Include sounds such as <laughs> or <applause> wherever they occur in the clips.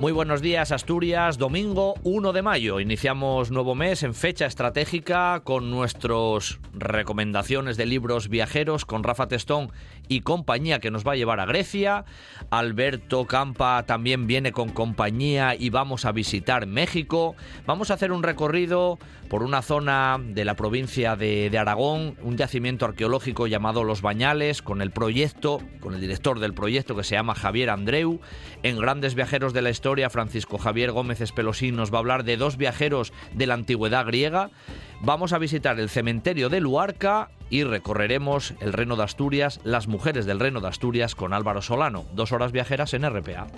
Muy buenos días Asturias, domingo 1 de mayo. Iniciamos nuevo mes en fecha estratégica con nuestras recomendaciones de libros viajeros con Rafa Testón y compañía que nos va a llevar a Grecia. Alberto Campa también viene con compañía y vamos a visitar México. Vamos a hacer un recorrido por una zona de la provincia de, de Aragón, un yacimiento arqueológico llamado Los Bañales, con el proyecto, con el director del proyecto que se llama Javier Andreu. En Grandes Viajeros de la Historia, Francisco Javier Gómez Espelosín nos va a hablar de dos viajeros de la antigüedad griega. Vamos a visitar el cementerio de Luarca y recorreremos el Reino de Asturias, las mujeres del Reino de Asturias con Álvaro Solano. Dos horas viajeras en RPA.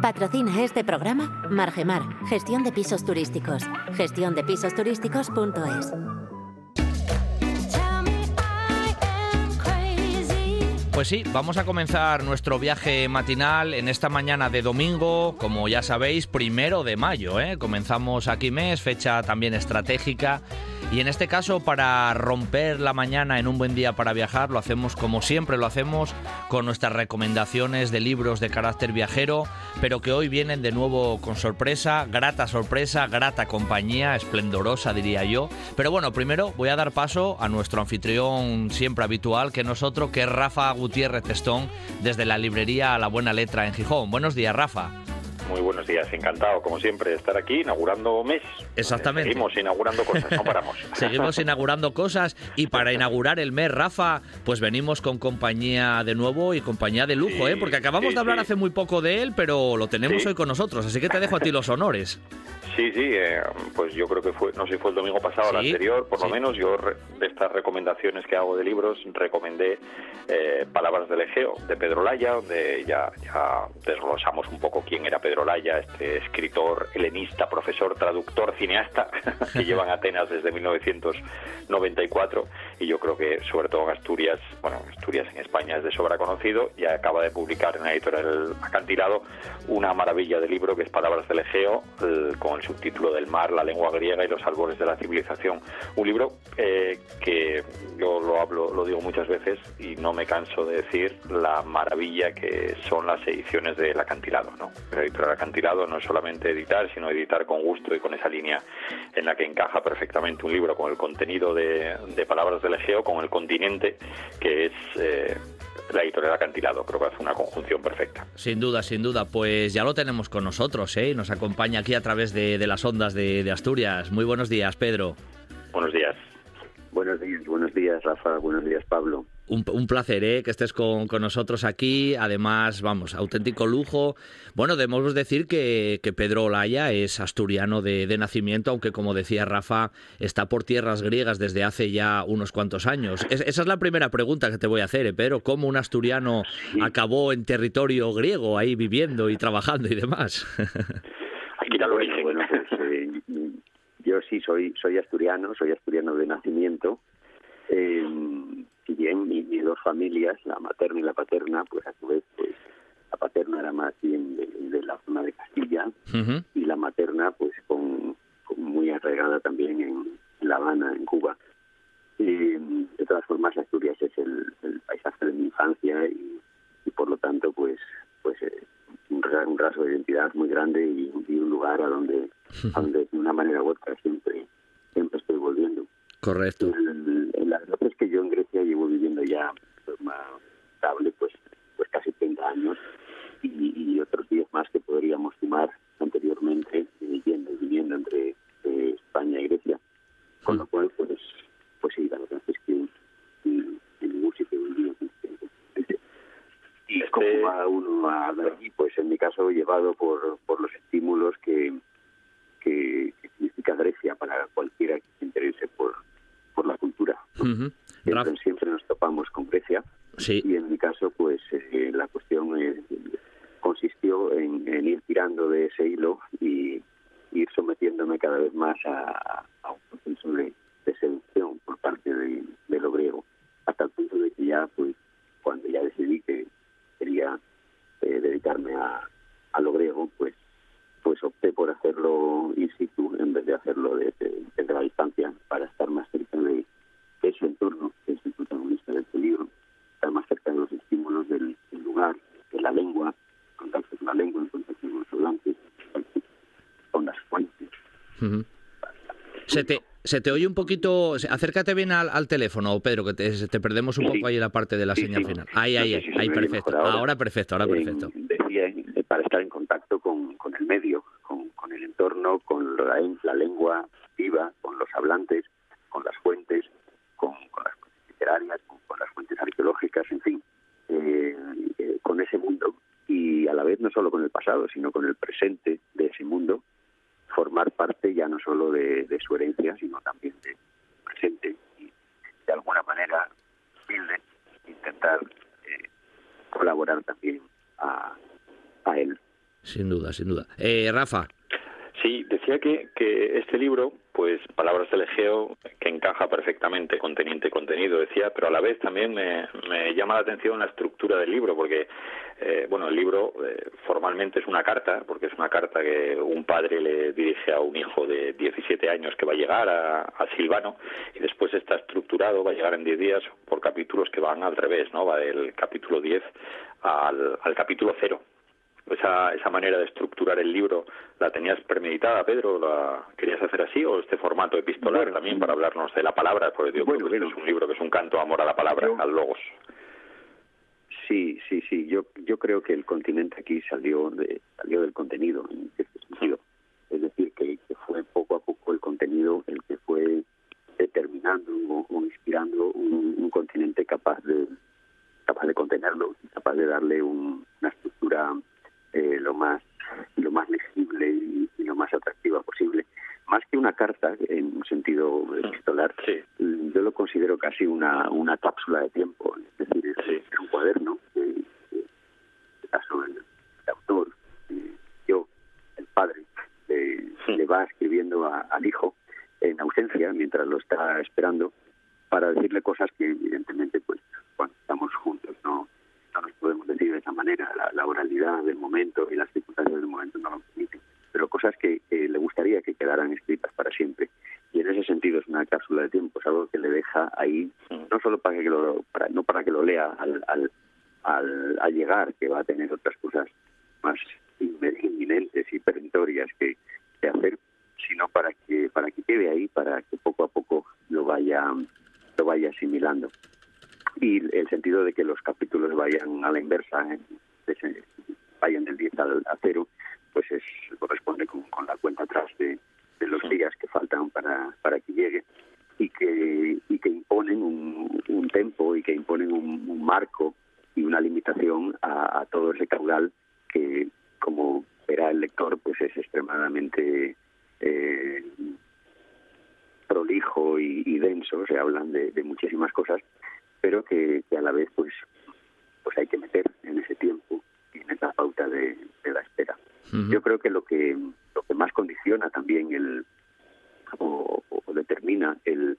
Patrocina este programa Margemar, gestión de pisos turísticos. Gestiondepisosturísticos.es. Pues sí, vamos a comenzar nuestro viaje matinal en esta mañana de domingo, como ya sabéis, primero de mayo. ¿eh? Comenzamos aquí mes, fecha también estratégica. Y en este caso, para romper la mañana en un buen día para viajar, lo hacemos como siempre lo hacemos, con nuestras recomendaciones de libros de carácter viajero, pero que hoy vienen de nuevo con sorpresa, grata sorpresa, grata compañía, esplendorosa diría yo. Pero bueno, primero voy a dar paso a nuestro anfitrión siempre habitual, que nosotros, que es Rafa Gutiérrez Testón, desde la librería la buena letra en Gijón. Buenos días, Rafa. Muy buenos días, encantado como siempre de estar aquí inaugurando mes. Exactamente. Seguimos inaugurando cosas, no paramos. <laughs> Seguimos inaugurando cosas y para inaugurar el mes, Rafa, pues venimos con compañía de nuevo y compañía de lujo, Sí, ¿eh? Porque acabamos sí, de hablar sí. hace muy poco de él, pero lo tenemos hoy con nosotros, así que te dejo a ti los honores. Sí, sí, eh, pues yo creo que fue, no sé si fue el domingo pasado o el anterior, por sí. lo menos yo re- de estas recomendaciones que hago de libros recomendé eh, Palabras del Egeo de Pedro Laya, donde ya, ya desglosamos un poco quién era Pedro Laya, este escritor helenista, profesor, traductor, cineasta <laughs> que lleva en <laughs> Atenas desde 1994 y yo creo que sobre todo en Asturias, bueno, Asturias en España es de sobra conocido y acaba de publicar en la editorial Acantilado una maravilla de libro que es Palabras del Egeo, el- con el subtítulo del mar, la lengua griega y los albores de la civilización. Un libro eh, que yo lo hablo, lo digo muchas veces y no me canso de decir la maravilla que son las ediciones del acantilado, ¿no? La editorial acantilado no es solamente editar, sino editar con gusto y con esa línea en la que encaja perfectamente un libro con el contenido de, de Palabras del Egeo, con el continente que es eh, la editorial acantilado. Creo que hace una conjunción perfecta. Sin duda, sin duda, pues ya lo tenemos con nosotros, ¿eh? Y Nos acompaña aquí a través de, de las ondas de, de Asturias. Muy buenos días, Pedro. Buenos días. Buenos días, buenos días Rafa, buenos días Pablo. Un, un placer ¿eh? que estés con, con nosotros aquí. Además, vamos, auténtico lujo. Bueno, debemos decir que, que Pedro Olaya es asturiano de, de nacimiento, aunque como decía Rafa, está por tierras griegas desde hace ya unos cuantos años. Es- esa es la primera pregunta que te voy a hacer, ¿eh, Pedro. ¿Cómo un asturiano acabó en territorio griego, ahí viviendo y trabajando y demás? <laughs> Aquí el origen. Bueno, pues eh, yo sí soy soy asturiano, soy asturiano de nacimiento. Eh, si bien mi- mis dos familias, la materna y la paterna, pues a su vez, pues la paterna era más bien de, de la zona de Castilla Ujú. y la materna, pues con, con muy arraigada también en, La Habana, en Cuba. Eh, de todas formas, Asturias es el, el paisaje de mi infancia y, y por lo tanto, pues, pues eh, un, ra- un rasgo de identidad muy grande y, y un lugar a donde, a donde de una manera u otra siempre, siempre estoy volviendo. Correcto el- la verdad es que yo en Grecia llevo viviendo ya de forma estable pues, pues casi 30 años y, y otros 10 más que podríamos sumar anteriormente eh, yendo y viniendo entre eh, España y Grecia. Con lo cual, pues, pues sí, la verdad es que mm, en música un día y Este- cómo va uno a de allí, pues en mi caso llevado por, por los estímulos que, que, que significa Grecia para cualquiera que se interese por, por la cultura. ¿no? Ujú. Siempre, Raf- siempre nos topamos con Grecia Sí. y en mi caso pues eh, la cuestión eh, consistió en, en ir tirando de ese hilo y ir sometiéndome cada vez más a, a un proceso de, de seducción por parte de, de lo griego hasta el punto de que ya pues cuando ya decidí que quería eh, dedicarme a, a lo griego pues pues opté por hacerlo in situ en vez de hacerlo desde, la distancia para estar más cerca de, ese entorno que es el protagonista de este libro, estar más cerca de los estímulos del, lugar, de la lengua, contacto con la lengua, en contacto con los hablantes, con las fuentes. Se te, oye un poquito, acércate bien al, teléfono, Pedro, que te, perdemos un poco ahí en la parte de la señal final. Ahí, ahí, ahí, perfecto. Ahora. perfecto, ahora perfecto. eh, para estar en contacto con, con el medio, con, con, el entorno, con la, la, lengua viva, con los hablantes, con las fuentes, con, con las fuentes literarias, con, las fuentes arqueológicas, en fin, eh, eh, con ese mundo y a la vez no solo con el pasado, sino con el presente de ese mundo formar parte ya no solo de, su herencia, sino también de presente y de alguna manera intentar eh, colaborar también a, a, él. Sin duda. Eh, Rafa. Sí, decía que, que este libro, pues Palabras del Egeo, que encaja perfectamente con teniente contenido, decía, pero a la vez también me, me llama la atención la estructura del libro, porque eh, bueno, el libro eh, formalmente es una carta, porque es una carta que un padre le dirige a un hijo de 17 años que va a llegar a, Silvano y después está estructurado, va a llegar en 10 días por capítulos que van al revés, ¿no? Va del capítulo 10 al, al capítulo 0. Esa, esa manera de estructurar el libro, ¿la tenías premeditada, Pedro? ¿La querías hacer así? ¿O este formato epistolar también para hablarnos de la palabra? Porque digo, bueno, este es un libro que es un canto amor a la palabra, al logos. Sí, sí, sí. Yo, yo creo que el continente aquí salió de, salió del contenido en este sentido. Es decir, que, fue poco a poco el contenido el que fue determinando o, inspirando un, continente capaz de capaz de contenerlo, capaz de darle una estructura eh, lo más lo más legible y, lo más atractiva posible. Más que una carta en un sentido epistolar, yo lo considero casi una, una cápsula de tiempo. Es decir, es, un cuaderno este caso el, autor, yo, el padre, le, va escribiendo al hijo en ausencia mientras lo está esperando para decirle cosas que evidentemente pues cuando estamos juntos no no nos podemos decir de esa manera la, oralidad del momento y las circunstancias del momento no lo permiten. Pero cosas que, le gustaría que quedaran escritas para siempre. Y en ese sentido es una cápsula de tiempo es algo que le deja ahí no solo para que lo para, no para que lo lea al, al, al, llegar que va a tener otras cosas más inminentes y perentorias que, que hacer sino para que para que quede ahí para que poco a poco lo vaya lo vaya asimilando y el sentido de que los capítulos vayan a la inversa vayan del 10 al a 0 pues es corresponde con, con la cuenta atrás de, de los días que faltan para, para que llegue y que, y que imponen un, un tempo y que imponen un, marco y una limitación a, todo ese caudal que, como verá el lector, pues es extremadamente eh, prolijo y, denso, se hablan de, muchísimas cosas, pero que, a la vez pues, pues hay que meter en ese tiempo y en esa pauta de, la espera. Yo creo que lo que lo que más condiciona también el o, determina el,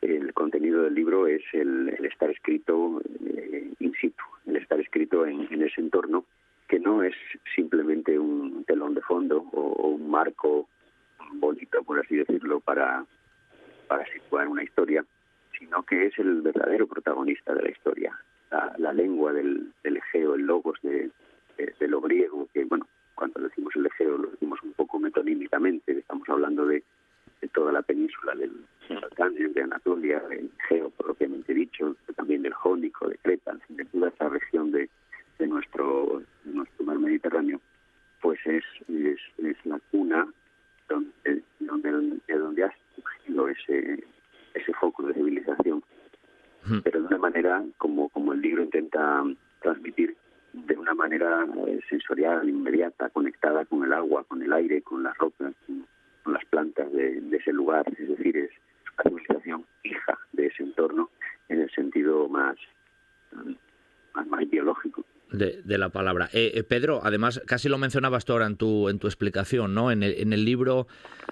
el contenido del libro es el, estar escrito eh, in situ, el estar escrito en, ese entorno que no es simplemente un telón de fondo o, un marco bonito, por así decirlo, para, para situar una historia, sino que es el verdadero protagonista de la historia. La, lengua del, del Egeo, el logos de, de, lo griego, que bueno, cuando decimos el Egeo lo decimos un poco metonímicamente, estamos hablando de de toda la península del Balcán, de Anatolia, del Geo propiamente dicho, también del Jónico, de Creta, de toda esa región de, de nuestro, nuestro mar Mediterráneo, pues es, es, la cuna donde, donde, de donde ha surgido ese, ese foco de civilización. Pero de una manera, como, como el libro intenta transmitir, de una manera eh, sensorial, inmediata, conectada con el agua, con el aire, con las rocas, las plantas de, ese lugar, es decir, es una civilización hija de ese entorno en el sentido más, más, biológico. De, la palabra. Eh, eh, Pedro, además, casi lo mencionabas tú ahora en tu, en tu explicación, ¿no? En el, en el libro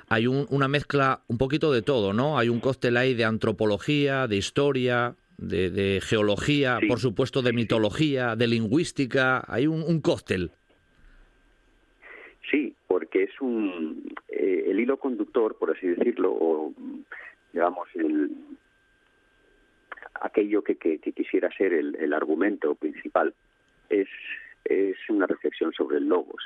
hay una mezcla un poquito de todo, ¿no? Hay un cóctel ahí de antropología, de historia, de, geología, por supuesto de mitología, de lingüística, hay un, un cóctel. Sí, porque es un eh, el hilo conductor, por así decirlo, o digamos el aquello que, que, quisiera ser el, el, argumento principal es es una reflexión sobre el logos,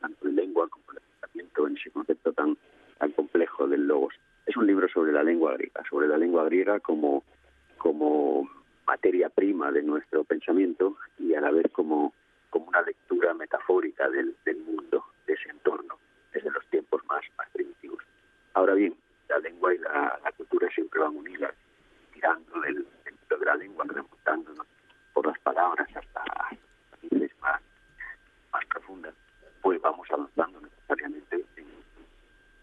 tanto en lengua como el pensamiento en ese concepto tan tan complejo del logos. Es un libro sobre la lengua griega, sobre la lengua griega como materia prima de nuestro pensamiento y a la vez como, como una lectura metafórica del, del mundo, de ese entorno, desde los tiempos más, más primitivos. Ahora bien, la lengua y la, cultura siempre van unidas, tirando del, del de la lengua, remontándonos por las palabras hasta niveles más, más profundas, pues vamos avanzando necesariamente en,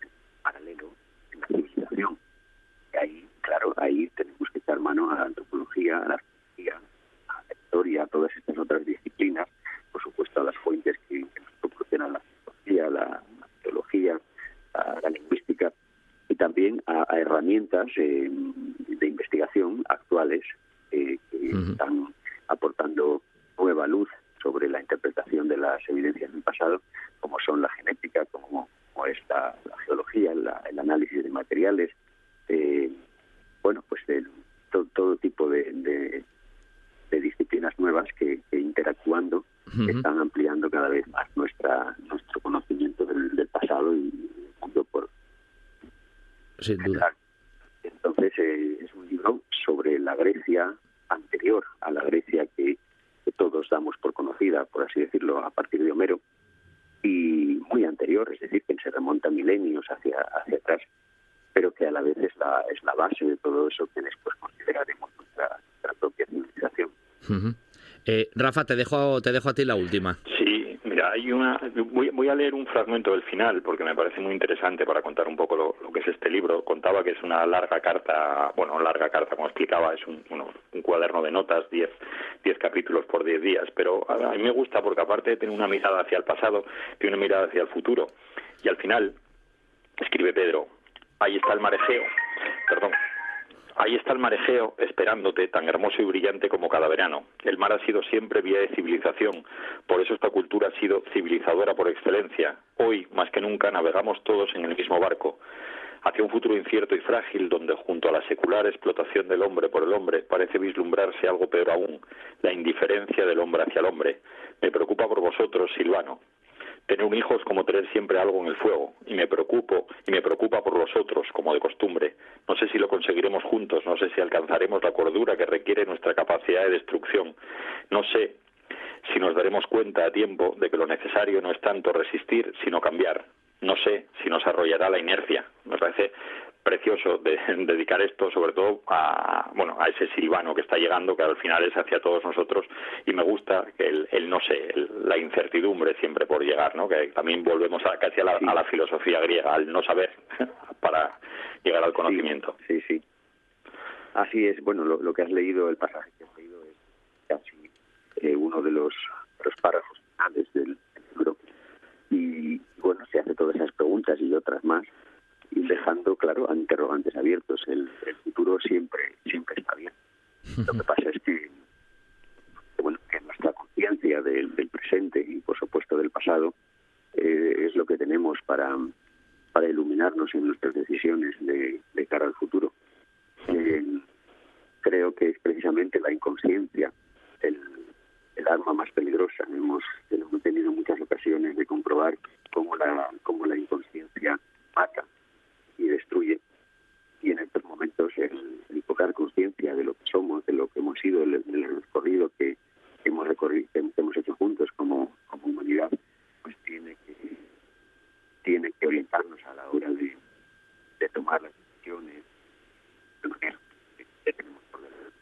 en paralelo en la civilización. Y ahí, claro, ahí tenemos que echar mano a la antropología, a la filosofía, a la historia, a todas estas otras disciplinas, por supuesto a las fuentes que, nos proporcionan la filosofía, la, teología, la, lingüística, y también a, herramientas eh, de investigación actuales eh, que están aportando nueva luz sobre la de las evidencias del pasado, como son la genética, como, como es la, geología, el análisis de materiales, eh, bueno, pues todo, tipo de, disciplinas nuevas que, interactuando están ampliando cada vez más nuestra nuestro conocimiento del, pasado y del mundo por sin duda. Entonces eh, es un libro sobre la Grecia anterior a la Grecia que, todos damos por conocida, por así decirlo, a partir de Homero, y muy anterior, es decir, que se remonta milenios hacia, hacia atrás pero que a la vez es la, es la base de todo eso que después consideraremos nuestra, propia civilización. Eh, Rafa, te dejo, te dejo a ti la última. Sí, mira, hay una. Voy, a leer un fragmento del final porque me parece muy interesante para contar un poco lo, que es este libro. Contaba que es una larga carta, bueno, larga carta, como explicaba, es un, un cuaderno de notas, 10 diez, capítulos por 10 días. Pero a, mí me gusta porque, aparte de tener una mirada hacia el pasado, tiene una mirada hacia el futuro. Y al final, escribe Pedro, ahí está el marejeo, ahí está el marejeo esperándote, tan hermoso y brillante como cada verano. El mar ha sido siempre vía de civilización, por eso esta cultura ha sido civilizadora por excelencia. Hoy, más que nunca, navegamos todos en el mismo barco hacia un futuro incierto y frágil donde junto a la secular explotación del hombre por el hombre parece vislumbrarse algo peor aún, la indiferencia del hombre hacia el hombre. Me preocupa por vosotros, Silvano. Tener un hijo es como tener siempre algo en el fuego, y me preocupo, y me preocupa por los otros, como de costumbre. No sé si lo conseguiremos juntos, no sé si alcanzaremos la cordura que requiere nuestra capacidad de destrucción. No sé si nos daremos cuenta a tiempo de que lo necesario no es tanto resistir, sino cambiar. No sé si nos arrollará la inercia. Me parece precioso de, <laughs> dedicar esto sobre todo a bueno a ese silvano que está llegando que al final es hacia todos nosotros y me gusta el, el no sé la incertidumbre siempre por llegar no que también volvemos a, casi a la, filosofía griega al no saber <laughs> para llegar al conocimiento. sí sí, así es bueno lo, que has leído el pasaje que has leído es casi eh, uno de los, los párrafos finales del libro. Y bueno se hace todas esas preguntas y otras más dejando, claro, interrogantes abiertos. El, futuro siempre siempre está bien. Lo que <laughs> pasa es que, bueno, que nuestra conciencia del, presente y, por supuesto, del pasado eh, es lo que tenemos para, para iluminarnos en nuestras decisiones de, cara al futuro. Eh, creo que es precisamente la inconsciencia el, el arma más peligrosa. Hemos, hemos tenido muchas ocasiones de comprobar cómo la, cómo la inconsciencia mata y destruye. Y en estos momentos el, el tocar conciencia de lo que somos, de lo que hemos sido, del, recorrido que hemos recorrido, hemos hecho juntos como, como humanidad, pues tiene que tiene que orientarnos a la hora de, de tomar las decisiones que tenemos por delante.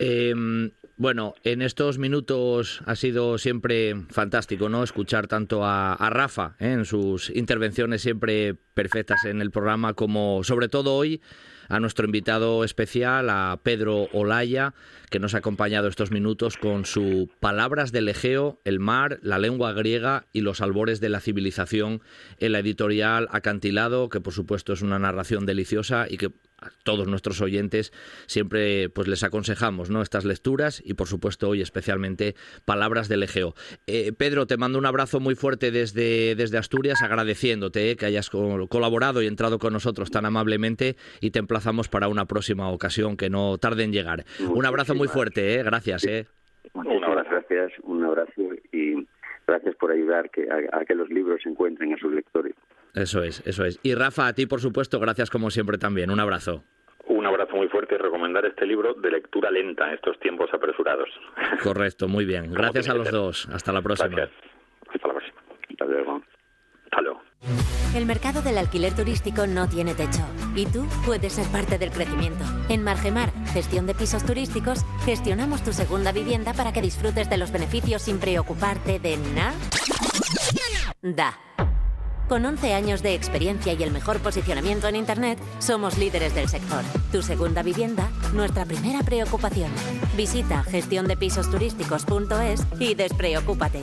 Eh, bueno, en estos minutos ha sido siempre fantástico, ¿no? Escuchar tanto a, Rafa ¿eh? en sus intervenciones siempre perfectas en el programa, como sobre todo hoy a nuestro invitado especial, a Pedro Olaya, que nos ha acompañado estos minutos con su Palabras del Egeo, el mar, la lengua griega y los albores de la civilización en la editorial Acantilado, que por supuesto es una narración deliciosa y que a todos nuestros oyentes siempre pues les aconsejamos ¿no? estas lecturas y por supuesto hoy especialmente Palabras del Egeo. Eh, Pedro, te mando un abrazo muy fuerte desde, desde Asturias, agradeciéndote eh, que hayas colaborado y entrado con nosotros tan amablemente y te emplazamos para una próxima ocasión que no tarde en llegar. un abrazo muy fuerte, eh, gracias. Eh. Un abrazo, gracias, un abrazo y gracias por ayudar que, a, que los libros se encuentren a sus lectores. Eso es, eso es. Y Rafa, a ti por supuesto, gracias como siempre también. Un abrazo. Un abrazo muy fuerte y recomendar este libro de lectura lenta en estos tiempos apresurados. Correcto, muy bien. Gracias a los dos. Hasta la próxima. Gracias. Hasta la próxima. Hasta luego. Hasta luego. El mercado del alquiler turístico no tiene techo y tú puedes ser parte del crecimiento. En Margemar, gestión de pisos turísticos, gestionamos tu segunda vivienda para que disfrutes de los beneficios sin preocuparte de nada. Da. Con 11 años de experiencia y el mejor posicionamiento en Internet, somos líderes del sector. Tu segunda vivienda, nuestra primera preocupación. Visita gestiondepisosturísticos.es y despreocúpate.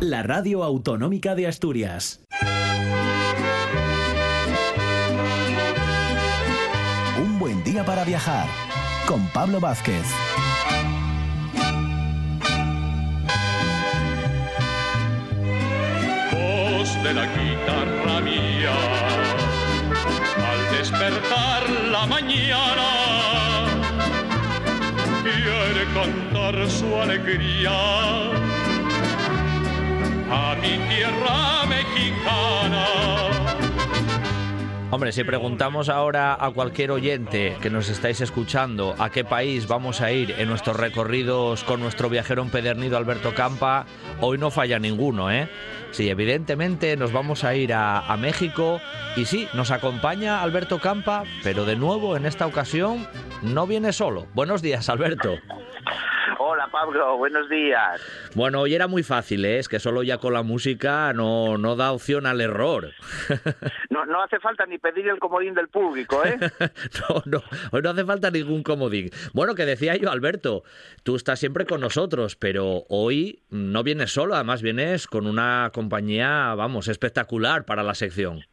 la radio autonómica de Asturias. Un buen día para viajar con Pablo Vázquez. Voz de la guitarra mía, al despertar la mañana, quiere cantar su alegría a mi tierra mexicana. Hombre, si preguntamos ahora a cualquier oyente que nos estáis escuchando a qué país vamos a ir en nuestros recorridos con nuestro viajero empedernido Alberto Campa, hoy no falla ninguno, ¿eh? Sí, evidentemente nos vamos a ir a, a México y sí, nos acompaña Alberto Campa, pero de nuevo en esta ocasión no viene solo. Buenos días, Alberto. Hola Pablo, buenos días. Bueno, hoy era muy fácil, ¿eh? es que solo ya con la música no, no da opción al error. No, no hace falta ni pedir el comodín del público, ¿eh? <laughs> no, no, hoy no hace falta ningún comodín. Bueno, que decía yo, Alberto, tú estás siempre con nosotros, pero hoy no vienes solo, además vienes con una compañía, vamos, espectacular para la sección.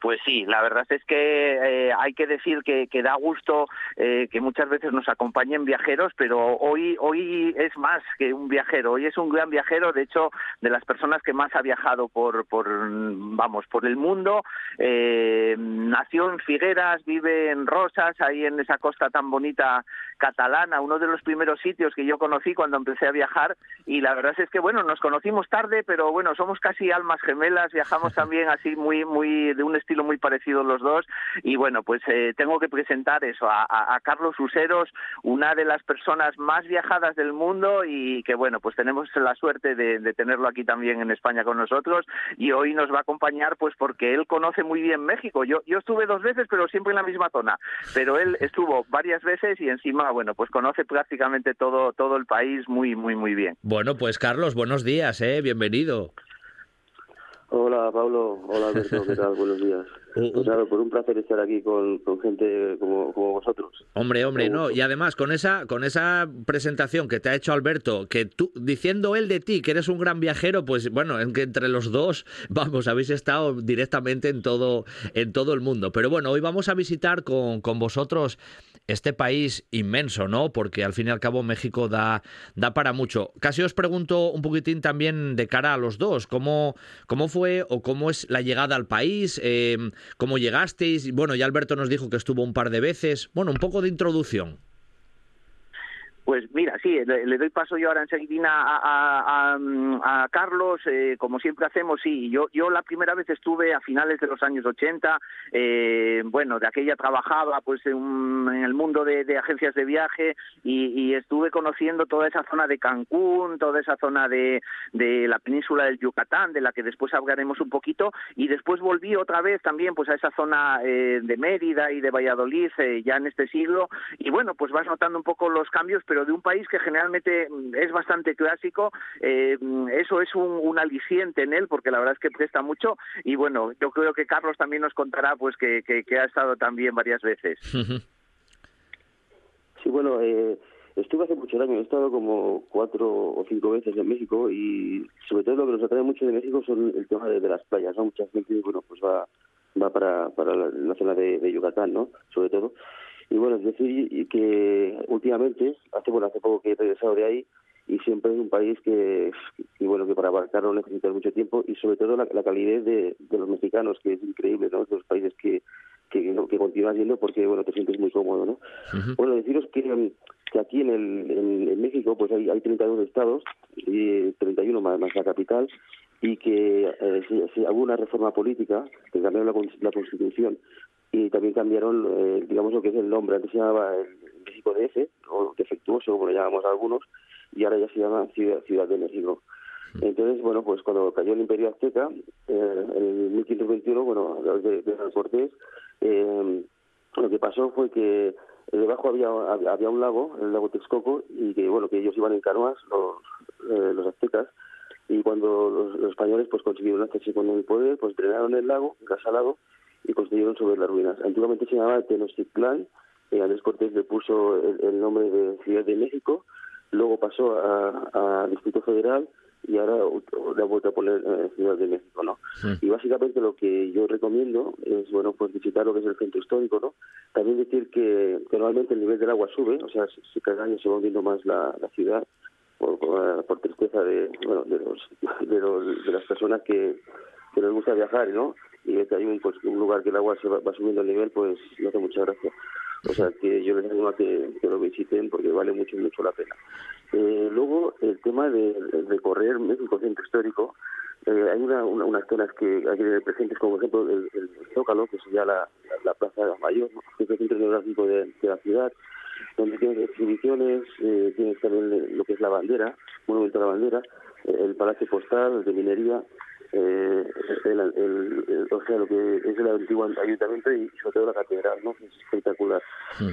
Pues sí, la verdad es que eh, hay que decir que, que da gusto eh, que muchas veces nos acompañen viajeros, pero hoy hoy es más que un viajero, hoy es un gran viajero, de hecho, de las personas que más ha viajado por, por vamos, por el mundo. Eh, nació en Figueras, vive en Rosas, ahí en esa costa tan bonita catalana, uno de los primeros sitios que yo conocí cuando empecé a viajar. Y la verdad es que bueno, nos conocimos tarde, pero bueno, somos casi almas gemelas, viajamos <laughs> también así muy muy de un estilo muy parecido los dos. Y bueno, pues eh, tengo que presentar eso a, a, a Carlos Useros, una de las personas más viajadas del mundo y que bueno, pues tenemos la suerte de, de tenerlo aquí también en España con nosotros. Y hoy nos va a acompañar pues porque él conoce muy bien México. Yo yo estuve dos veces, pero siempre en la misma zona, pero él estuvo varias veces y encima bueno, pues conoce prácticamente todo, todo el país muy, muy, muy bien. Bueno, pues Carlos, buenos días, ¿eh? bienvenido. Hola Pablo, hola Alberto, ¿qué tal? Buenos días. Pues claro, por un placer estar aquí con, con gente como, como, vosotros. Hombre, hombre, no, y además con esa con esa presentación que te ha hecho Alberto, que tú diciendo él de ti que eres un gran viajero, pues bueno, en que entre los dos, <laughs> vamos, habéis estado directamente en todo en todo el mundo. Pero bueno, hoy vamos a visitar con, con vosotros este país inmenso, ¿no? Porque al fin y al cabo México da, da para mucho. Casi os pregunto un poquitín también de cara a los dos, ¿cómo, cómo fue o cómo es la llegada al país? Eh, ¿Cómo llegasteis? Bueno, ya Alberto nos dijo que estuvo un par de veces. Bueno, un poco de introducción. Pues mira, sí, le, doy paso yo ahora enseguida a, a, Carlos, eh, como siempre hacemos, sí, yo, yo la primera vez estuve a finales de los años 80, eh, bueno, de aquella trabajaba pues en, el mundo de, agencias de viaje y, estuve conociendo toda esa zona de Cancún, toda esa zona de, de la península del Yucatán, de la que después hablaremos un poquito, y después volví otra vez también pues a esa zona eh, de Mérida y de Valladolid ya en este siglo, y bueno, pues vas notando un poco los cambios, pero de un país que generalmente mm, es bastante clásico, eh, mm, eso es un, aliciente en él, porque la verdad es que presta mucho. Y bueno, yo creo que Carlos también nos contará pues que, ha estado también varias veces. Sí, bueno, eh, estuve hace muchos años, he estado como cuatro o cinco veces en México y sobre todo lo que nos atrae mucho de México son el tema de, las playas, ¿no? Mucha gente, bueno, pues va va para, para la, zona de, de, Yucatán, ¿no? Sobre todo. Y bueno, es decir, que últimamente, hace bueno hace poco que he regresado de ahí, y siempre es un país que, bueno que para abarcarlo necesita mucho tiempo y sobre todo la, calidez de, los mexicanos que es increíble no de los países que que, que continúas yendo porque bueno te sientes muy cómodo no bueno deciros que, que aquí en, el, en, México pues hay, hay 32 estados y 31 más, más la capital y que eh, si, hubo una reforma política que cambiaron la, la constitución y también cambiaron, eh, digamos, lo que es el nombre. Antes se llamaba el México DF, o defectuoso, como le llamamos algunos, y ahora ya se llama Ciudad, Ciudad de México. Entonces, bueno, pues cuando cayó el Imperio Azteca, eh, en 1521, bueno, a través de, de Cortés, eh, lo que pasó fue que debajo había, había un lago, el lago Texcoco, y que, bueno, que ellos iban en canoas, los, eh, los aztecas, y cuando los, españoles pues consiguieron hacerse con el poder, pues drenaron el lago, gas salado, y construyeron sobre las ruinas. Antiguamente se llamaba Tenochtitlán, y Andrés Cortés le puso el, nombre de Ciudad de México, luego pasó a, Distrito Federal y ahora le ha vuelto a poner eh, Ciudad de México, ¿no? Y básicamente lo que yo recomiendo es, bueno, pues visitar lo que es el centro histórico, ¿no? También decir que, normalmente el nivel del agua sube, o sea, si, cada año se va hundiendo más la, ciudad, por, por, tristeza de, bueno, de, los, <laughs> de, los, de las personas que, que les gusta viajar, ¿no? Y que hay un, pues, un lugar que el agua se va, subiendo el nivel, pues no hace mucha gracia. O sea, que yo les animo a que, lo visiten porque vale mucho, mucho la pena. Eh, luego, el tema de recorrer México Centro Histórico, eh, hay una, unas zonas que hay que tener presentes, como por ejemplo el, el, Zócalo, que sería la, la, Plaza Mayor, que es el centro geográfico de, la ciudad, donde tienes exhibiciones, eh, tienes también lo que es la bandera, monumento a la bandera, el Palacio Postal de Minería, eh, el, el, o sea, lo que es el antiguo ayuntamiento y sobre todo la catedral, ¿no? Es espectacular.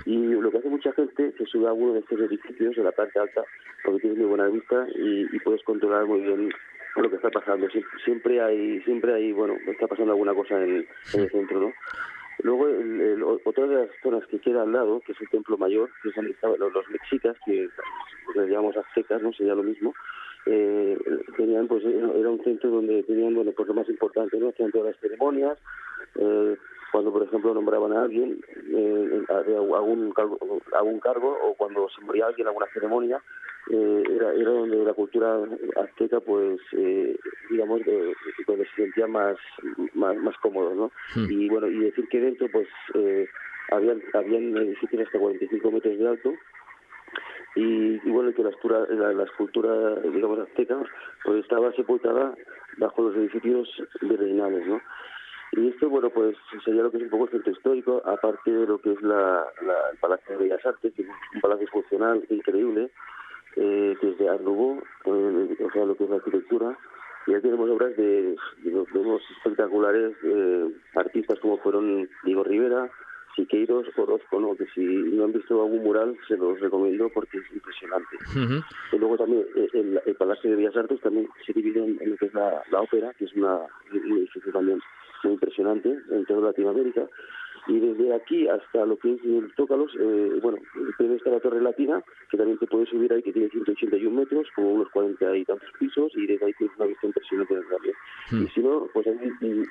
Y lo que hace mucha gente se sube a uno de estos edificios de la parte alta porque tienes muy buena vista y, puedes controlar muy bien lo que está pasando. siempre hay, siempre hay, bueno, está pasando alguna cosa en, el centro, ¿no? Luego, el, otra de las zonas que queda al lado, que es el Templo Mayor, que son los, los mexicas, que le llamamos aztecas, ¿no? Sería lo mismo eh, tenían pues era un centro donde tenían bueno pues lo más importante no hacían todas las ceremonias eh, cuando por ejemplo nombraban a alguien eh, algún cargo, algún cargo o cuando se moría alguien en alguna ceremonia eh, era era donde la cultura azteca pues eh, digamos eh, donde se sentía más más, más cómodo no hmm. y bueno y decir que dentro pues eh, habían habían edificios hasta 45 metros de alto y, bueno, que la, la, escultura, digamos, azteca, pues estaba sepultada bajo los edificios virreinales, ¿no? Y esto, bueno, pues sería lo que es un poco el centro histórico, aparte de lo que es la, el Palacio de Bellas Artes, que es un palacio funcional increíble, eh, que es eh, o sea, lo que es la arquitectura. Y ya tenemos obras de, de, de unos espectaculares eh, artistas como fueron Diego Rivera, Siqueiros Orozco, ¿no? que si no han visto algún mural se los recomiendo porque es impresionante. Y luego también eh, el, Palacio de Bellas Artes también se divide en, lo que es la, ópera, que es una, un edificio también muy impresionante en toda Latinoamérica y desde aquí hasta lo que es el Tócalos, eh, bueno, primero está la Torre Latina, que también te puedes subir ahí, que tiene 181 metros, como unos 40 y tantos pisos, y desde ahí tienes una vista impresionante del también. Hmm. Y si no, pues hay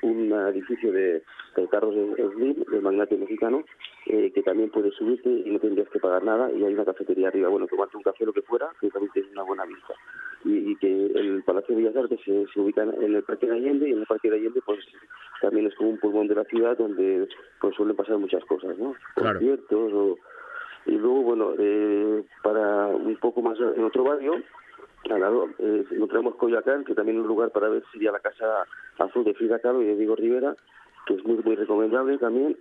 un, edificio de, de carros Slim, del magnate mexicano, eh, que también puedes subirte y no tendrías que pagar nada, y hay una cafetería arriba, bueno, tomarte un café, lo que fuera, que también tienes una buena vista. Y, que el Palacio de Bellas Artes se, se ubica en el Parque de Allende, y en el Parque de Allende, pues también es como un pulmón de la ciudad donde pues suelen pasar muchas cosas, ¿no? Conciertos o Y luego, bueno, eh, para un poco más en otro barrio, al lado, eh, encontramos Coyoacán, que también es un lugar para ver sería la Casa Azul de Frida Kahlo y de Diego Rivera, que es muy muy recomendable también.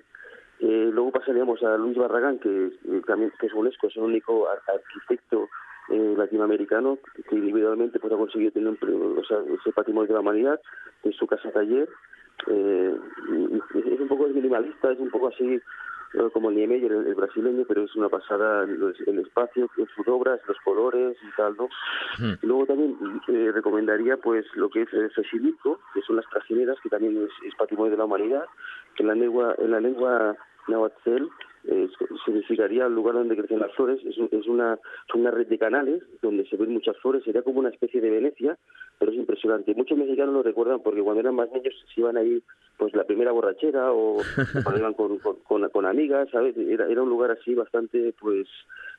Eh, luego pasaríamos a Luis Barragán, que eh, también que es UNESCO, es el único ar- arquitecto eh, latinoamericano que individualmente pues, ha conseguido tener un pre- o sea, ese patrimonio de la humanidad en su casa taller. Eh, es un poco minimalista, es un poco así como el Niemeyer, el, el brasileño, pero es una pasada el, el espacio, en sus obras, los colores y tal, ¿no? Y luego también eh, recomendaría pues lo que es el Xochimilco, que son las trajineras, que también es, es patrimonio de la humanidad, que en la lengua, en la lengua náhuatl eh, significaría el lugar donde crecen las flores, es, es una, es una red de canales donde se ven muchas flores, sería como una especie de Venecia, pero es impresionante. Muchos mexicanos lo recuerdan porque cuando eran más niños se iban ahí pues la primera borrachera o, <laughs> cuando iban con, con, con- con amigas, ¿sabes? Era, era un lugar así bastante, pues,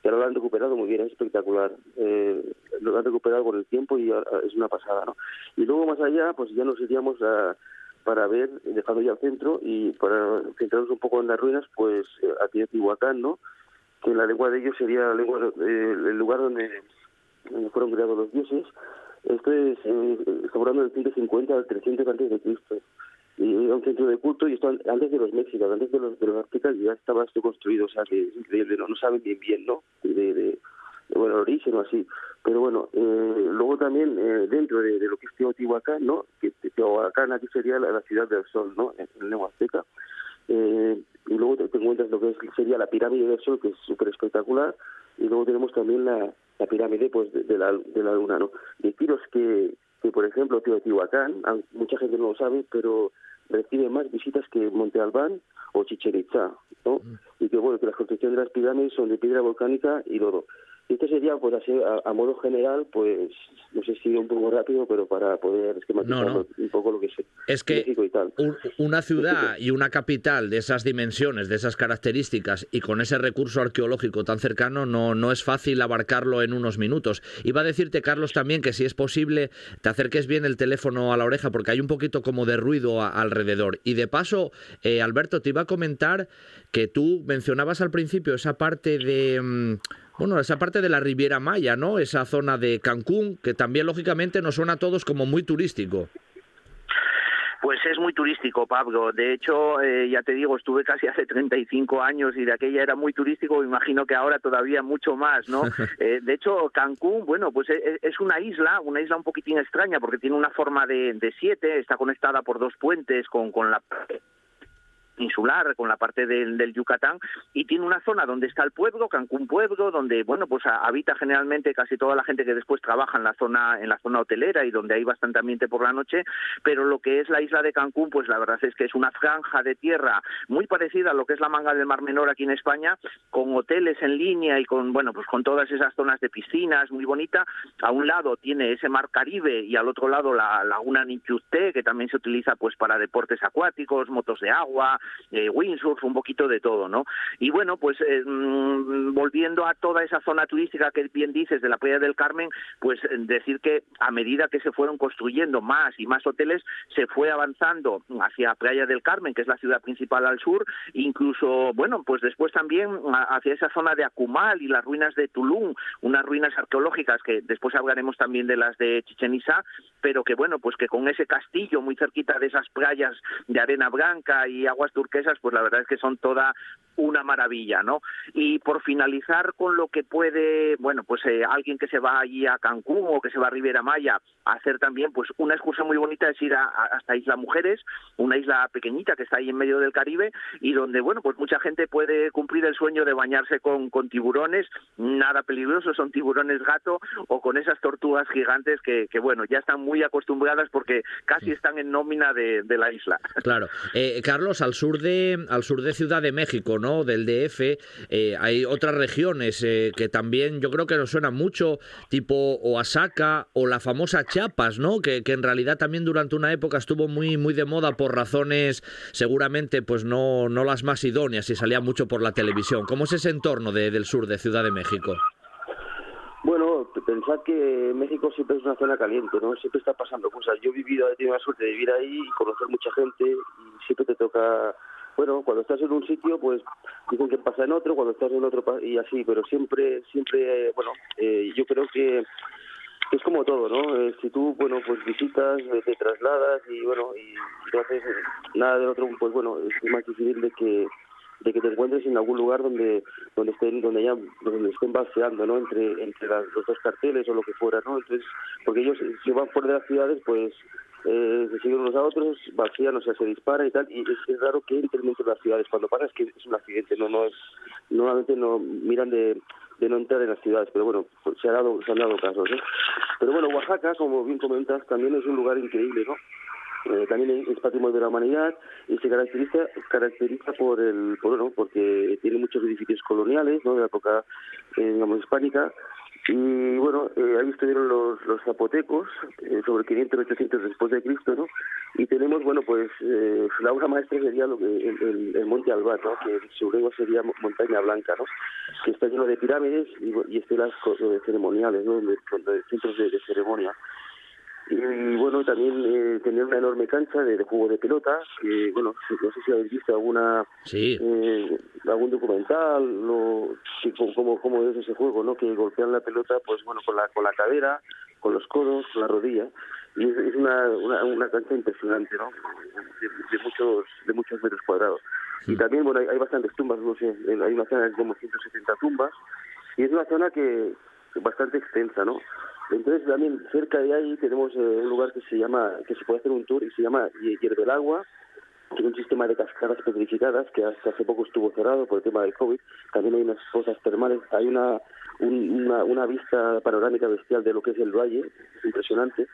que ahora lo han recuperado muy bien, es espectacular. Eh, lo han recuperado con el tiempo y es una pasada, ¿no? Y luego más allá, pues ya nos iríamos a, para ver, dejando ya el centro y para centrarnos un poco en las ruinas, pues eh, a Teotihuacán, ¿no? Que la lengua de ellos sería la lengua, eh, el lugar donde, fueron creados los dioses. Esto es, eh, hablando del 150 al 300 antes de Cristo. Y era un centro de culto y esto an- antes de los mexicas, antes de los, de los aztecas ya estaba esto construido, o sea que increíble, no, no saben bien bien, ¿no? De, de- bueno, el origen o así. Pero bueno, eh, luego también eh, dentro de, de lo que es Teotihuacán, ¿no? Que Te- Teotihuacán aquí sería la, la ciudad del sol, ¿no? En, en lengua azteca. Eh, y luego te, te encuentras lo que es, sería la pirámide del sol, que es súper espectacular. Y luego tenemos también la, la pirámide pues de, de la, de la luna, ¿no? Deciros que, que, por ejemplo, Teotihuacán, mucha gente no lo sabe, pero recibe más visitas que Monte Albán o Chichen Itza, ¿no? Y que, bueno, que las construcciones de las pirámides son de piedra volcánica y lodo. Y esto sería, pues así, a, a modo general, pues, no sé si un poco rápido, pero para poder esquematizar No, no. un poco lo que es Es que México y tal. un- una ciudad y una capital de esas dimensiones, de esas características y con ese recurso arqueológico tan cercano no, no es fácil abarcarlo en unos minutos. Iba a decirte, Carlos, también que si es posible te acerques bien el teléfono a la oreja porque hay un poquito como de ruido a- alrededor. Y de paso, eh, Alberto, te iba a comentar que tú mencionabas al principio esa parte de... mm, Bueno, esa parte de la Riviera Maya, ¿no? Esa zona de Cancún, que también lógicamente nos suena a todos como muy turístico. Pues es muy turístico, Pablo. De hecho, eh, ya te digo, estuve casi hace 35 años y de aquella era muy turístico. Imagino que ahora todavía mucho más, ¿no? <laughs> Eh, de hecho, Cancún, bueno, pues es, es una isla, una isla un poquitín extraña porque tiene una forma de, de siete, está conectada por dos puentes con, con la insular con la parte del, del Yucatán y tiene una zona donde está el pueblo, Cancún Pueblo, donde bueno pues habita generalmente casi toda la gente que después trabaja en la zona en la zona hotelera y donde hay bastante ambiente por la noche, pero lo que es la isla de Cancún pues la verdad es que es una franja de tierra muy parecida a lo que es la manga del Mar Menor aquí en España, con hoteles en línea y con bueno pues con todas esas zonas de piscinas muy bonita. A un lado tiene ese mar Caribe y al otro lado la laguna Nichusté que también se utiliza pues para deportes acuáticos, motos de agua, eh, windsurf, un poquito de todo, ¿no? Y bueno, pues eh, mm, volviendo a toda esa zona turística que bien dices de la playa del Carmen, pues eh, decir que a medida que se fueron construyendo más y más hoteles, se fue avanzando hacia Playa del Carmen, que es la ciudad principal al sur, incluso, bueno, pues después también hacia esa zona de Akumal y las ruinas de Tulum, unas ruinas arqueológicas que después hablaremos también de las de Chichen Itza, pero que bueno, pues que con ese castillo muy cerquita de esas playas de arena blanca y aguas turquesas, pues la verdad es que son toda una maravilla, ¿no? Y por finalizar con lo que puede, bueno, pues eh, alguien que se va allí a Cancún o que se va a Riviera Maya a hacer también, pues una excursión muy bonita es ir a, a- hasta Isla Mujeres, una isla pequeñita que está ahí en medio del Caribe y donde, bueno, pues mucha gente puede cumplir el sueño de bañarse con, con tiburones, nada peligroso, son tiburones gato o con esas tortugas gigantes que, que bueno, ya están muy acostumbradas porque casi están en nómina de, de la isla. Claro. Eh, Carlos, al sur al sur de Ciudad de México, ¿no? Del DF, eh, hay otras regiones eh, que también yo creo que nos suenan mucho, tipo Oaxaca o la famosa Chiapas, ¿no? Que, que en realidad también durante una época estuvo muy muy de moda por razones seguramente pues no no las más idóneas y salía mucho por la televisión. ¿Cómo es ese entorno de- del sur de Ciudad de México? Bueno, pensad que México siempre es una zona caliente, ¿no? Siempre está pasando cosas. Yo he vivido, he tenido la suerte de vivir ahí y conocer mucha gente y siempre te toca bueno, cuando estás en un sitio, pues dicen que pasa en otro, cuando estás en otro y así, pero siempre, siempre, bueno, eh, yo creo que es como todo, ¿no? Eh, si tú, bueno, pues visitas, eh, te trasladas y, bueno, y no haces nada del otro, pues bueno, es más difícil de que de que te encuentres en algún lugar donde donde estén donde ya donde estén baseando no entre entre las- los dos carteles o lo que fuera no entonces porque ellos si van fuera de las ciudades pues eh, se siguen unos a otros vacían o sea se dispara y tal y es, raro que entren dentro de las ciudades cuando pasa es que es un accidente no no es normalmente no miran de de no entrar en las ciudades, pero bueno, pues se, ha dado, se han dado casos. Pero bueno, Oaxaca, como bien comentas, también es un lugar increíble, ¿no? Eh, también es patrimonio de la humanidad y se caracteriza caracteriza por el por, bueno, porque tiene muchos edificios coloniales ¿no? de la época eh, digamos hispánica. Y bueno eh, ahí estuvieron los, los zapotecos eh, sobre 500 800 después de Cristo no y tenemos bueno pues eh, la obra maestra sería lo que el, el- el monte Albat ¿no? que su lengua sería mo- montaña blanca no que está lleno de pirámides y, y estelas ceremoniales no centros de- de ceremonia y bueno, también eh, tener una enorme cancha de, de juego de pelota, que bueno, no sé si habéis visto alguna Sí. eh, algún documental o sí, cómo, cómo, es ese juego, ¿no? Que golpean la pelota, pues bueno, con la con la cadera, con los codos, con la rodilla y es, es una, una una cancha impresionante, ¿no? De, de muchos de muchos metros cuadrados. Y también bueno, hay, hay bastantes tumbas, no sé, hay una zona de como 170 tumbas y es una zona que bastante extensa, ¿no? Entonces también cerca de ahí tenemos eh, un lugar que se llama, que se puede hacer un tour y se llama Hie- Hierve el Agua, que es un sistema de cascadas petrificadas que hasta hace poco estuvo cerrado por el tema del COVID. También hay unas fosas termales, hay una, un- una, vista panorámica bestial de lo que es el valle, es impresionante.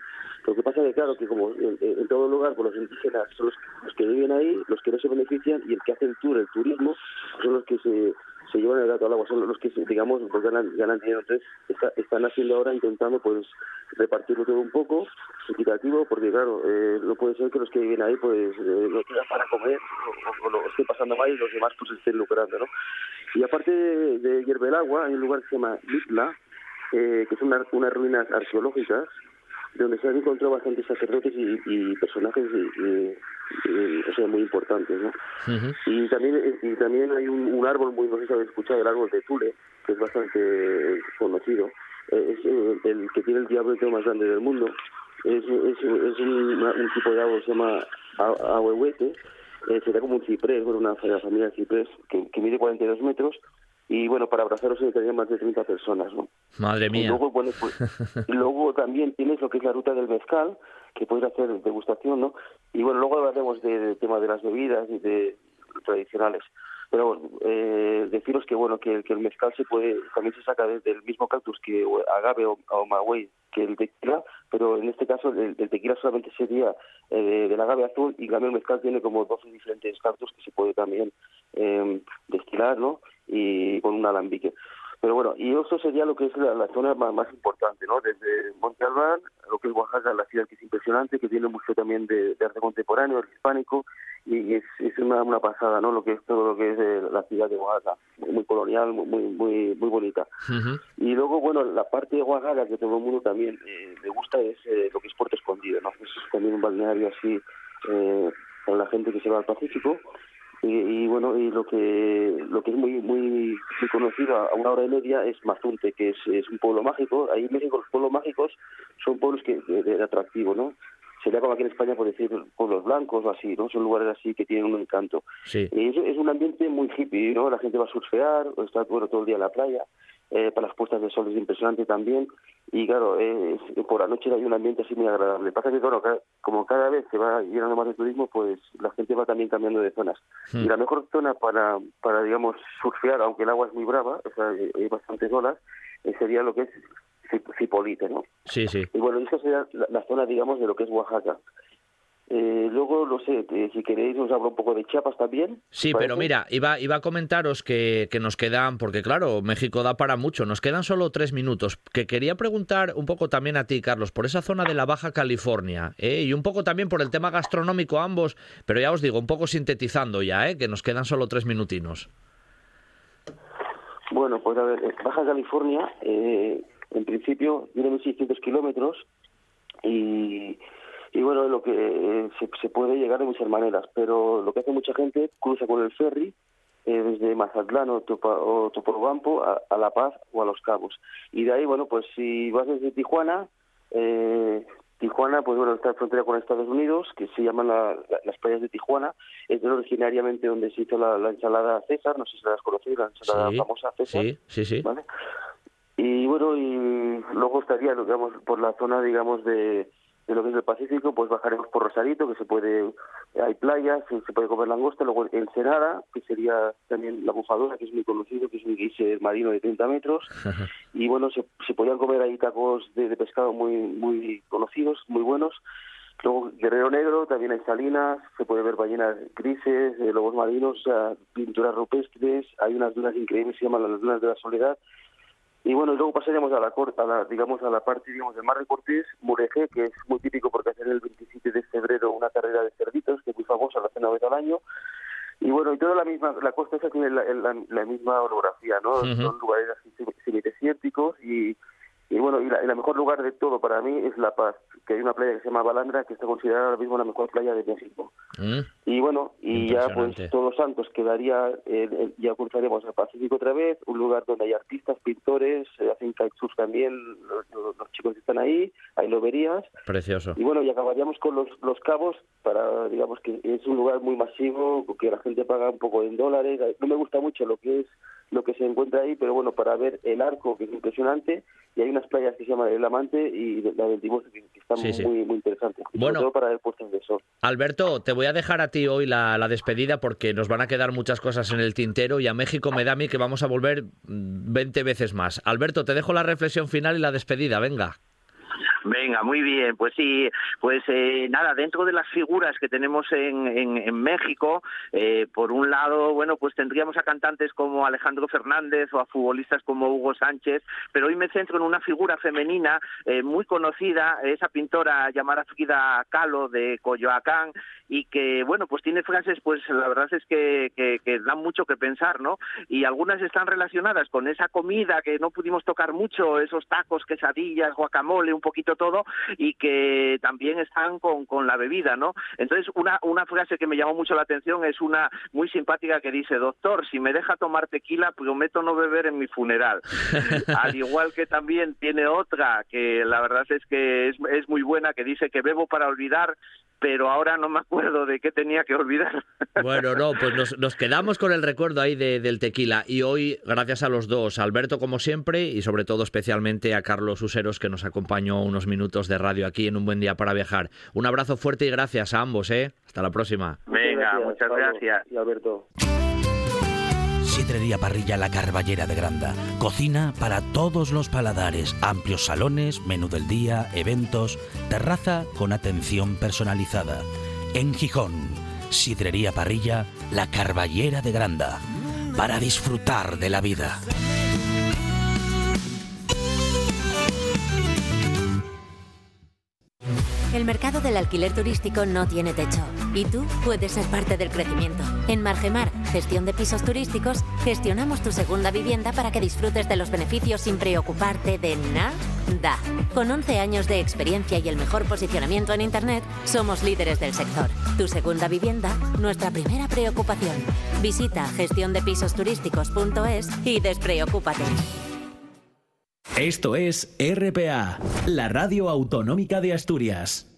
Lo que pasa es claro, que como en, todo lugar, pues los indígenas son los, los que viven ahí, los que no se benefician, y el que hace el tour, el turismo, son los que se, se llevan el gato al agua, son los que, digamos, pues ganan, ganan dinero. Entonces, está- están haciendo ahora, intentando, pues, repartirlo todo un poco, equitativo, porque, claro, eh, no puede ser que los que viven ahí, pues, eh, no tengan para comer, o, o lo estén pasando mal y los demás, pues, estén lucrando, ¿no? Y aparte de, de Hierve el Agua, hay un lugar que se llama Mitla, eh, que son una- unas ruinas arqueológicas, donde se han encontrado bastantes sacerdotes y, y personajes y, y- y, o sea, muy importantes, ¿no? Y también eh, y también hay un, un árbol muy, no sé si habéis escuchado, el árbol de Tule, que es bastante conocido. Eh, es eh, el que tiene el diámetro más grande del mundo. Es, es, es un, tipo de árbol que se llama ahuehuete. Eh, sería como un ciprés, bueno, una fa- familia de ciprés que, que mide 42 metros. Y bueno, para abrazarlo se necesitarían más de 30 personas, ¿no? Madre Y mía. luego, bueno, pues, <laughs> y luego también tienes lo que es la ruta del mezcal, que puedes hacer degustación, ¿no? Y bueno, luego hablaremos de- del tema de las bebidas y de tradicionales. Pero bueno, eh, deciros que bueno que, que el mezcal se puede también se saca desde el mismo cactus que agave o, o maguey que el tequila, pero en este caso el, el tequila solamente sería eh, del agave azul y también el mezcal tiene como 12 diferentes cactus que se puede también eh, destilar, ¿no? Y con un alambique. Pero bueno, y eso sería lo que es la, la zona más, más importante, ¿no? Desde Monte Albán, lo que es Oaxaca, la ciudad que es impresionante, que tiene mucho también de, de arte contemporáneo, el hispánico, y es, es una, una pasada, ¿no? Lo que es todo lo que es eh, la ciudad de Oaxaca, muy, colonial, muy, muy, muy bonita. Y luego, bueno, la parte de Oaxaca que todo el mundo también eh, le gusta es eh, lo que es Puerto Escondido, ¿no? Es también un balneario así eh, para la gente que se va al Pacífico. Y, y, bueno, y lo que lo que es muy muy muy conocido a una hora y media es Mazunte, que es, es un pueblo mágico. Ahí en México los pueblos mágicos son pueblos que de, de atractivo, ¿no? Sería como aquí en España, por decir, pueblos blancos o así, ¿no? Son lugares así que tienen un encanto. Sí. Y es, es un ambiente muy hippie, ¿no? La gente va a surfear, o está bueno, todo el día en la playa. Eh, para las puestas de sol es impresionante también. Y claro, eh, es- por la noche hay un ambiente así muy agradable. Pasa que, ca- como cada vez se va llenando más de turismo, pues la gente va también cambiando de zonas. Y la mejor zona para, para, digamos, surfear, aunque el agua es muy brava, o sea, hay- hay bastantes olas, eh, sería lo que es Cipolite, ¿no? Sí, sí. Y bueno, esa sería la, la zona, digamos, de lo que es Oaxaca. Eh, luego, no sé, eh, si queréis os hablo un poco de Chiapas también. Sí, ¿os pero mira, iba, iba a comentaros que, que nos quedan, porque claro, México da para mucho, nos quedan solo tres minutos. Que quería preguntar un poco también a ti, Carlos, por esa zona de la Baja California, ¿eh? y un poco también por el tema gastronómico ambos, pero ya os digo, un poco sintetizando ya, ¿eh? que nos quedan solo tres minutinos. Bueno, pues a ver, eh, Baja California, eh, en principio, tiene 1.600 kilómetros y, Y bueno, lo que eh, se, puede llegar de muchas maneras, pero lo que hace mucha gente cruza con el ferry eh, desde Mazatlán o, Topa, o Topolobampo a, a, La Paz o a Los Cabos. Y de ahí, bueno, pues si vas desde Tijuana, eh, Tijuana, pues bueno, está en frontera con Estados Unidos, que se llaman las playas de Tijuana. Es originariamente donde se hizo la, ensalada César, no sé si la has conocido, la ensalada famosa César. Sí, sí, sí. ¿vale? Y bueno, y luego estaría, digamos, por la zona, digamos, de, de lo que es el Pacífico, pues bajaremos por Rosarito, que se puede, hay playas, se puede comer langosta, luego Ensenada, que sería también la bufadora, que es muy conocido, que es un guise marino de 30 metros, y bueno, se, se podían comer ahí tacos de, pescado muy, muy conocidos, muy buenos, Luego Guerrero Negro, también hay salinas, se puede ver ballenas grises, eh, lobos marinos, pinturas rupestres, hay unas dunas increíbles, se llaman las dunas de la soledad, y bueno, luego pasaríamos a la, a la, digamos, a la parte digamos, del Mar de Cortés, Muregé, que es muy típico porque hacen el 27 de febrero una carrera de cerditos, que es muy famosa, la hacen una vez al año. Y bueno, y toda la misma, la costa esa tiene la, la, misma orografía, ¿no? Son lugares así y y bueno, y, el mejor lugar de todo para mí es La Paz, que hay una playa que se llama Balandra, que está considerada ahora mismo la mejor playa de México. Mm. Y bueno, y ya pues Todos Santos quedaría, ya cruzaremos al Pacífico otra vez, un lugar donde hay artistas, pintores, se hacen kitesurf también, los, chicos que están ahí, ahí lo verías. Precioso. Y bueno, y acabaríamos con los, los cabos, para, digamos que es un lugar muy masivo, que la gente paga un poco en dólares. No me gusta mucho lo que es lo que se encuentra ahí, pero bueno, para ver el arco, que es impresionante, y hay unas playas que se llaman El Amante y la del Timor, que están muy, muy interesantes. bueno, para el puesto de sol. Alberto, te voy a dejar a ti hoy la, la, despedida porque nos van a quedar muchas cosas en el tintero y a México me da a mí que vamos a volver 20 veces más. Alberto, te dejo la reflexión final y la despedida, venga. Venga, muy bien. Pues sí, pues eh, nada, dentro de las figuras que tenemos en, México, eh, por un lado, bueno, pues tendríamos a cantantes como Alejandro Fernández o a futbolistas como Hugo Sánchez, pero hoy me centro en una figura femenina eh, muy conocida, esa pintora llamada Frida Kahlo de Coyoacán, y que, bueno, pues tiene frases, pues la verdad es que, que, que dan mucho que pensar, ¿no? Y algunas están relacionadas con esa comida que no pudimos tocar mucho, esos tacos, quesadillas, guacamole, un poquito todo, y que también están con, con la bebida, ¿no? Entonces, una, una frase que me llamó mucho la atención es una muy simpática que dice, doctor, si me deja tomar tequila, prometo no beber en mi funeral. <laughs> Al igual que también tiene otra, que la verdad es que es, es muy buena, que dice que bebo para olvidar, pero ahora no me acuerdo de qué tenía que olvidar. <laughs> Bueno, no, pues nos, nos quedamos con el recuerdo ahí de, del tequila y hoy, gracias a los dos, Alberto como siempre y sobre todo especialmente a Carlos Useros que nos acompañó unos minutos de radio aquí en Un Buen Día para Viajar. Un abrazo fuerte y gracias a ambos, ¿eh? Hasta la próxima. Venga, muchas gracias. Y Alberto. Sidrería Parrilla La Carballera de Granda. Cocina para todos los paladares. Amplios salones, menú del día, eventos, terraza con atención personalizada. En Gijón, Sidrería Parrilla La Carballera de Granda. Para disfrutar de la vida. El mercado del alquiler turístico no tiene techo y tú puedes ser parte del crecimiento. En Margemar, gestión de pisos turísticos, gestionamos tu segunda vivienda para que disfrutes de los beneficios sin preocuparte de nada. Con 11 años de experiencia y el mejor posicionamiento en Internet, somos líderes del sector. Tu segunda vivienda, nuestra primera preocupación. Visita gestiondepisosturísticos.es y despreocúpate. Esto es RPA, la radio autonómica de Asturias.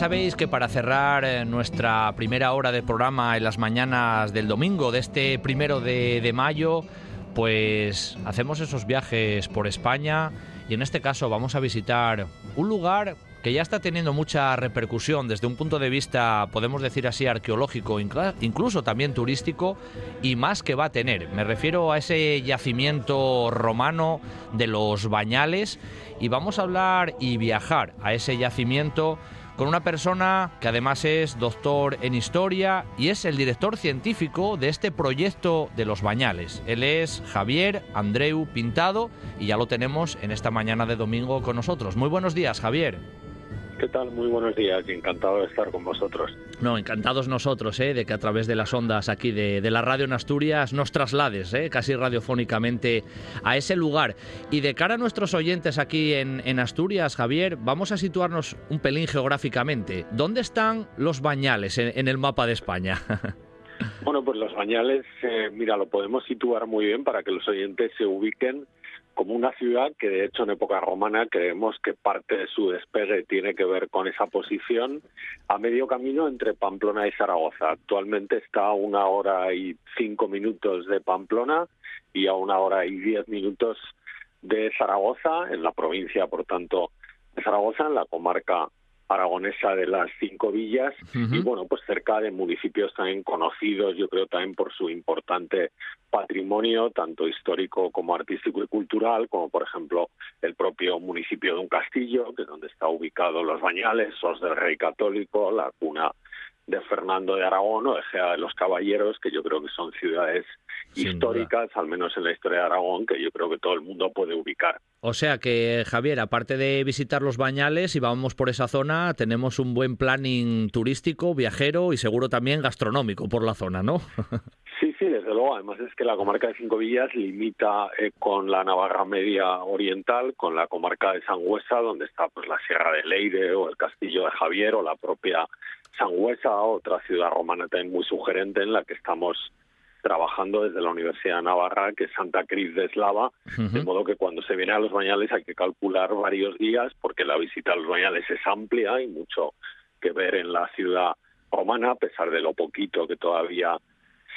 Sabéis que para cerrar eh, nuestra primera hora de programa en las mañanas del domingo de este primero de, mayo, pues hacemos esos viajes por España y en este caso vamos a visitar un lugar que ya está teniendo mucha repercusión desde un punto de vista, podemos decir así, arqueológico, incluso también turístico, y más que va a tener. Me refiero a ese yacimiento romano de los Bañales y vamos a hablar y viajar a ese yacimiento con una persona que además es doctor en historia y es el director científico de este proyecto de los bañales. Él es Javier Andreu Pintado y ya lo tenemos en esta mañana de domingo con nosotros. Muy buenos días, Javier. ¿Qué tal? Muy buenos días y encantado de estar con vosotros. No, encantados nosotros, ¿eh? de que a través de las ondas aquí de, la radio en Asturias nos traslades, ¿eh? casi radiofónicamente, a ese lugar. Y de cara a nuestros oyentes aquí en, Asturias, Javier, vamos a situarnos un pelín geográficamente. ¿Dónde están los bañales en, el mapa de España? <laughs> bueno, pues los bañales, eh, mira, lo podemos situar muy bien para que los oyentes se ubiquen como una ciudad que de hecho en época romana creemos que parte de su despegue tiene que ver con esa posición a medio camino entre Pamplona y Zaragoza. Actualmente está a una hora y cinco minutos de Pamplona y a una hora y diez minutos de Zaragoza, en la provincia, por tanto, de Zaragoza, en la comarca aragonesa de las cinco villas y bueno pues cerca de municipios también conocidos yo creo también por su importante patrimonio tanto histórico como artístico y cultural como por ejemplo el propio municipio de un castillo que es donde está ubicado los bañales sos del rey católico la cuna de Fernando de Aragón o de los Caballeros, que yo creo que son ciudades históricas, al menos en la historia de Aragón, que yo creo que todo el mundo puede ubicar. O sea que, Javier, aparte de visitar los bañales y vamos por esa zona, tenemos un buen planning turístico, viajero y seguro también gastronómico por la zona, ¿no? <laughs> Sí, sí, desde luego. Además es que la comarca de Cinco Villas limita eh, con la Navarra Media Oriental, con la comarca de Sangüesa, donde está pues la Sierra de Leire o el Castillo de Javier o la propia Sangüesa, otra ciudad romana también muy sugerente en la que estamos trabajando desde la Universidad de Navarra, que es Santa Cris de Eslava, de modo que cuando se viene a los bañales hay que calcular varios días porque la visita a los bañales es amplia y mucho que ver en la ciudad romana, a pesar de lo poquito que todavía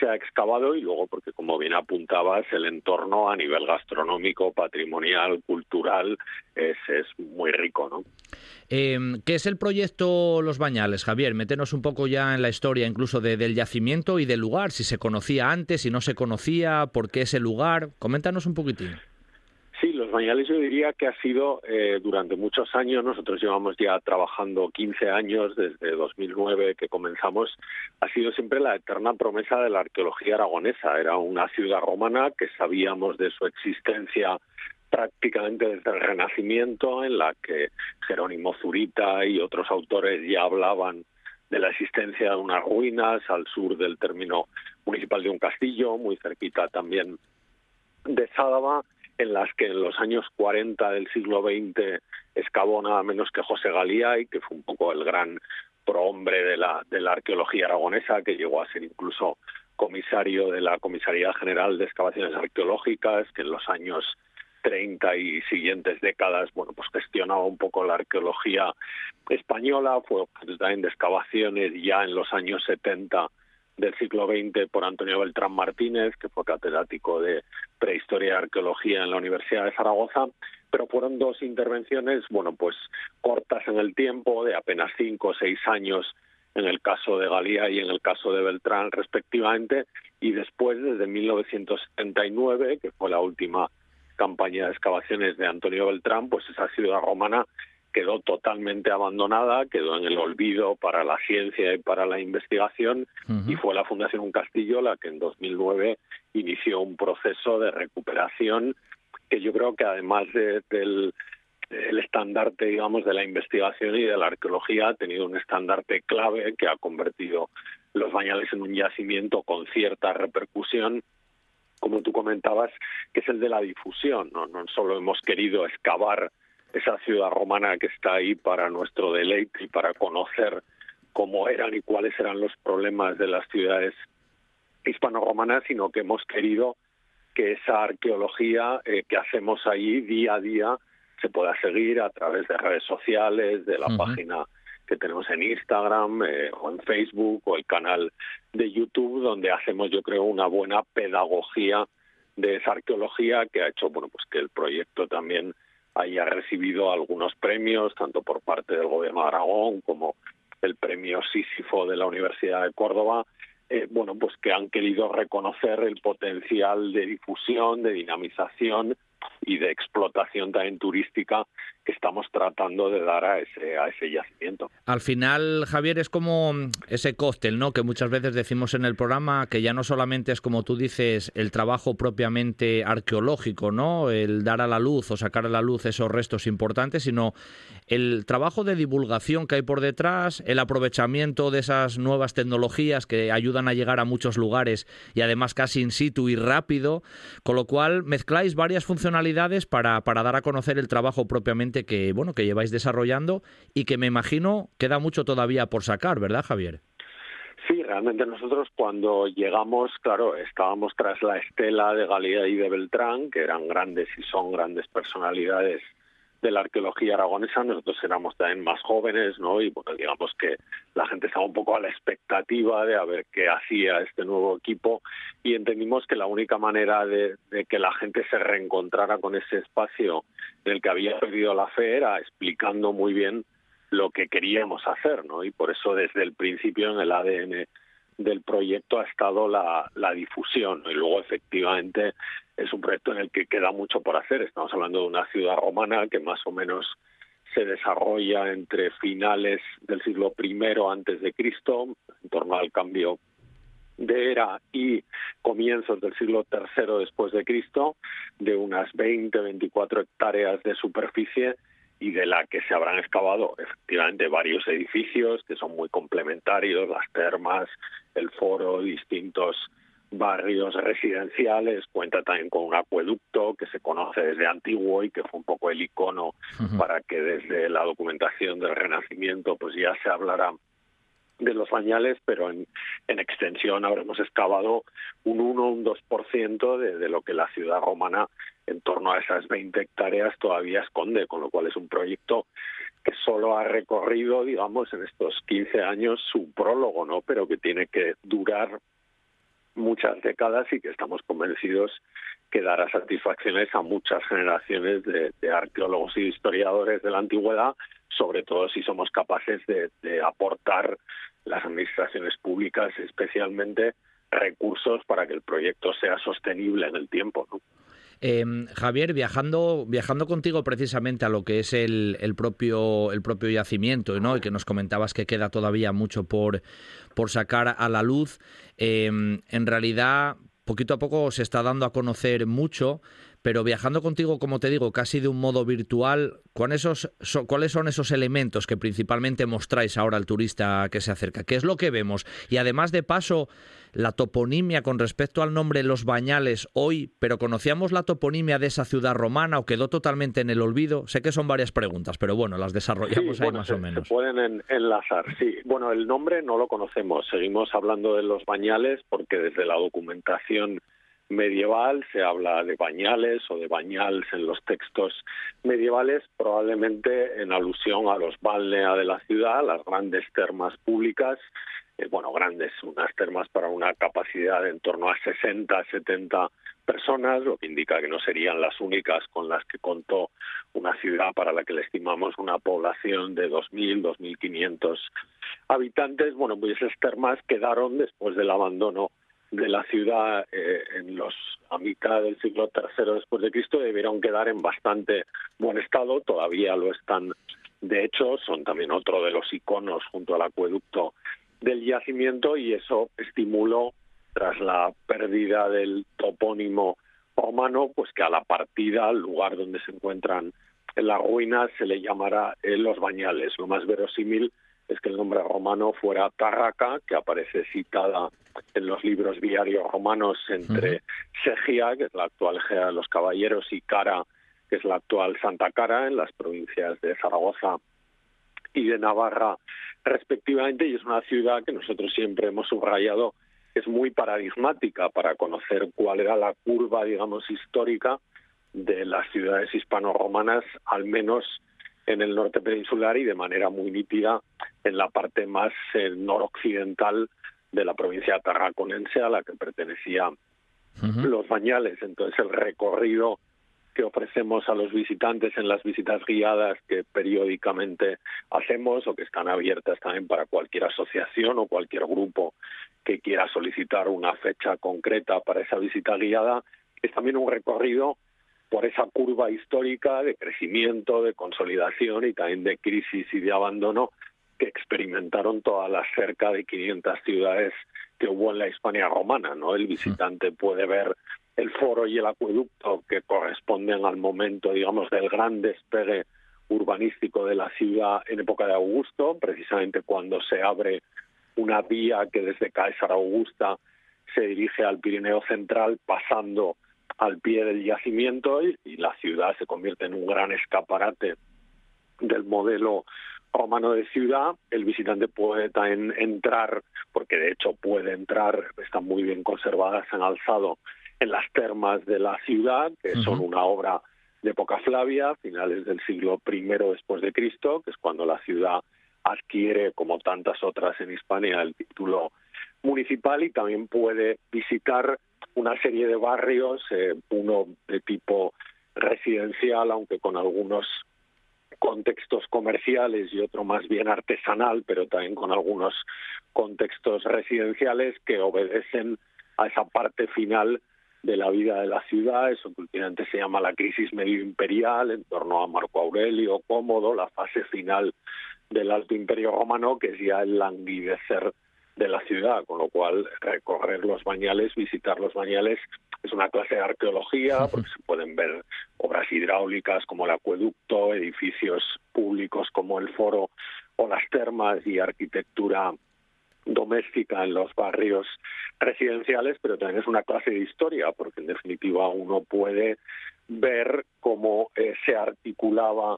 se ha excavado y luego porque como bien apuntabas el entorno a nivel gastronómico, patrimonial, cultural es, es muy rico, ¿no? Eh, ¿Qué es el proyecto Los Bañales, Javier? Métenos un poco ya en la historia incluso del yacimiento y del lugar, si se conocía antes, si no se conocía, por qué ese lugar. Coméntanos un poquitín. Bañales yo diría que ha sido eh, durante muchos años, nosotros llevamos ya trabajando 15 años desde 2009 que comenzamos, ha sido siempre la eterna promesa de la arqueología aragonesa. Era una ciudad romana que sabíamos de su existencia prácticamente desde el Renacimiento, en la que Jerónimo Zurita y otros autores ya hablaban de la existencia de unas ruinas al sur del término municipal de un castillo, muy cerquita también de Sádava, en las que en los años 40 del siglo XX excavó nada menos que José y que fue un poco el gran prohombre de la, arqueología aragonesa, que llegó a ser incluso comisario de la Comisaría General de Excavaciones Arqueológicas, que en los años 30 y siguientes décadas, bueno, pues gestionaba un poco la arqueología española, fue también de excavaciones ya en los años 70 del siglo XX por Antonio Beltrán Martínez, que fue catedrático de prehistoria y arqueología en la Universidad de Zaragoza, pero fueron dos intervenciones, bueno, pues cortas en el tiempo, de apenas cinco o seis años en el caso de Galía y en el caso de Beltrán respectivamente, y después, desde 1979, que fue la última campaña de excavaciones de Antonio Beltrán, pues esa ciudad romana quedó totalmente abandonada, quedó en el olvido para la ciencia y para la investigación y fue la Fundación Un Castillo la que en 2009 inició un proceso de recuperación que yo creo que además del el estandarte, digamos, de la investigación y de la arqueología ha tenido un estandarte clave que ha convertido los bañales en un yacimiento con cierta repercusión como tú comentabas, que es el de la difusión. No, no solo hemos querido excavar esa ciudad romana que está ahí para nuestro deleite y para conocer cómo eran y cuáles eran los problemas de las ciudades hispano-romanas, sino que hemos querido que esa arqueología eh, que hacemos ahí día a día se pueda seguir a través de redes sociales, de la página que tenemos en Instagram eh, o en Facebook o el canal de YouTube donde hacemos yo creo una buena pedagogía de esa arqueología que ha hecho bueno pues que el proyecto también haya recibido algunos premios tanto por parte del gobierno de Aragón como el premio Sísifo de la Universidad de Córdoba eh, bueno pues que han querido reconocer el potencial de difusión de dinamización y de explotación también turística que estamos tratando de dar a ese, a ese yacimiento. Al final, Javier, es como ese cóctel, ¿no? Que muchas veces decimos en el programa que ya no solamente es como tú dices el trabajo propiamente arqueológico, ¿no? El dar a la luz o sacar a la luz esos restos importantes, sino el trabajo de divulgación que hay por detrás, el aprovechamiento de esas nuevas tecnologías que ayudan a llegar a muchos lugares y además casi in situ y rápido, con lo cual mezcláis varias funcionalidades para, para dar a conocer el trabajo propiamente que, bueno, que lleváis desarrollando y que me imagino queda mucho todavía por sacar, ¿verdad, Javier? Sí, realmente nosotros cuando llegamos, claro, estábamos tras la estela de Galilea y de Beltrán, que eran grandes y son grandes personalidades de la arqueología aragonesa, nosotros éramos también más jóvenes, ¿no? Y bueno, digamos que la gente estaba un poco a la expectativa de a ver qué hacía este nuevo equipo y entendimos que la única manera de, que la gente se reencontrara con ese espacio en el que había perdido la fe era explicando muy bien lo que queríamos hacer, ¿no? Y por eso desde el principio en el ADN del proyecto ha estado la, la difusión y luego efectivamente es un proyecto en el que queda mucho por hacer. Estamos hablando de una ciudad romana que más o menos se desarrolla entre finales del siglo I antes de Cristo, en torno al cambio de era y comienzos del siglo III después de Cristo, de unas 20, 24 hectáreas de superficie y de la que se habrán excavado efectivamente varios edificios que son muy complementarios, las termas, el foro, distintos barrios residenciales, cuenta también con un acueducto que se conoce desde antiguo y que fue un poco el icono para que desde la documentación del Renacimiento pues ya se hablara de los bañales, pero en, en extensión habremos excavado un 1 un 2% de, de lo que la ciudad romana en torno a esas 20 hectáreas todavía esconde, con lo cual es un proyecto que solo ha recorrido, digamos, en estos 15 años su prólogo, ¿no? Pero que tiene que durar muchas décadas y que estamos convencidos que dará satisfacciones a muchas generaciones de, arqueólogos y historiadores de la antigüedad, sobre todo si somos capaces de, aportar las administraciones públicas, especialmente recursos para que el proyecto sea sostenible en el tiempo. Eh, Javier, viajando, viajando contigo precisamente a lo que es el, el, propio, el propio yacimiento, ¿no? Y que nos comentabas que queda todavía mucho por, por sacar a la luz. Eh, en realidad, poquito a poco se está dando a conocer mucho, pero viajando contigo, como te digo, casi de un modo virtual, ¿cuáles son esos elementos que principalmente mostráis ahora al turista que se acerca? ¿Qué es lo que vemos? Y además, de paso, la toponimia con respecto al nombre Los Bañales hoy, pero ¿conocíamos la toponimia de esa ciudad romana o quedó totalmente en el olvido? Sé que son varias preguntas, pero bueno, las desarrollamos sí, ahí bueno, más se, o menos. Se pueden en, enlazar, sí. Bueno, el nombre no lo conocemos. Seguimos hablando de Los Bañales porque desde la documentación medieval se habla de bañales o de bañals en los textos medievales, probablemente en alusión a los balnea de la ciudad, las grandes termas públicas, eh, bueno, grandes, unas termas para una capacidad de en torno a 60, 70 personas, lo que indica que no serían las únicas con las que contó una ciudad para la que le estimamos una población de 2.000, 2.500 habitantes. Bueno, pues esas termas quedaron después del abandono de la ciudad eh, en los a mitad del siglo III después de Cristo debieron quedar en bastante buen estado, todavía lo están de hecho, son también otro de los iconos junto al acueducto del yacimiento y eso estimuló tras la pérdida del topónimo romano, pues que a la partida, al lugar donde se encuentran en las ruinas, se le llamará eh, los bañales. Lo más verosímil es que el nombre romano fuera Tarraca, que aparece citada en los libros diarios romanos entre uh -huh. Segia, que es la actual Gea de los Caballeros, y Cara, que es la actual Santa Cara, en las provincias de Zaragoza y de Navarra, respectivamente, y es una ciudad que nosotros siempre hemos subrayado que es muy paradigmática para conocer cuál era la curva, digamos, histórica de las ciudades hispano-romanas, al menos en el norte peninsular y de manera muy nítida en la parte más eh, noroccidental de la provincia tarraconense a la que pertenecía uh -huh. los bañales. Entonces el recorrido que ofrecemos a los visitantes en las visitas guiadas que periódicamente hacemos o que están abiertas también para cualquier asociación o cualquier grupo que quiera solicitar una fecha concreta para esa visita guiada, es también un recorrido por esa curva histórica de crecimiento, de consolidación y también de crisis y de abandono que experimentaron todas las cerca de 500 ciudades que hubo en la Hispania romana. El visitante puede ver el foro y el acueducto que corresponden al momento, digamos, del gran despegue urbanístico de la ciudad en época de Augusto, precisamente cuando se abre una vía que desde Caesar Augusta se dirige al Pirineo Central pasando al pie del yacimiento y, la ciudad se convierte en un gran escaparate del modelo romano de ciudad. El visitante puede también entrar, porque de hecho puede entrar, están muy bien conservadas en alzado, en las termas de la ciudad, que son una obra de época Flavia, finales del siglo I después de Cristo, que es cuando la ciudad adquiere, como tantas otras en Hispania, el título municipal y también puede visitar una serie de barrios, eh, uno de tipo residencial, aunque con algunos contextos comerciales y otro más bien artesanal, pero también con algunos contextos residenciales que obedecen a esa parte final de la vida de la ciudad, eso que últimamente se llama la crisis medio imperial en torno a Marco Aurelio, Cómodo, la fase final del Alto Imperio Romano, que es ya el languidecer de la ciudad, con lo cual recorrer los bañales, visitar los bañales es una clase de arqueología, porque se pueden ver obras hidráulicas como el acueducto, edificios públicos como el foro o las termas y arquitectura doméstica en los barrios residenciales, pero también es una clase de historia, porque en definitiva uno puede ver cómo eh, se articulaba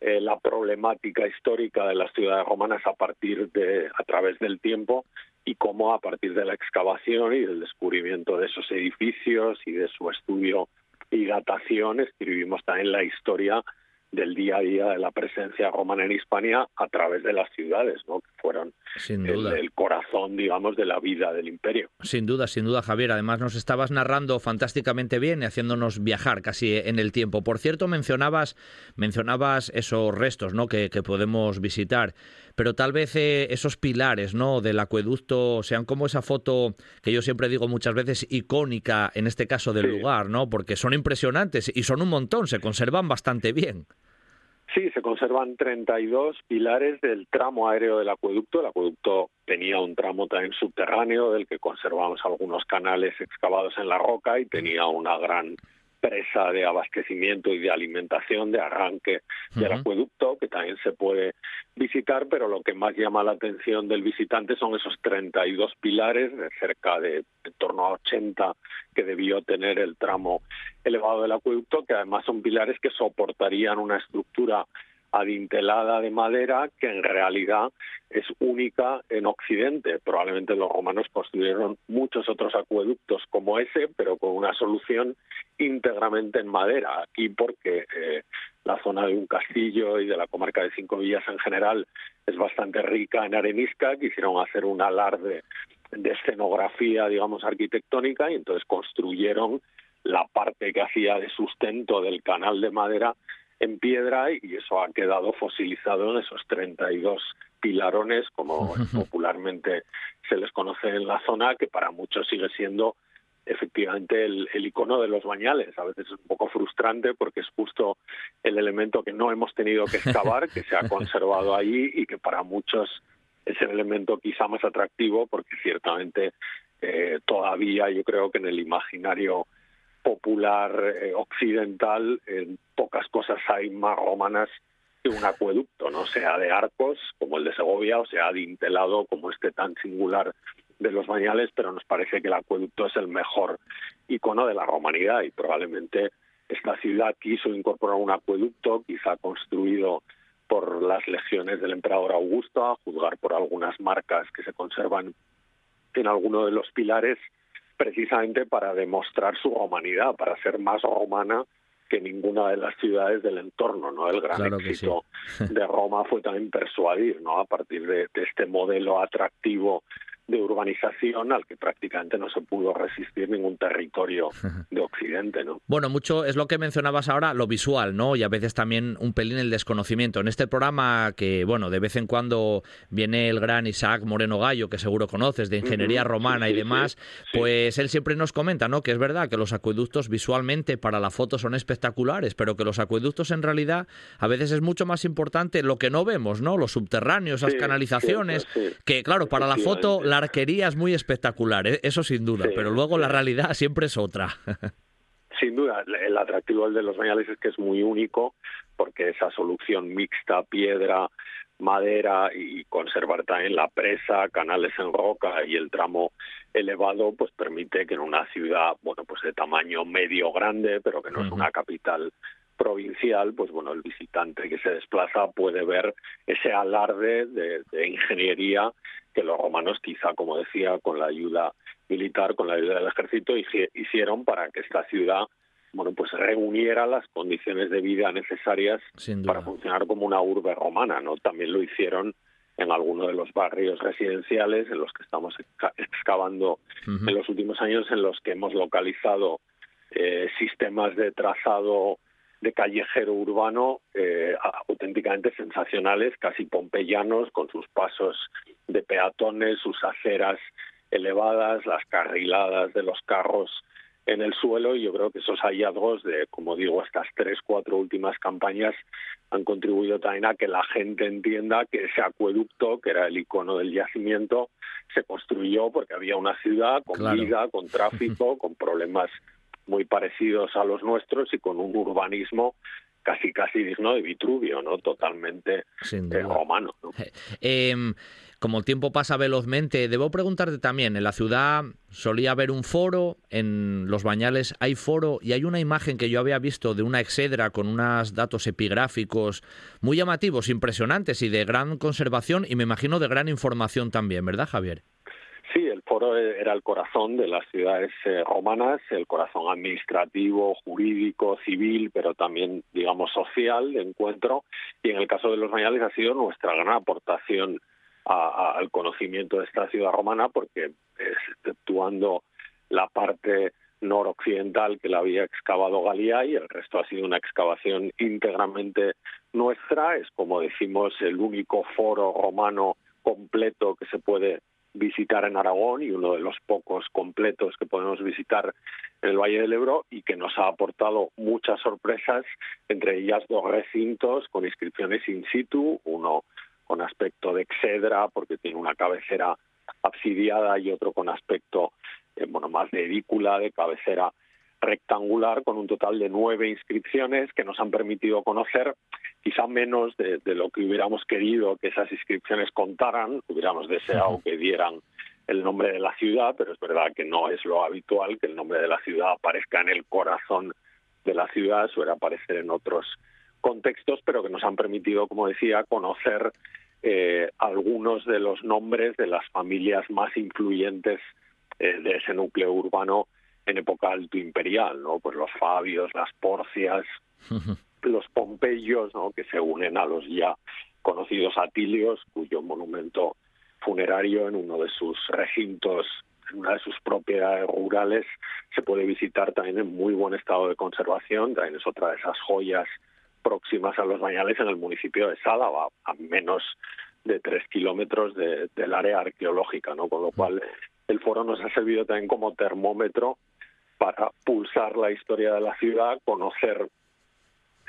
eh, la problemática histórica de las ciudades romanas a partir de a través del tiempo y cómo a partir de la excavación y del descubrimiento de esos edificios y de su estudio y datación escribimos también la historia del día a día de la presencia romana en Hispania a través de las ciudades, ¿no? que fueron El, corazón, digamos, de la vida del imperio. Sin duda, sin duda, Javier. Además, nos estabas narrando fantásticamente bien y haciéndonos viajar casi en el tiempo. Por cierto, mencionabas, mencionabas esos restos ¿no? que, podemos visitar, pero tal vez eh, esos pilares ¿no? del acueducto sean como esa foto que yo siempre digo muchas veces icónica, en este caso del lugar, ¿no? porque son impresionantes y son un montón, se conservan bastante bien. Sí, se conservan 32 pilares del tramo aéreo del acueducto. El acueducto tenía un tramo también subterráneo del que conservamos algunos canales excavados en la roca y tenía una gran presa de abastecimiento y de alimentación, de arranque del acueducto, que también se puede visitar, pero lo que más llama la atención del visitante son esos 32 pilares, de cerca de en torno a 80 que debió tener el tramo elevado del acueducto, que además son pilares que soportarían una estructura adintelada de madera que en realidad es única en Occidente. Probablemente los romanos construyeron muchos otros acueductos como ese, pero con una solución íntegramente en madera. Aquí porque eh, la zona de un castillo y de la comarca de Cinco Villas en general es bastante rica en arenisca, quisieron hacer un alarde de escenografía, digamos, arquitectónica y entonces construyeron la parte que hacía de sustento del canal de madera en piedra y eso ha quedado fosilizado en esos 32 pilarones, como <laughs> popularmente se les conoce en la zona, que para muchos sigue siendo efectivamente el, icono de los bañales. A veces es un poco frustrante porque es justo el elemento que no hemos tenido que excavar, que se ha <laughs> conservado ahí y que para muchos es el elemento quizá más atractivo porque ciertamente eh, todavía yo creo que en el imaginario popular eh, occidental, en pocas cosas hay más romanas que un acueducto, no sea de arcos como el de Segovia o sea dintelado como este tan singular de los bañales, pero nos parece que el acueducto es el mejor icono de la romanidad y probablemente esta ciudad quiso incorporar un acueducto, quizá construido por las legiones del emperador Augusto, a juzgar por algunas marcas que se conservan en alguno de los pilares, precisamente para demostrar su romanidad, para ser más romana que ninguna de las ciudades del entorno, ¿no? El gran éxito de Roma fue también persuadir, ¿no? A partir de, este modelo atractivo de urbanización al que prácticamente no se pudo resistir ningún territorio <laughs> de Occidente, ¿no? Bueno, mucho es lo que mencionabas ahora, lo visual, ¿no? Y a veces también un pelín el desconocimiento. En este programa que, bueno, de vez en cuando viene el gran Isaac Moreno Gallo, que seguro conoces, de ingeniería romana y demás, pues él siempre nos comenta, ¿no? Que es verdad que los acueductos visualmente para la foto son espectaculares, pero que los acueductos en realidad a veces es mucho más importante lo que no vemos, ¿no? Los subterráneos, las canalizaciones, que claro, para la foto la arquería es muy espectacular, ¿eh? eso sin duda, pero luego la realidad siempre es otra. <laughs> Sin duda, el atractivo de los bañales es que es muy único porque esa solución mixta, piedra, madera y conservar también la presa, canales en roca y el tramo elevado, pues permite que en una ciudad, bueno, pues de tamaño medio grande, pero que no es una capital provincial, pues bueno, el visitante que se desplaza puede ver ese alarde de, ingeniería que los romanos quizá, como decía, con la ayuda militar, con la ayuda del ejército, hicieron para que esta ciudad bueno, pues reuniera las condiciones de vida necesarias para funcionar como una urbe romana, ¿no? También lo hicieron en algunos de los barrios residenciales en los que estamos excavando en los últimos años, en los que hemos localizado eh, sistemas de trazado de callejero urbano eh, auténticamente sensacionales, casi pompeyanos, con sus pasos de peatones, sus aceras elevadas, las carriladas de los carros en el suelo. Y yo creo que esos hallazgos de, como digo, estas tres, cuatro últimas campañas han contribuido también a que la gente entienda que ese acueducto, que era el icono del yacimiento, se construyó porque había una ciudad con vida, con tráfico, <laughs> con problemas muy parecidos a los nuestros y con un urbanismo casi casi digno de Vitruvio, ¿no? Totalmente eh, romano. Eh, como el tiempo pasa velozmente, debo preguntarte también, en la ciudad solía haber un foro, en los bañales hay foro y hay una imagen que yo había visto de una exedra con unos datos epigráficos muy llamativos, impresionantes y de gran conservación y me imagino de gran información también, ¿verdad Javier? Sí, el foro era el corazón de las ciudades eh, romanas, el corazón administrativo, jurídico, civil, pero también, digamos, social de encuentro. Y en el caso de los bañales ha sido nuestra gran aportación al conocimiento de esta ciudad romana, porque exceptuando la parte noroccidental que la había excavado Galía y el resto ha sido una excavación íntegramente nuestra. Es, como decimos, el único foro romano completo que se puede visitar en Aragón y uno de los pocos completos que podemos visitar en el Valle del Ebro y que nos ha aportado muchas sorpresas, entre ellas dos recintos con inscripciones in situ, uno con aspecto de exedra porque tiene una cabecera absidiada y otro con aspecto eh, bueno más de edícula de cabecera rectangular con un total de nueve inscripciones que nos han permitido conocer quizá menos de, lo que hubiéramos querido que esas inscripciones contaran, hubiéramos deseado que dieran el nombre de la ciudad, pero es verdad que no es lo habitual que el nombre de la ciudad aparezca en el corazón de la ciudad, suele aparecer en otros contextos, pero que nos han permitido, como decía, conocer eh, algunos de los nombres de las familias más influyentes eh, de ese núcleo urbano en época alto imperial, ¿no? Pues los Fabios, las Porcias, <laughs> los Pompeyos, ¿no? Que se unen a los ya conocidos Atilios, cuyo monumento funerario en uno de sus recintos, en una de sus propiedades rurales, se puede visitar también en muy buen estado de conservación. También es otra de esas joyas próximas a los bañales en el municipio de Sálava, a menos de tres kilómetros del área arqueológica, ¿no? Con lo cual el foro nos ha servido también como termómetro para pulsar la historia de la ciudad, conocer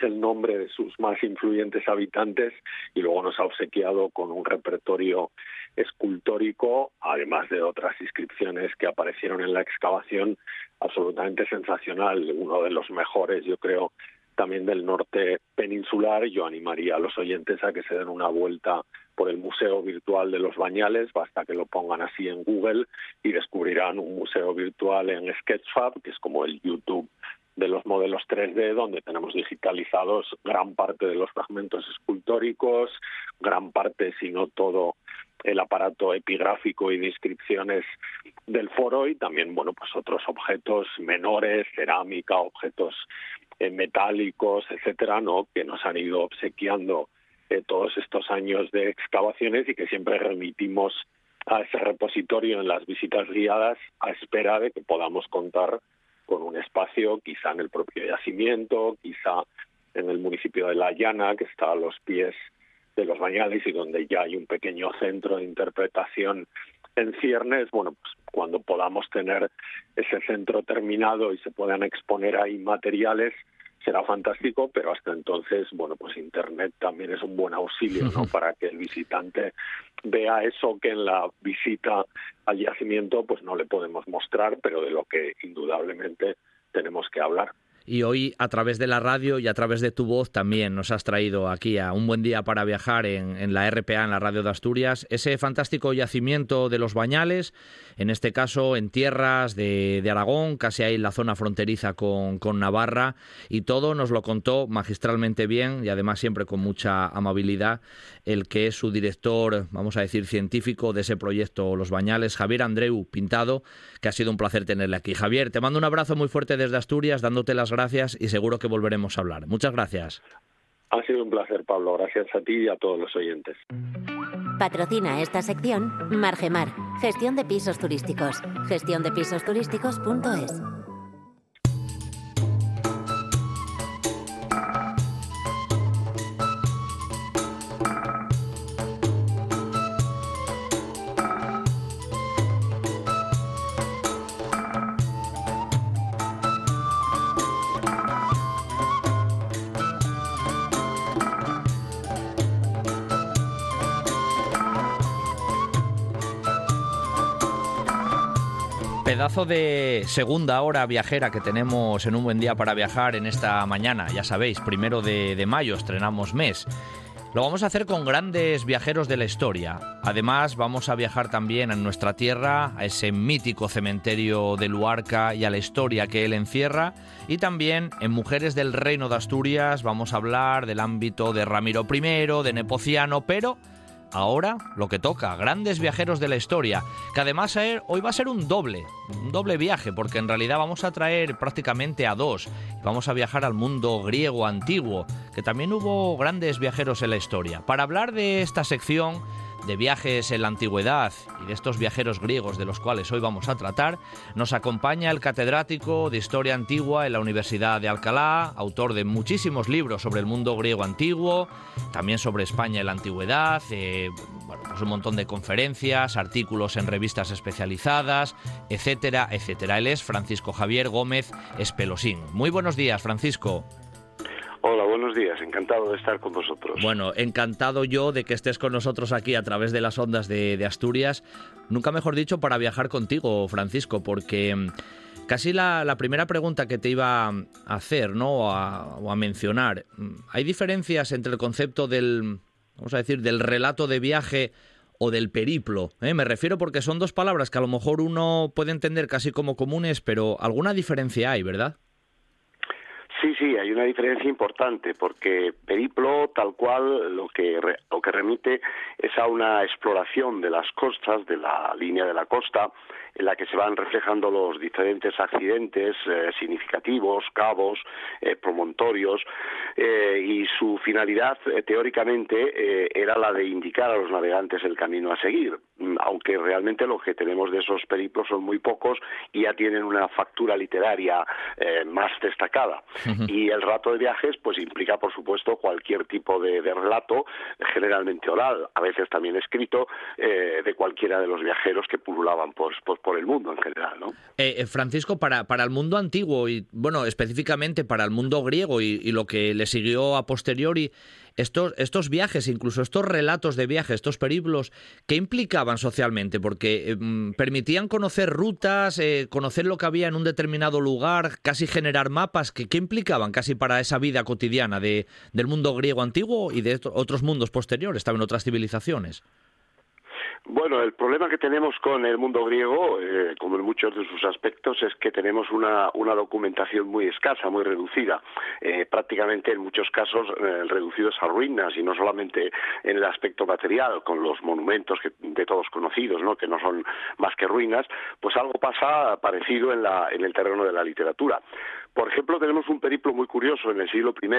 el nombre de sus más influyentes habitantes y luego nos ha obsequiado con un repertorio escultórico, además de otras inscripciones que aparecieron en la excavación, absolutamente sensacional, uno de los mejores, yo creo, también del norte peninsular. Yo animaría a los oyentes a que se den una vuelta por el Museo Virtual de los Bañales, basta que lo pongan así en Google y descubrirán un museo virtual en Sketchfab, que es como el YouTube de los modelos 3D, donde tenemos digitalizados gran parte de los fragmentos escultóricos, gran parte, si no todo, el aparato epigráfico y de inscripciones del foro y también, bueno, pues otros objetos menores, cerámica, objetos eh, metálicos, etcétera, ¿no? Que nos han ido obsequiando eh, todos estos años de excavaciones y que siempre remitimos a ese repositorio en las visitas guiadas a espera de que podamos contar con un espacio quizá en el propio yacimiento, quizá en el municipio de La Llana, que está a los pies de los bañales y donde ya hay un pequeño centro de interpretación en ciernes, bueno, pues cuando podamos tener ese centro terminado y se puedan exponer ahí materiales, será fantástico, pero hasta entonces, bueno, pues Internet también es un buen auxilio, ¿no? Para que el visitante vea eso que en la visita al yacimiento, pues no le podemos mostrar, pero de lo que indudablemente tenemos que hablar y hoy a través de la radio y a través de tu voz también nos has traído aquí a un buen día para viajar en, la RPA, en la radio de Asturias, ese fantástico yacimiento de los Bañales, en este caso en tierras de, Aragón, casi ahí en la zona fronteriza con, con, Navarra, y todo nos lo contó magistralmente bien y además siempre con mucha amabilidad el que es su director, vamos a decir, científico de ese proyecto Los Bañales, Javier Andreu Pintado, que ha sido un placer tenerle aquí. Javier, te mando un abrazo muy fuerte desde Asturias, dándote las gracias y seguro que volveremos a hablar. Muchas gracias. Ha sido un placer, Pablo. Gracias a ti y a todos los oyentes. Patrocina esta sección Margemar, gestión de pisos turísticos. gestiondepisosturísticos.es. pedazo de segunda hora viajera que tenemos en un buen día para viajar en esta mañana, ya sabéis, primero de, mayo estrenamos mes. Lo vamos a hacer con grandes viajeros de la historia. Además, vamos a viajar también en nuestra tierra, a ese mítico cementerio de Luarca y a la historia que él encierra. Y también en Mujeres del Reino de Asturias vamos a hablar del ámbito de Ramiro I, de Nepociano, pero ahora lo que toca, grandes viajeros de la historia, que además hoy va a ser un doble, un doble viaje, porque en realidad vamos a traer prácticamente a dos. Vamos a viajar al mundo griego antiguo, que también hubo grandes viajeros en la historia. Para hablar de esta sección, de viajes en la antigüedad y de estos viajeros griegos de los cuales hoy vamos a tratar, nos acompaña el catedrático de Historia Antigua en la Universidad de Alcalá, autor de muchísimos libros sobre el mundo griego antiguo, también sobre España y la antigüedad, eh, pues un montón de conferencias, artículos en revistas especializadas, etcétera, etcétera. Él es Francisco Javier Gómez Espelosín. Muy buenos días, Francisco. Hola, buenos días. Encantado de estar con vosotros. Bueno, encantado yo de que estés con nosotros aquí a través de las ondas de, Asturias. Nunca mejor dicho para viajar contigo, Francisco, porque mm, casi la, primera pregunta que te iba a hacer, ¿no? O a, mencionar. Mm, ¿Hay diferencias entre el concepto del, vamos a decir, del relato de viaje o del periplo. ¿eh? Me refiero porque son dos palabras que a lo mejor uno puede entender casi como comunes, pero alguna diferencia hay, ¿verdad? Sí, sí, hay una diferencia importante porque periplo tal cual lo que lo que remite es a una exploración de las costas, de la línea de la costa, en la que se van reflejando los diferentes accidentes eh, significativos, cabos, eh, promontorios, eh, y su finalidad teóricamente era la de indicar a los navegantes el camino a seguir, mm, aunque realmente lo que tenemos de esos periplos son muy pocos y ya tienen una factura literaria más destacada. Y el rato de viajes pues implica, por supuesto, cualquier tipo de, relato, generalmente oral, a veces también escrito, de cualquiera de los viajeros que pululaban por, por por el mundo en general. Eh, eh, Francisco, para, para el mundo antiguo y, bueno, específicamente para el mundo griego y, lo que le siguió a posteriori, estos, estos viajes, incluso estos relatos de viajes, estos periplos, ¿qué implicaban socialmente? Porque eh, mm, permitían conocer rutas, conocer lo que había en un determinado lugar, casi generar mapas, ¿qué, qué implicaban casi para esa vida cotidiana de, del mundo griego antiguo y de otros mundos posteriores, también otras civilizaciones? Bueno, el problema que tenemos con el mundo griego, eh, como en muchos de sus aspectos, es que tenemos una, una documentación muy escasa, muy reducida, eh, prácticamente en muchos casos eh, reducidos a ruinas y no solamente en el aspecto material, con los monumentos que, de todos conocidos, ¿no? que no son más que ruinas, pues algo pasa parecido en, la, en el terreno de la literatura Por ejemplo, tenemos un periplo muy curioso en el siglo I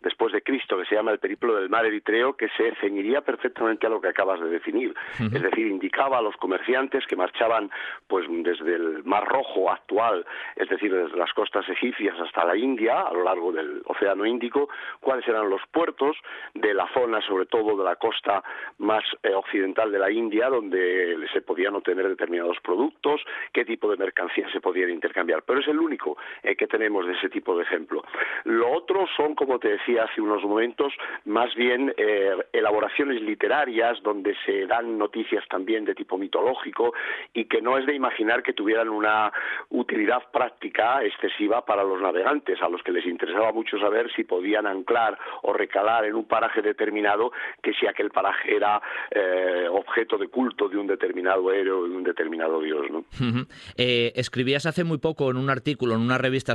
después de Cristo que se llama el periplo del mar Eritreo que se ceñiría perfectamente a lo que acabas de definir. Es decir, indicaba a los comerciantes que marchaban pues desde el Mar Rojo actual, es decir, desde las costas egipcias hasta la India, a lo largo del Océano Índico, cuáles eran los puertos de la zona, sobre todo de la costa más eh, occidental de la India, donde se podían obtener determinados productos, qué tipo de mercancías se podían intercambiar. Pero es el único eh, que tenemos de ese tipo de ejemplo. Lo otro son, como te decía hace unos momentos, más bien eh, elaboraciones literarias donde se dan noticias también de tipo mitológico y que no es de imaginar que tuvieran una utilidad práctica excesiva para los navegantes, a los que les interesaba mucho saber si podían anclar o recalar en un paraje determinado, que si aquel paraje era eh, objeto de culto de un determinado héroe o de un determinado dios. Eh, escribías hace muy poco en un artículo en una revista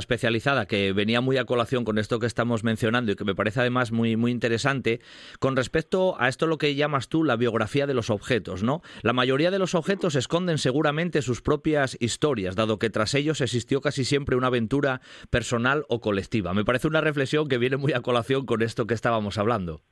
que venía muy a colación con esto que estamos mencionando y que me parece además muy, muy interesante con respecto a esto lo que llamas tú la biografía de los objetos, ¿no? La mayoría de los objetos esconden seguramente sus propias historias, dado que tras ellos existió casi siempre una aventura personal o colectiva. Me parece una reflexión que viene muy a colación con esto que estábamos hablando.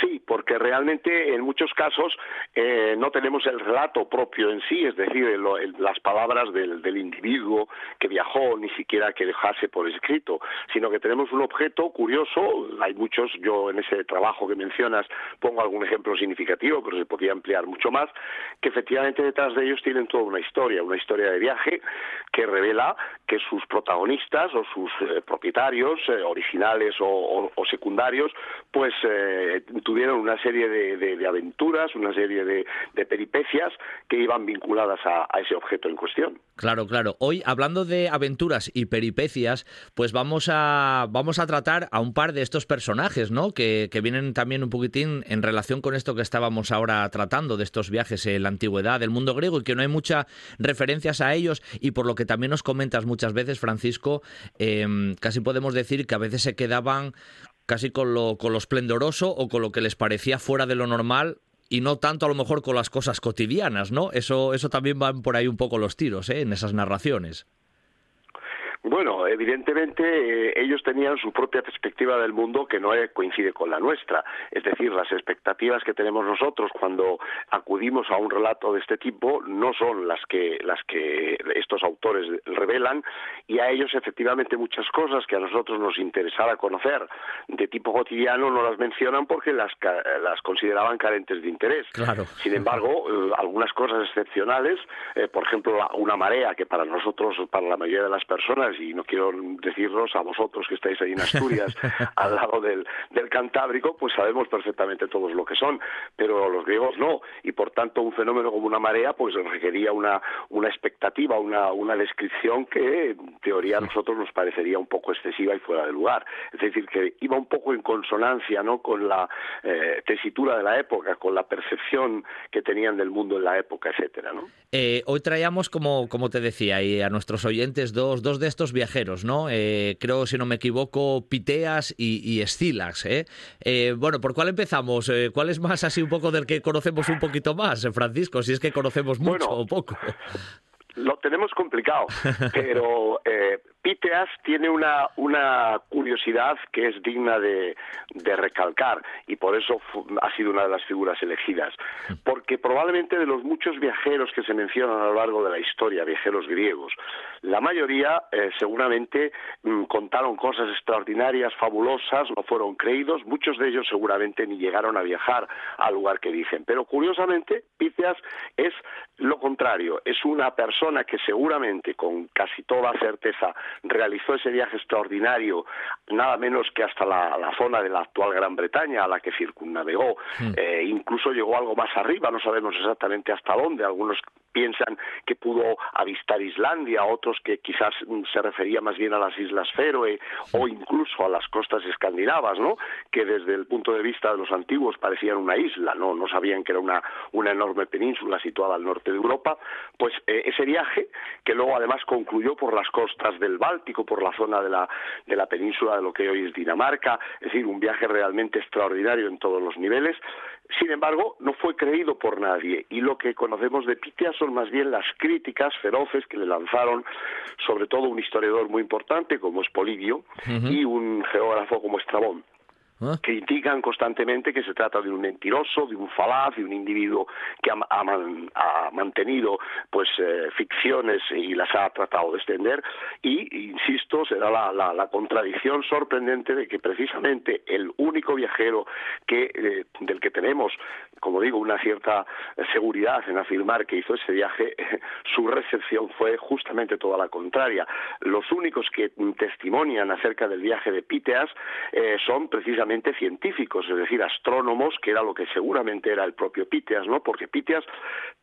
Sí, porque realmente en muchos casos eh, no tenemos el relato propio en sí, es decir, las palabras del, individuo que viajó, ni siquiera que dejase por escrito, sino que tenemos un objeto curioso, hay muchos, yo en ese trabajo que mencionas pongo algún ejemplo significativo, pero se podría ampliar mucho más, que efectivamente detrás de ellos tienen toda una historia, una historia de viaje que revela que sus protagonistas o sus eh, propietarios, eh, originales o, secundarios, pues tuvieron una serie de, aventuras, una serie de, peripecias que iban vinculadas a, ese objeto en cuestión. Claro, claro. Hoy, hablando de aventuras y peripecias, pues vamos a, vamos a tratar a un par de estos personajes, ¿no? Que, que vienen también un poquitín en relación con esto que estábamos ahora tratando, de estos viajes en la antigüedad del mundo griego, y que no hay muchas referencias a ellos, y por lo que también nos comentas muchas veces, Francisco, em, casi podemos decir que a veces se quedaban casi con lo, con lo esplendoroso o con lo que les parecía fuera de lo normal y no tanto a lo mejor con las cosas cotidianas, ¿no? Eso, eso también van por ahí un poco los tiros, ¿eh? En esas narraciones. Bueno, evidentemente eh, ellos tenían su propia perspectiva del mundo que no coincide con la nuestra. Es decir, las expectativas que tenemos nosotros cuando acudimos a un relato de este tipo no son las que, las que estos autores revelan y a ellos efectivamente muchas cosas que a nosotros nos interesaba conocer de tipo cotidiano no las mencionan porque las, las consideraban carentes de interés. Claro. Sin embargo, eh, algunas cosas excepcionales, eh, por ejemplo, una marea que para nosotros, para la mayoría de las personas, y no quiero deciros a vosotros que estáis ahí en Asturias, <laughs> al lado del, del Cantábrico, pues sabemos perfectamente todos lo que son, pero los griegos no, y por tanto un fenómeno como una marea pues requería una, una expectativa, una, una descripción que en teoría a nosotros nos parecería un poco excesiva y fuera de lugar. Es decir, que iba un poco en consonancia ¿no? con la eh, tesitura de la época, con la percepción que tenían del mundo en la época, etcétera, ¿no? Eh, hoy traíamos, como, como te decía, y a nuestros oyentes dos, dos de estos viajeros, ¿no? Eh, creo, si no me equivoco, Piteas y, Escilax, ¿eh? ¿eh? Bueno, ¿por cuál empezamos? Eh, ¿Cuál es más así un poco del que conocemos un poquito más, Francisco? Si es que conocemos mucho o poco. Lo tenemos complicado, <laughs> pero Piteas tiene una, una curiosidad que es digna de, de recalcar y por eso ha sido una de las figuras elegidas. Porque probablemente de los muchos viajeros que se mencionan a lo largo de la historia, viajeros griegos, la mayoría eh, seguramente mm, contaron cosas extraordinarias, fabulosas, no fueron creídos, muchos de ellos seguramente ni llegaron a viajar al lugar que dicen. Pero curiosamente, Piteas es lo contrario, es una persona que seguramente, con casi toda certeza, realizó ese viaje extraordinario, nada menos que hasta la, zona de la actual Gran Bretaña, a la que circunnavegó, hmm. eh, incluso llegó algo más arriba, no sabemos exactamente hasta dónde, algunos piensan que pudo avistar Islandia, otros que quizás mm, se refería más bien a las Islas Feroe o incluso a las costas escandinavas, ¿no? Que desde el punto de vista de los antiguos parecían una isla, no, no sabían que era una, una enorme península situada al norte de Europa. Pues eh, ese viaje, que luego además concluyó por las costas del Báltico, por la zona de la, de la península de lo que hoy es Dinamarca, es decir, un viaje realmente extraordinario en todos los niveles, sin embargo, no fue creído por nadie y lo que conocemos de Piteas son más bien las críticas feroces que le lanzaron sobre todo un historiador muy importante como es Polibio y un geógrafo como Estrabón. ¿Ah? critican constantemente que se trata de un mentiroso, de un falaz, de un individuo que ha, ha man- ha mantenido pues eh, ficciones y las ha tratado de extender y insisto será la contradicción sorprendente de que precisamente el único viajero que eh, del que tenemos como digo una cierta seguridad en afirmar que hizo ese viaje <laughs> su recepción fue justamente toda la contraria los únicos que testimonian acerca del viaje de Piteas eh, son precisamente científicos, es decir, astrónomos, que era lo que seguramente era el propio Piteas, ¿no? Porque Piteas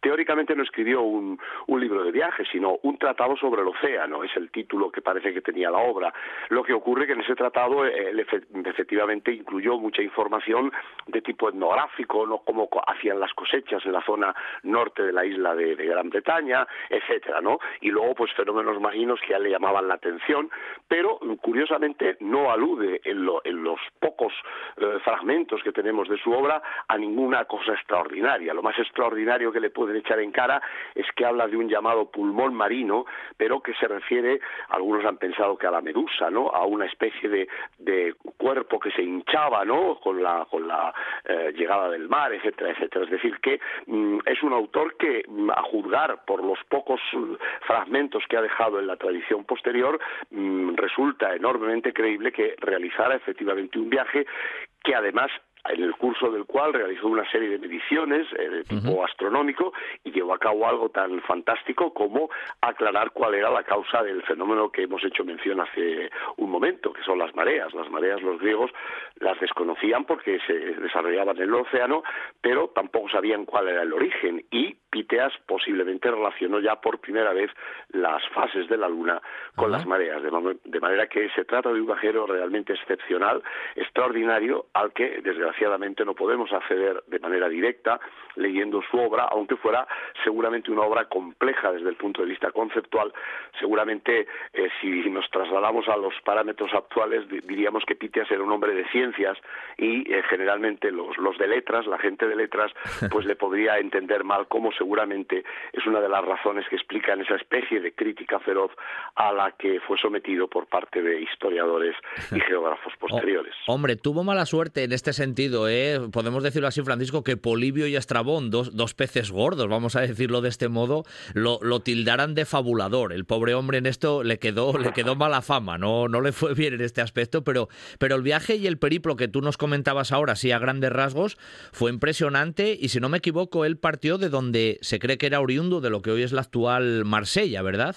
teóricamente no escribió un, libro de viaje, sino un tratado sobre el océano, es el título que parece que tenía la obra. Lo que ocurre que en ese tratado eh, él efe- efectivamente incluyó mucha información de tipo etnográfico, ¿no? Cómo hacían las cosechas en la zona norte de la isla de, Gran Bretaña, etcétera, ¿no? Y luego, pues fenómenos marinos que a él le llamaban la atención, pero mm, curiosamente no alude en los pocos eh, fragmentos que tenemos de su obra a ninguna cosa extraordinaria. Lo más extraordinario que le pueden echar en cara es que habla de un llamado pulmón marino, pero que se refiere, algunos han pensado que a la medusa, ¿no? A una especie de, de cuerpo que se hinchaba, ¿no? Con la, con la eh, llegada del mar, etcétera, etcétera. Es decir, que mm, es un autor que, mm, a juzgar por los pocos mm, fragmentos que ha dejado en la tradición posterior, resulta enormemente creíble que realizara efectivamente un viaje que además en el curso del cual realizó una serie de mediciones eh, de tipo astronómico y llevó a cabo algo tan fantástico como aclarar cuál era la causa del fenómeno que hemos hecho mención hace un momento, que son las mareas. Las mareas los griegos las desconocían porque se desarrollaban en el océano, pero tampoco sabían cuál era el origen y Piteas posiblemente relacionó ya por primera vez las fases de la luna con las mareas, de, manera que se trata de un viajero realmente excepcional, extraordinario, al que desgraciadamente no podemos acceder de manera directa leyendo su obra, aunque fuera seguramente una obra compleja desde el punto de vista conceptual. Seguramente eh, si nos trasladamos a los parámetros actuales di- diríamos que Piteas era un hombre de ciencias y eh, generalmente los, los de letras, la gente de letras, <laughs> pues le podría entender mal cómo seguramente es una de las razones que explican esa especie de crítica feroz a la que fue sometido por parte de historiadores y <laughs> geógrafos posteriores. Hombre, tuvo mala suerte en este sentido, ¿eh? Podemos decirlo así, Francisco, que Polibio y Estrabón, dos, dos peces gordos, vamos a decirlo de este modo, lo, lo tildaran de fabulador. El pobre hombre en esto le quedó, le quedó mala fama, no, no le fue bien en este aspecto, pero, pero el viaje y el periplo que tú nos comentabas ahora, sí, a grandes rasgos, fue impresionante y si no me equivoco, él partió de donde se cree que era oriundo de lo que hoy es la actual Marsella, ¿verdad?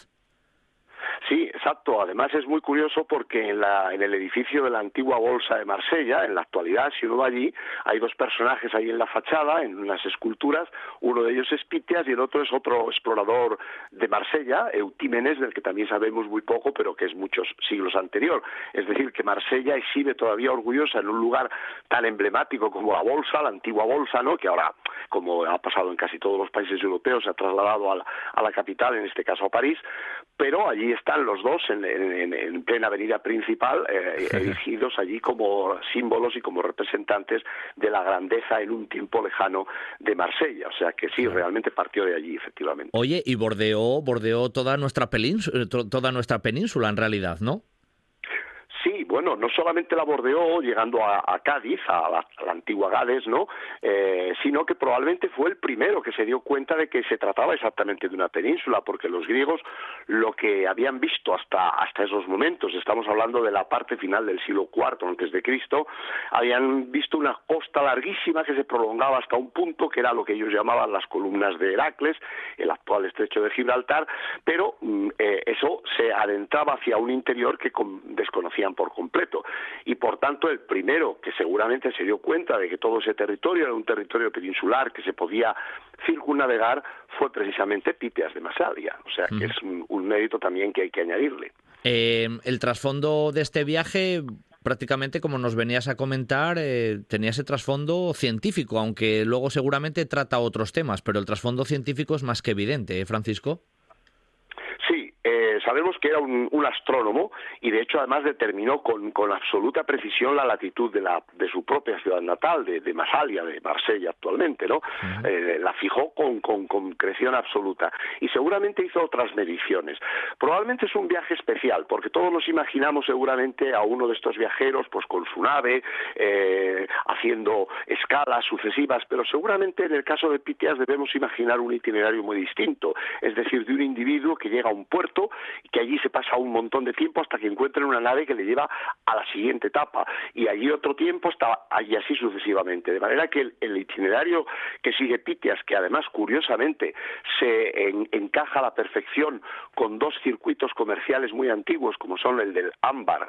Exacto. Además es muy curioso porque en, el edificio de la antigua bolsa de Marsella, en la actualidad, si uno va allí, hay dos personajes ahí en la fachada, en unas esculturas. Uno de ellos es Piteas y el otro es otro explorador de Marsella, Eutímenes, del que también sabemos muy poco, pero que es muchos siglos anterior. Es decir, que Marsella exhibe todavía orgullosa en un lugar tan emblemático como la bolsa, la antigua bolsa, ¿no? Que ahora, como ha pasado en casi todos los países europeos, se ha trasladado a la, a la capital, en este caso a París, pero allí están los dos en, en- en plena avenida principal, eh, <laughs> erigidos allí como símbolos y como representantes de la grandeza en un tiempo lejano de Marsella. O sea que sí, realmente partió de allí, efectivamente. Oye, y bordeó, bordeó toda nuestra península, toda nuestra península en realidad, ¿no? Sí, bueno, no solamente la bordeó llegando a, Cádiz, a la, antigua Gades, ¿no? Eh, sino que probablemente fue el primero que se dio cuenta de que se trataba exactamente de una península, porque los griegos lo que habían visto hasta, hasta esos momentos, estamos hablando de la parte final del siglo IV antes de Cristo, habían visto una costa larguísima que se prolongaba hasta un punto que era lo que ellos llamaban las columnas de Heracles, el actual estrecho de Gibraltar, pero mm, eh, eso se adentraba hacia un interior que desconocían por completo. Y por tanto, el primero que seguramente se dio cuenta de que todo ese territorio era un territorio peninsular que se podía circunnavegar fue precisamente Piteas de Masalia. O sea, que es un, un mérito también que hay que añadirle. Eh, el trasfondo de este viaje, prácticamente como nos venías a comentar, eh, tenía ese trasfondo científico, aunque luego seguramente trata otros temas, pero el trasfondo científico es más que evidente, ¿eh, Francisco? Sabemos que era un, astrónomo y de hecho además determinó con, con absoluta precisión la latitud de, la, de su propia ciudad natal, de, de Masalia, de Marsella actualmente, ¿no? Eh, la fijó con, con concreción absoluta y seguramente hizo otras mediciones. Probablemente es un viaje especial porque todos nos imaginamos seguramente a uno de estos viajeros pues con su nave eh, haciendo escalas sucesivas, pero seguramente en el caso de Pitias debemos imaginar un itinerario muy distinto, es decir, de un individuo que llega a un puerto que allí se pasa un montón de tiempo hasta que encuentra una nave que le lleva a la siguiente etapa y allí otro tiempo está allí así sucesivamente. De manera que el, itinerario que sigue Pitias, que además curiosamente se encaja a la perfección con dos circuitos comerciales muy antiguos como son el del ámbar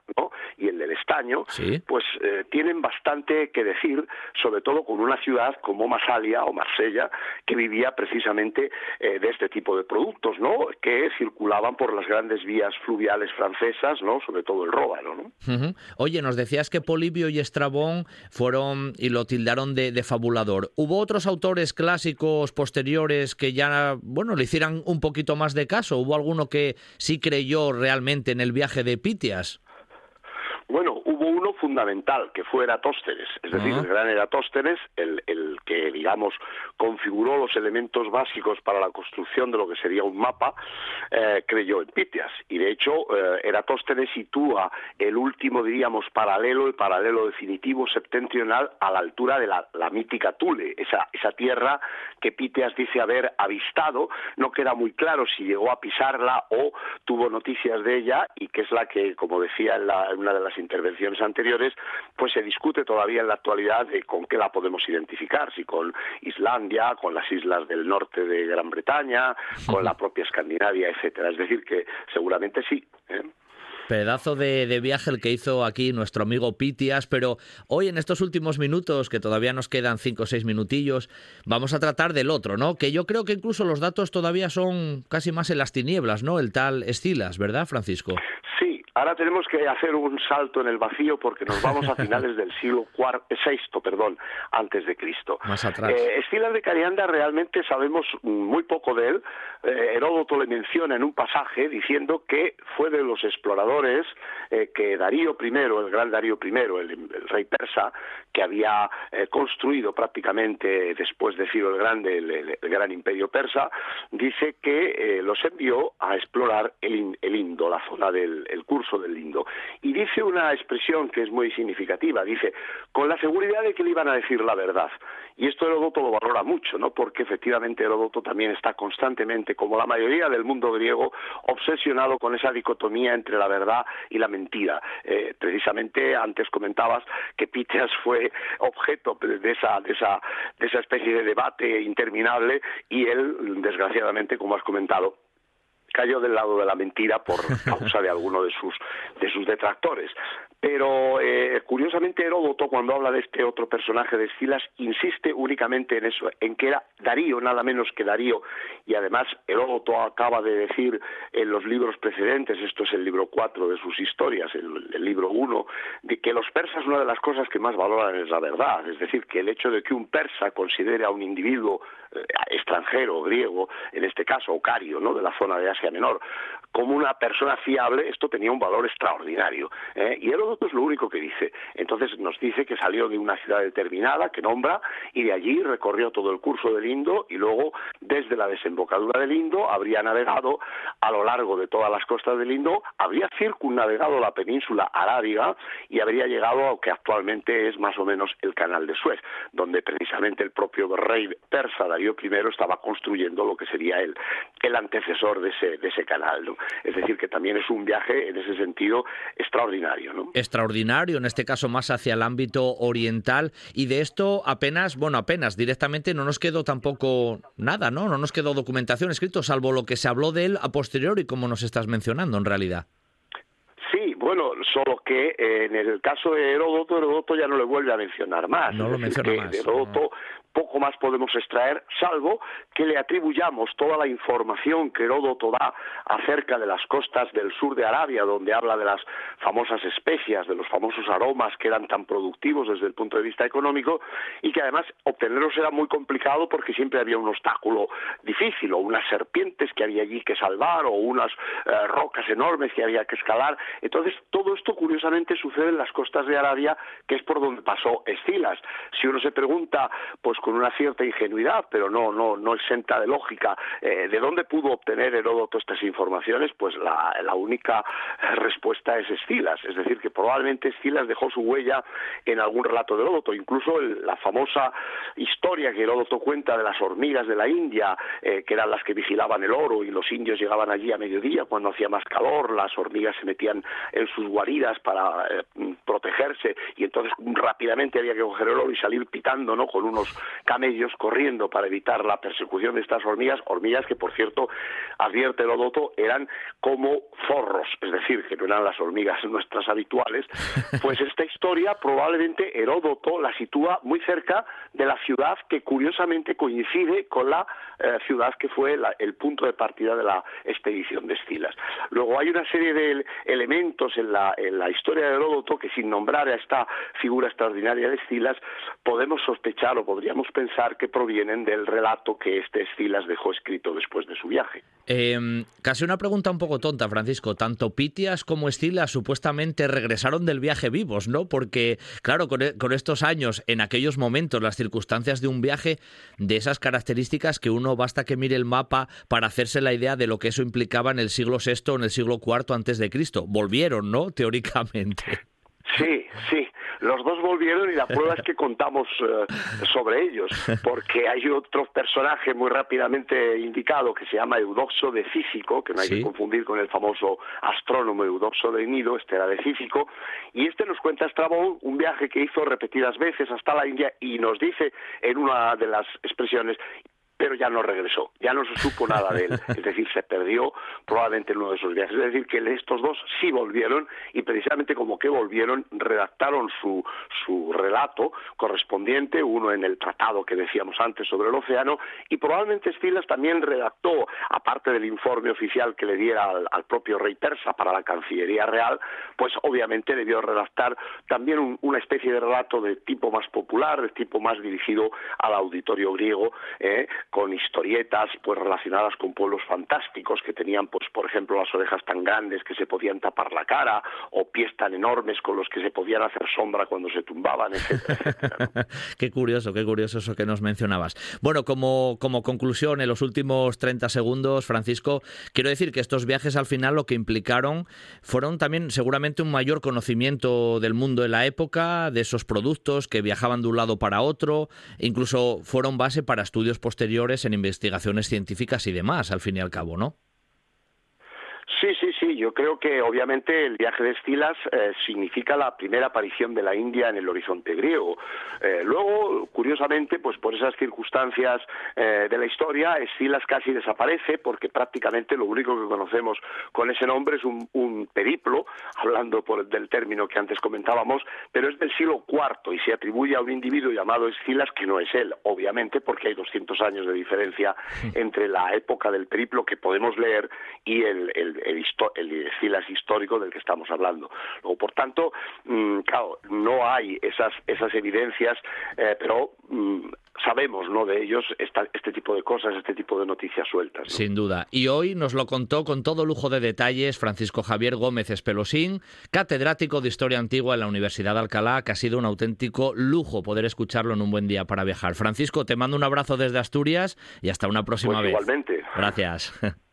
y el del estaño, pues eh, tienen bastante que decir, sobre todo con una ciudad como Masalia o Marsella, que vivía precisamente eh, de este tipo de productos, ¿no? que circulaban por las grandes vías fluviales francesas, ¿no? sobre todo el Róbano. ¿no? Oye, nos decías que Polibio y Estrabón fueron y lo tildaron de, de fabulador. ¿Hubo otros autores clásicos posteriores que ya, bueno, le hicieran un poquito más de caso? ¿Hubo alguno que sí creyó realmente en el viaje de Pitias? Bueno, hubo uno fundamental, que fue Eratóstenes, es decir, el gran Eratóstenes, el, el, que, digamos, configuró los elementos básicos para la construcción de lo que sería un mapa, eh, creyó en Pitias. Y, de hecho, eh, Eratóstenes sitúa el último, diríamos, paralelo, el paralelo definitivo septentrional a la altura de la, la mítica Tule, esa, esa tierra que Pitias dice haber avistado, no queda muy claro si llegó a pisarla o tuvo noticias de ella, y que es la que, como decía en, la, en una de las intervenciones anteriores, pues se discute todavía en la actualidad de con qué la podemos identificar, si con Islandia, con las islas del norte de Gran Bretaña, con la propia Escandinavia, etcétera. Es decir, que seguramente sí. ¿eh? Pedazo de, de, viaje el que hizo aquí nuestro amigo Pitias, pero hoy en estos últimos minutos, que todavía nos quedan cinco o seis minutillos, vamos a tratar del otro, ¿no? Que yo creo que incluso los datos todavía son casi más en las tinieblas, ¿no? El tal Estilas, ¿verdad, Francisco? Sí, Ahora tenemos que hacer un salto en el vacío porque nos vamos a <laughs> finales del siglo VI, perdón, antes de Cristo. Más atrás. Eh, Estilas de Carianda realmente sabemos muy poco de él. Eh, Heródoto le menciona en un pasaje diciendo que fue de los exploradores eh, que Darío I, el gran Darío I, el, rey persa, que había eh, construido prácticamente después de Ciro el Grande el, gran imperio persa, dice que los envió a explorar el, el Indo, la zona del curso Y dice una expresión que es muy significativa, dice, con la seguridad de que le iban a decir la verdad. Y esto Heródoto lo valora mucho, ¿no? Porque efectivamente Heródoto también está constantemente, como la mayoría del mundo griego, obsesionado con esa dicotomía entre la verdad y la mentira. Eh, precisamente antes comentabas que Piteas fue objeto de esa, de esa, de esa especie de debate interminable y él, desgraciadamente, como has comentado, cayó del lado de la mentira por <laughs> causa de alguno de sus, de sus detractores. Pero eh, curiosamente Heródoto, cuando habla de este otro personaje de Escilas, insiste únicamente en eso, en que era Darío, nada menos que Darío, y además Heródoto acaba de decir en los libros precedentes, esto es el libro 4 de sus historias, el, libro 1, de que los persas una de las cosas que más valoran es la verdad, es decir, que el hecho de que un persa considere a un individuo eh, extranjero, griego, en este caso, Ocario, ¿no? de la zona de Asia Menor, como una persona fiable, esto tenía un valor extraordinario. ¿eh? Y Heródoto es lo único que dice. Entonces nos dice que salió de una ciudad determinada, que nombra, y de allí recorrió todo el curso del Indo y luego, desde la desembocadura del Indo, habría navegado a lo largo de todas las costas del Indo, habría circunnavegado la península arábiga y habría llegado a lo que actualmente es más o menos el canal de Suez, donde precisamente el propio rey persa Darío I estaba construyendo lo que sería el, el antecesor de ese, de ese canal. Es decir, que también es un viaje en ese sentido extraordinario. ¿no? Extraordinario, en este caso más hacia el ámbito oriental. Y de esto apenas, bueno, apenas directamente no nos quedó tampoco nada, ¿no? No nos quedó documentación escrito, salvo lo que se habló de él a posteriori, como nos estás mencionando en realidad. Sí, bueno, solo que eh, en el caso de Heródoto, Heródoto ya no le vuelve a mencionar más. No lo menciona más. Heródoto poco más podemos extraer, salvo que le atribuyamos toda la información que Heródoto da acerca de las costas del sur de Arabia, donde habla de las famosas especias, de los famosos aromas que eran tan productivos desde el punto de vista económico, y que además obtenerlos era muy complicado porque siempre había un obstáculo difícil, o unas serpientes que había allí que salvar, o unas eh, rocas enormes que había que escalar. Entonces, todo esto curiosamente sucede en las costas de Arabia, que es por donde pasó Escilas. Si uno se pregunta, pues con una cierta ingenuidad, pero no, no, no exenta de lógica. Eh, ¿De dónde pudo obtener Heródoto estas informaciones? Pues la, única eh, respuesta es Escilas, es decir, que probablemente Escilas dejó su huella en algún relato de Heródoto, incluso la famosa historia que Heródoto cuenta de las hormigas de la India, eh, que eran las que vigilaban el oro y los indios llegaban allí a mediodía cuando hacía más calor, las hormigas se metían en sus guaridas para protegerse y entonces rápidamente había que coger el oro y salir pitando, ¿no? Con unos camellos corriendo para evitar la persecución de estas hormigas, hormigas que por cierto advierte Heródoto eran como zorros, es decir, que no eran las hormigas <laughs> nuestras habituales, pues esta historia probablemente Heródoto la sitúa muy cerca de la ciudad que curiosamente coincide con la eh, ciudad que fue el punto de partida de la expedición de Estilas. Luego hay una serie de elementos en la, en la historia de Heródoto que sin nombrar a esta figura extraordinaria de Estilas podemos sospechar o podríamos pensar que provienen del relato que este Estilas dejó escrito después de su viaje. Em, casi una pregunta un poco tonta, Francisco. Tanto Pitias como Estilas supuestamente regresaron del viaje vivos, ¿no? Porque, claro, con, e, con estos años, en aquellos momentos, las circunstancias de un viaje de esas características que uno basta que mire el mapa para hacerse la idea de lo que eso implicaba en el siglo VI o en el siglo IV antes de Cristo. Volvieron, ¿no? <laughs> Teóricamente. Sí, sí. Los dos volvieron y la prueba es que contamos eh, sobre ellos, <laughs> porque hay otro personaje muy rápidamente indicado que se llama Eudoxo de Cífico, que no hay que confundir con el famoso astrónomo Eudoxo de Nido, este era de Cífico, y este nos cuenta Estrabón un viaje que hizo repetidas veces hasta la India y nos dice en una de las expresiones pero ya no regresó, ya no se supo nada de él, es decir, se perdió probablemente en uno de esos viajes. Es decir, que estos dos sí volvieron y precisamente como que volvieron, redactaron su, su relato correspondiente, uno en el tratado que decíamos antes sobre el océano, y probablemente Estilas también redactó, aparte del informe oficial que le diera al, propio rey persa para la Cancillería Real, pues obviamente debió redactar también una especie de relato de tipo más popular, de tipo más dirigido al auditorio griego, eh, con historietas pues relacionadas con pueblos fantásticos que tenían pues por ejemplo las orejas tan grandes que se podían tapar la cara o pies tan enormes con los que se podían hacer sombra cuando se tumbaban, etcétera, <laughs> qué curioso, qué curioso eso que nos mencionabas. Bueno, como, como conclusión, en los últimos 30 segundos, Francisco, quiero decir que estos viajes al final lo que implicaron fueron también seguramente un mayor conocimiento del mundo de la época, de esos productos que viajaban de un lado para otro, incluso fueron base para estudios posteriores en investigaciones científicas y demás, al fin y al cabo, ¿no? Sí, sí, sí. Yo creo que obviamente el viaje de Estilas eh, significa la primera aparición de la India en el horizonte griego. Eh, luego, curiosamente, pues por esas circunstancias eh, de la historia, Estilas casi desaparece porque prácticamente lo único que conocemos con ese nombre es un, periplo, hablando por, del término que antes comentábamos, pero es del siglo IV y se atribuye a un individuo llamado Estilas que no es él, obviamente, porque hay 200 años de diferencia entre la época del periplo que podemos leer y el el, el histórico del que estamos hablando. Luego, por tanto, mm, claro, no hay esas, esas evidencias, eh, pero mm, sabemos ¿no? de ellos este tipo de cosas, este tipo de noticias sueltas. Sin duda. Y hoy nos lo contó con todo lujo de detalles Francisco Javier Gómez Espelosín, catedrático de Historia Antigua en la Universidad de Alcalá, que ha sido un auténtico lujo poder escucharlo en un buen día para viajar. Francisco, te mando un abrazo desde Asturias y hasta una próxima pues vez. Igualmente. Gracias. <laughs>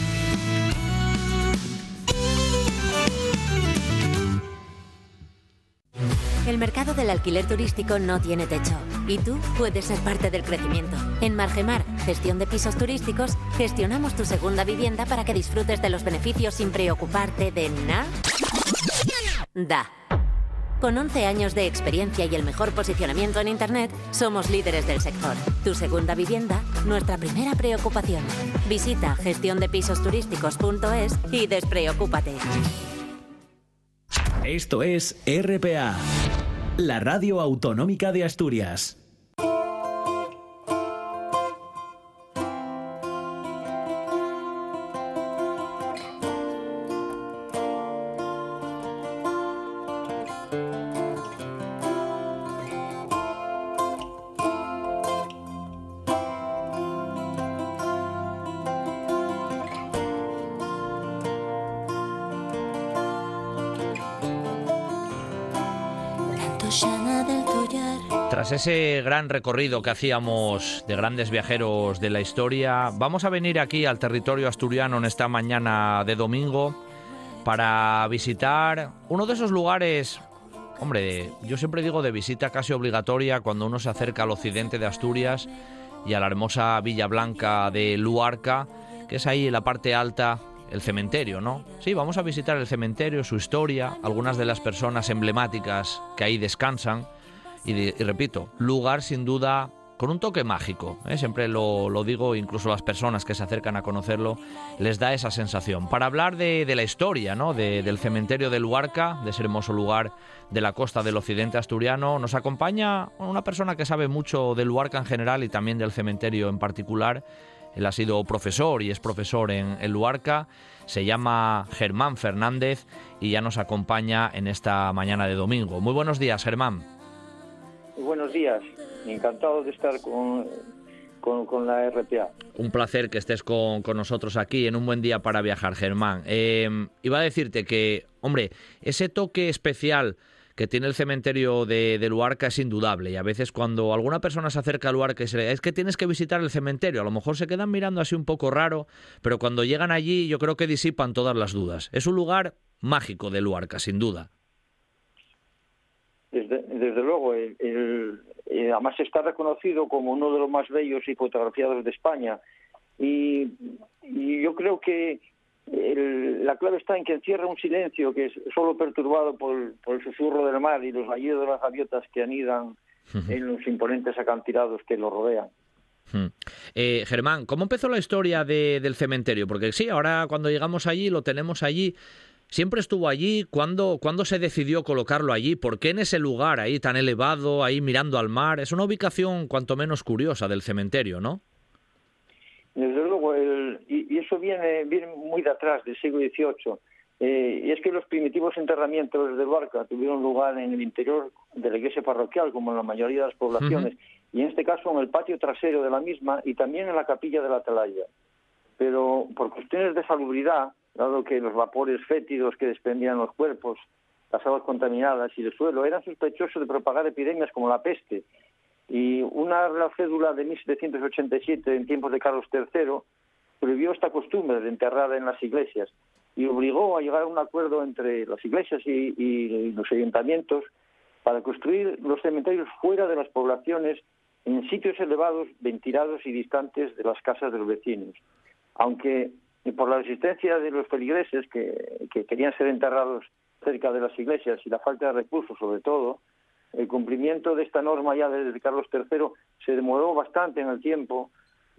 Mercado del alquiler turístico no tiene techo y tú puedes ser parte del crecimiento. En Margemar, gestión de pisos turísticos, gestionamos tu segunda vivienda para que disfrutes de los beneficios sin preocuparte de nada. Da. Con 11 años de experiencia y el mejor posicionamiento en Internet, somos líderes del sector. Tu segunda vivienda, nuestra primera preocupación. Visita gestiondepisosturísticos.es y despreocúpate. Esto es RPA, la radio autonómica de Asturias. Tras ese gran recorrido que hacíamos de grandes viajeros de la historia, vamos a venir aquí al territorio asturiano en esta mañana de domingo para visitar uno de esos lugares, hombre, yo siempre digo de visita casi obligatoria cuando uno se acerca al occidente de Asturias y a la hermosa Villa Blanca de Luarca, que es ahí en la parte alta el cementerio, ¿no? Sí, vamos a visitar el cementerio, su historia, algunas de las personas emblemáticas que ahí descansan. Y, repito, lugar sin duda con un toque mágico. ¿eh? Siempre lo, digo, incluso las personas que se acercan a conocerlo les da esa sensación. Para hablar de, la historia ¿no? del cementerio de Luarca, de ese hermoso lugar de la costa del occidente asturiano, nos acompaña una persona que sabe mucho de Luarca en general y también del cementerio en particular. Él ha sido profesor y es profesor en Luarca. Se llama Germán Fernández y ya nos acompaña en esta mañana de domingo. Muy buenos días, Germán buenos días. Encantado de estar con, con, la RPA. Un placer que estés con, nosotros aquí en un buen día para viajar, Germán. Em, iba a decirte que, hombre, ese toque especial que tiene el cementerio de, Luarca es indudable. Y a veces cuando alguna persona se acerca a Luarca y se le es que tienes que visitar el cementerio, a lo mejor se quedan mirando así un poco raro, pero cuando llegan allí yo creo que disipan todas las dudas. Es un lugar mágico de Luarca, sin duda. Desde, luego, además está reconocido como uno de los más bellos y fotografiados de España. Y, yo creo que la clave está en que encierra un silencio que es solo perturbado por, el susurro del mar y los gallidos de las gaviotas que anidan en los imponentes acantilados que lo rodean. Eh, Germán, ¿cómo empezó la historia del cementerio? Porque sí, ahora cuando llegamos allí lo tenemos allí, siempre estuvo allí. ¿Cuándo, ¿Cuándo se decidió colocarlo allí? ¿Por qué en ese lugar ahí tan elevado, ahí mirando al mar? Es una ubicación cuanto menos curiosa del cementerio, ¿no? Desde luego, y, eso viene, viene muy de atrás, del siglo XVIII. Eh, y es que los primitivos enterramientos de Barca tuvieron lugar en el interior de la iglesia parroquial, como en la mayoría de las poblaciones, y en este caso en el patio trasero de la misma y también en la capilla de la atalaya. Pero por cuestiones de salubridad, dado que los vapores fétidos que desprendían los cuerpos, las aguas contaminadas y el suelo eran sospechosos de propagar epidemias como la peste. Y una cédula de 1787, en tiempos de Carlos III, prohibió esta costumbre de enterrar en las iglesias y obligó a llegar a un acuerdo entre las iglesias y, los ayuntamientos para construir los cementerios fuera de las poblaciones en sitios elevados, ventilados y distantes de las casas de los vecinos. Aunque y por la resistencia de los feligreses que, querían ser enterrados cerca de las iglesias y la falta de recursos sobre todo, el cumplimiento de esta norma ya desde Carlos III se demoró bastante en el tiempo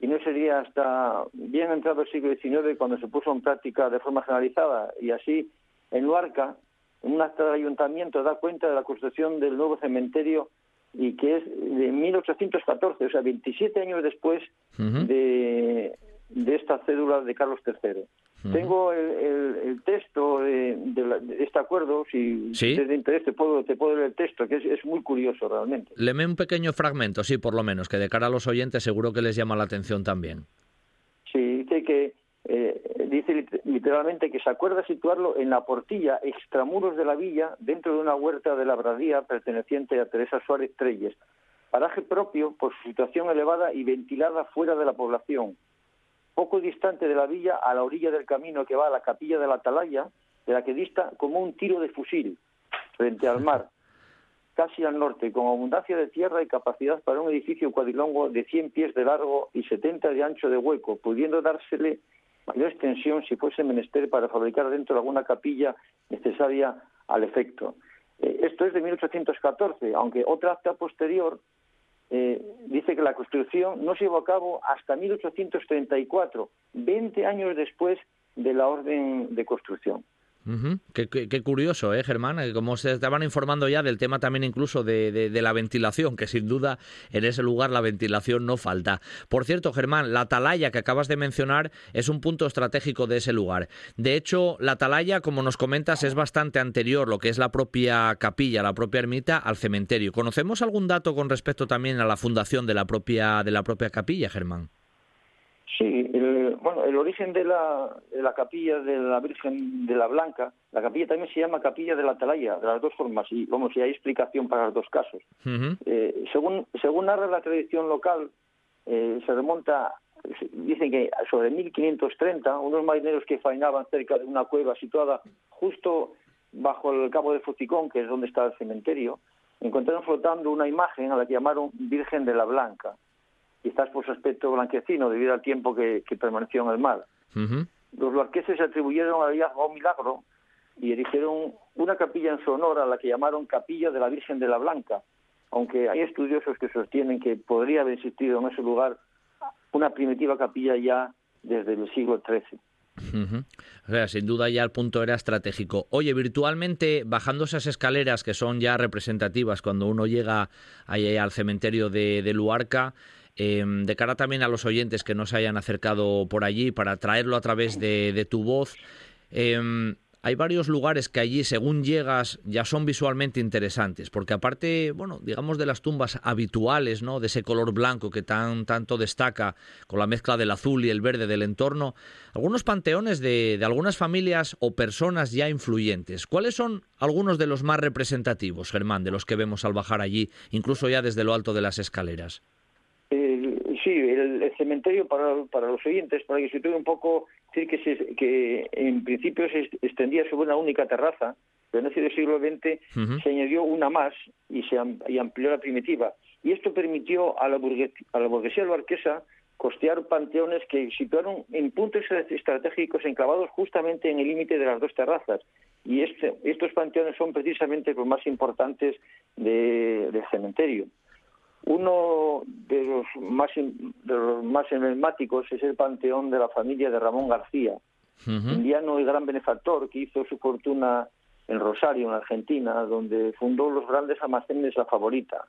y no sería hasta bien entrado el siglo XIX cuando se puso en práctica de forma generalizada y así en Luarca, un acta del ayuntamiento da cuenta de la construcción del nuevo cementerio y que es de 1814, o sea, 27 años después de, de esta cédula de Carlos III. Tengo el, texto de, este acuerdo, si ¿Sí? te interés te puedo, te puedo leer el texto, que es, muy curioso realmente. Leme un pequeño fragmento, sí, por lo menos, que de cara a los oyentes seguro que les llama la atención también. Sí, dice que eh, dice literalmente que se acuerda situarlo en la portilla extramuros de la villa, dentro de una huerta de la Bradía perteneciente a Teresa Suárez Treyes, paraje propio por su situación elevada y ventilada fuera de la población, poco distante de la villa, a la orilla del camino que va a la capilla de la Atalaya, de la que dista como un tiro de fusil frente al mar. <laughs> casi al norte, con abundancia de tierra y capacidad para un edificio cuadrilongo de 100 pies de largo y 70 de ancho de hueco, pudiendo dársele mayor extensión si fuese menester para fabricar dentro alguna capilla necesaria al efecto. Eh, esto es de 1814, aunque otra acta posterior eh, dice que la construcción no se llevó a cabo hasta 1834, 20 años después de la orden de construcción qué, curioso, ¿eh, Germán? Eh, como se estaban informando ya del tema también incluso de, la ventilación, que sin duda en ese lugar la ventilación no falta. Por cierto, Germán, la atalaya que acabas de mencionar es un punto estratégico de ese lugar. De hecho, la atalaya, como nos comentas, es bastante anterior, lo que es la propia capilla, la propia ermita, al cementerio. ¿Conocemos algún dato con respecto también a la fundación de la propia, de la propia capilla, Germán? Sí, el, bueno, el origen de la, de la capilla de la Virgen de la Blanca, la capilla también se llama capilla de la Atalaya, de las dos formas, y vamos, si hay explicación para los dos casos. Eh, según, según narra la tradición local, eh, se remonta, dicen que sobre 1530, unos marineros que faenaban cerca de una cueva situada justo bajo el cabo de Foticón, que es donde está el cementerio, encontraron flotando una imagen a la que llamaron Virgen de la Blanca quizás por su aspecto blanquecino debido al tiempo que, permaneció en el mar. Los marqueses se atribuyeron a un milagro y erigieron una capilla en su honor a la que llamaron Capilla de la Virgen de la Blanca, aunque hay estudiosos que sostienen que podría haber existido en ese lugar una primitiva capilla ya desde el siglo XIII. O sea, sin duda ya el punto era estratégico. Oye, virtualmente, bajando esas escaleras que son ya representativas cuando uno llega ahí al cementerio de, de Luarca, Em, de cara también a los oyentes que no se hayan acercado por allí, para traerlo a través de, tu voz, em, hay varios lugares que allí, según llegas, ya son visualmente interesantes, porque aparte, bueno, digamos de las tumbas habituales, ¿no? De ese color blanco que tan tanto destaca con la mezcla del azul y el verde del entorno, algunos panteones de, de algunas familias o personas ya influyentes. ¿Cuáles son algunos de los más representativos, Germán, de los que vemos al bajar allí, incluso ya desde lo alto de las escaleras? Sí, el, cementerio para, para los oyentes, para que se tuve un poco, decir que, se, que en principio se extendía sobre una única terraza, pero en el siglo XX se añadió una más y se amplió la primitiva. Y esto permitió a la, burguesía, a la burguesía barquesa costear panteones que situaron en puntos estratégicos enclavados justamente en el límite de las dos terrazas. Y este, estos panteones son precisamente los más importantes del cementerio. Uno de los más de los más emblemáticos es el panteón de la familia de Ramón García, indiano y gran benefactor que hizo su fortuna en Rosario, en Argentina, donde fundó los grandes almacenes La Favorita.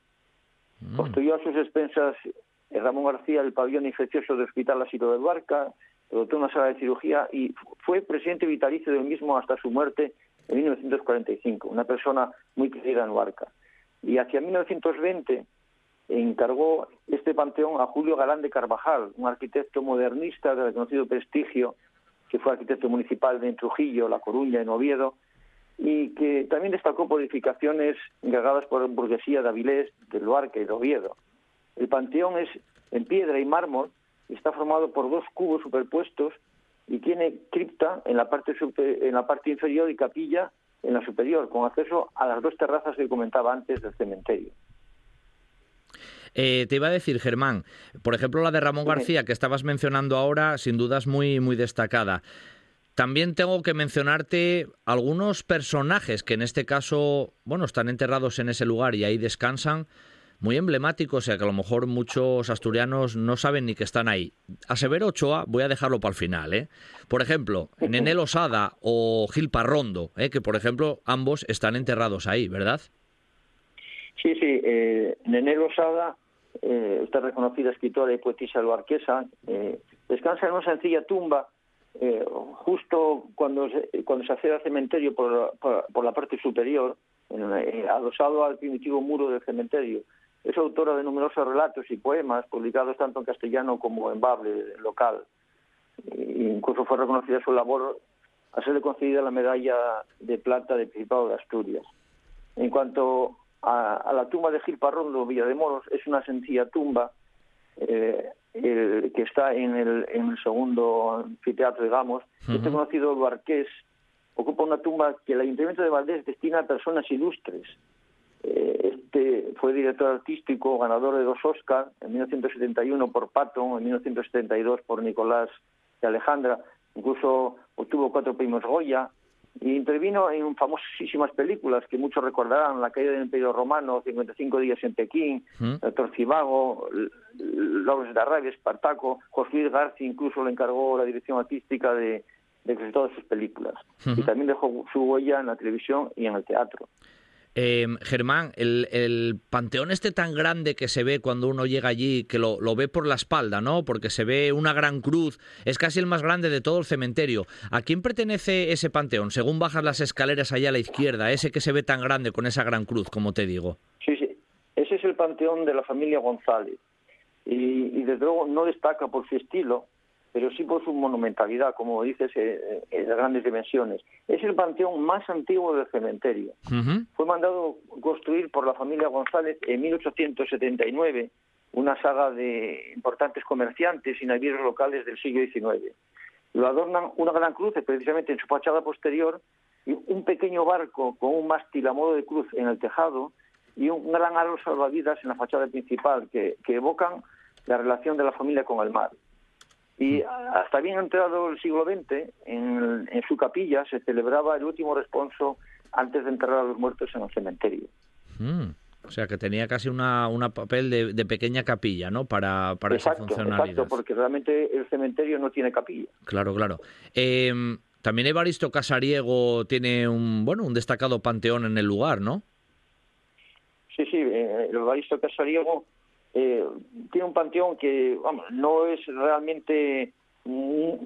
Mm. Construyó a sus expensas eh, Ramón García el pabellón infeccioso del Hospital Asilo de Barca, dotó una sala de cirugía y fue presidente vitalicio del mismo hasta su muerte en 1945, una persona muy querida en Barca. Y hacia 1920 encargó este panteón a Julio Galán de Carvajal, un arquitecto modernista de reconocido prestigio, que fue arquitecto municipal de Trujillo, La Coruña, en Oviedo, y que también destacó por edificaciones encargadas por la burguesía de Avilés, de Luarca y de Oviedo. El panteón es en piedra y mármol y está formado por dos cubos superpuestos y tiene cripta en la parte, en la parte inferior y capilla en la superior, con acceso a las dos terrazas que comentaba antes del cementerio. Eh, te iba a decir, Germán, por ejemplo, la de Ramón García que estabas mencionando ahora, sin duda es muy, muy destacada. También tengo que mencionarte algunos personajes que en este caso, bueno, están enterrados en ese lugar y ahí descansan, muy emblemáticos, o sea que a lo mejor muchos asturianos no saben ni que están ahí. A Severo Ochoa voy a dejarlo para el final, ¿eh? Por ejemplo, Nenel Osada o Gil Parrondo, ¿eh? que por ejemplo ambos están enterrados ahí, ¿verdad? Sí, sí, eh, Nenel Osada eh, esta reconocida escritora y poetisa luarquesa, eh, descansa en una sencilla tumba eh, justo cuando se, cuando se accede al cementerio por, por, la parte superior, eh, adosado al primitivo muro del cementerio. Es autora de numerosos relatos y poemas publicados tanto en castellano como en bable local. incluso fue reconocida su labor a serle concedida la medalla de plata del Principado de Asturias. En cuanto a, la tumba de Gil Parrondo, Villa de Moros, es una sencilla tumba eh, que está en el, en el segundo anfiteatro, digamos. Este conocido Luarqués ocupa una tumba que el Ayuntamiento de Valdés destina a personas ilustres. Eh, este fue director artístico, ganador de dos Oscars, en 1971 por Patton, en 1972 por Nicolás de Alejandra, incluso obtuvo cuatro premios Goya, intervino en famosísimas películas que muchos recordarán, La caída del Imperio Romano, 55 días en Pekín, ¿Mm? Torcivago, Lawrence de Arabia, Espartaco, José Luis García incluso le encargó la dirección artística de, todas sus películas. Y también dejó su huella en la televisión y en el teatro. Eh, Germán, el, el panteón este tan grande que se ve cuando uno llega allí, que lo, lo ve por la espalda, ¿no? Porque se ve una gran cruz, es casi el más grande de todo el cementerio. ¿A quién pertenece ese panteón? Según bajas las escaleras allá a la izquierda, ese que se ve tan grande con esa gran cruz, como te digo. Sí, sí. Ese es el panteón de la familia González. Y, y desde luego no destaca por su estilo, pero sí por su monumentalidad, como dices, eh, eh, de grandes dimensiones. Es el panteón más antiguo del cementerio. Fue mandado construir por la familia González en 1879, una saga de importantes comerciantes y navieros locales del siglo XIX. Lo adornan una gran cruz, precisamente en su fachada posterior, y un pequeño barco con un mástil a modo de cruz en el tejado y un gran árbol salvavidas en la fachada principal, que, que evocan la relación de la familia con el mar. Y hasta bien entrado el siglo XX, en, en su capilla se celebraba el último responso antes de enterrar a los muertos en el cementerio. Mm, O sea, que tenía casi una, una papel de, de pequeña capilla, ¿no? Para, para esa exacto, funcionalidad. exacto, porque realmente el cementerio no tiene capilla. Claro, claro. Eh, también Evaristo Casariego tiene un, bueno, un destacado panteón en el lugar, ¿no? Sí, sí, eh, el Evaristo Casariego eh, tiene un panteón que no es realmente muy,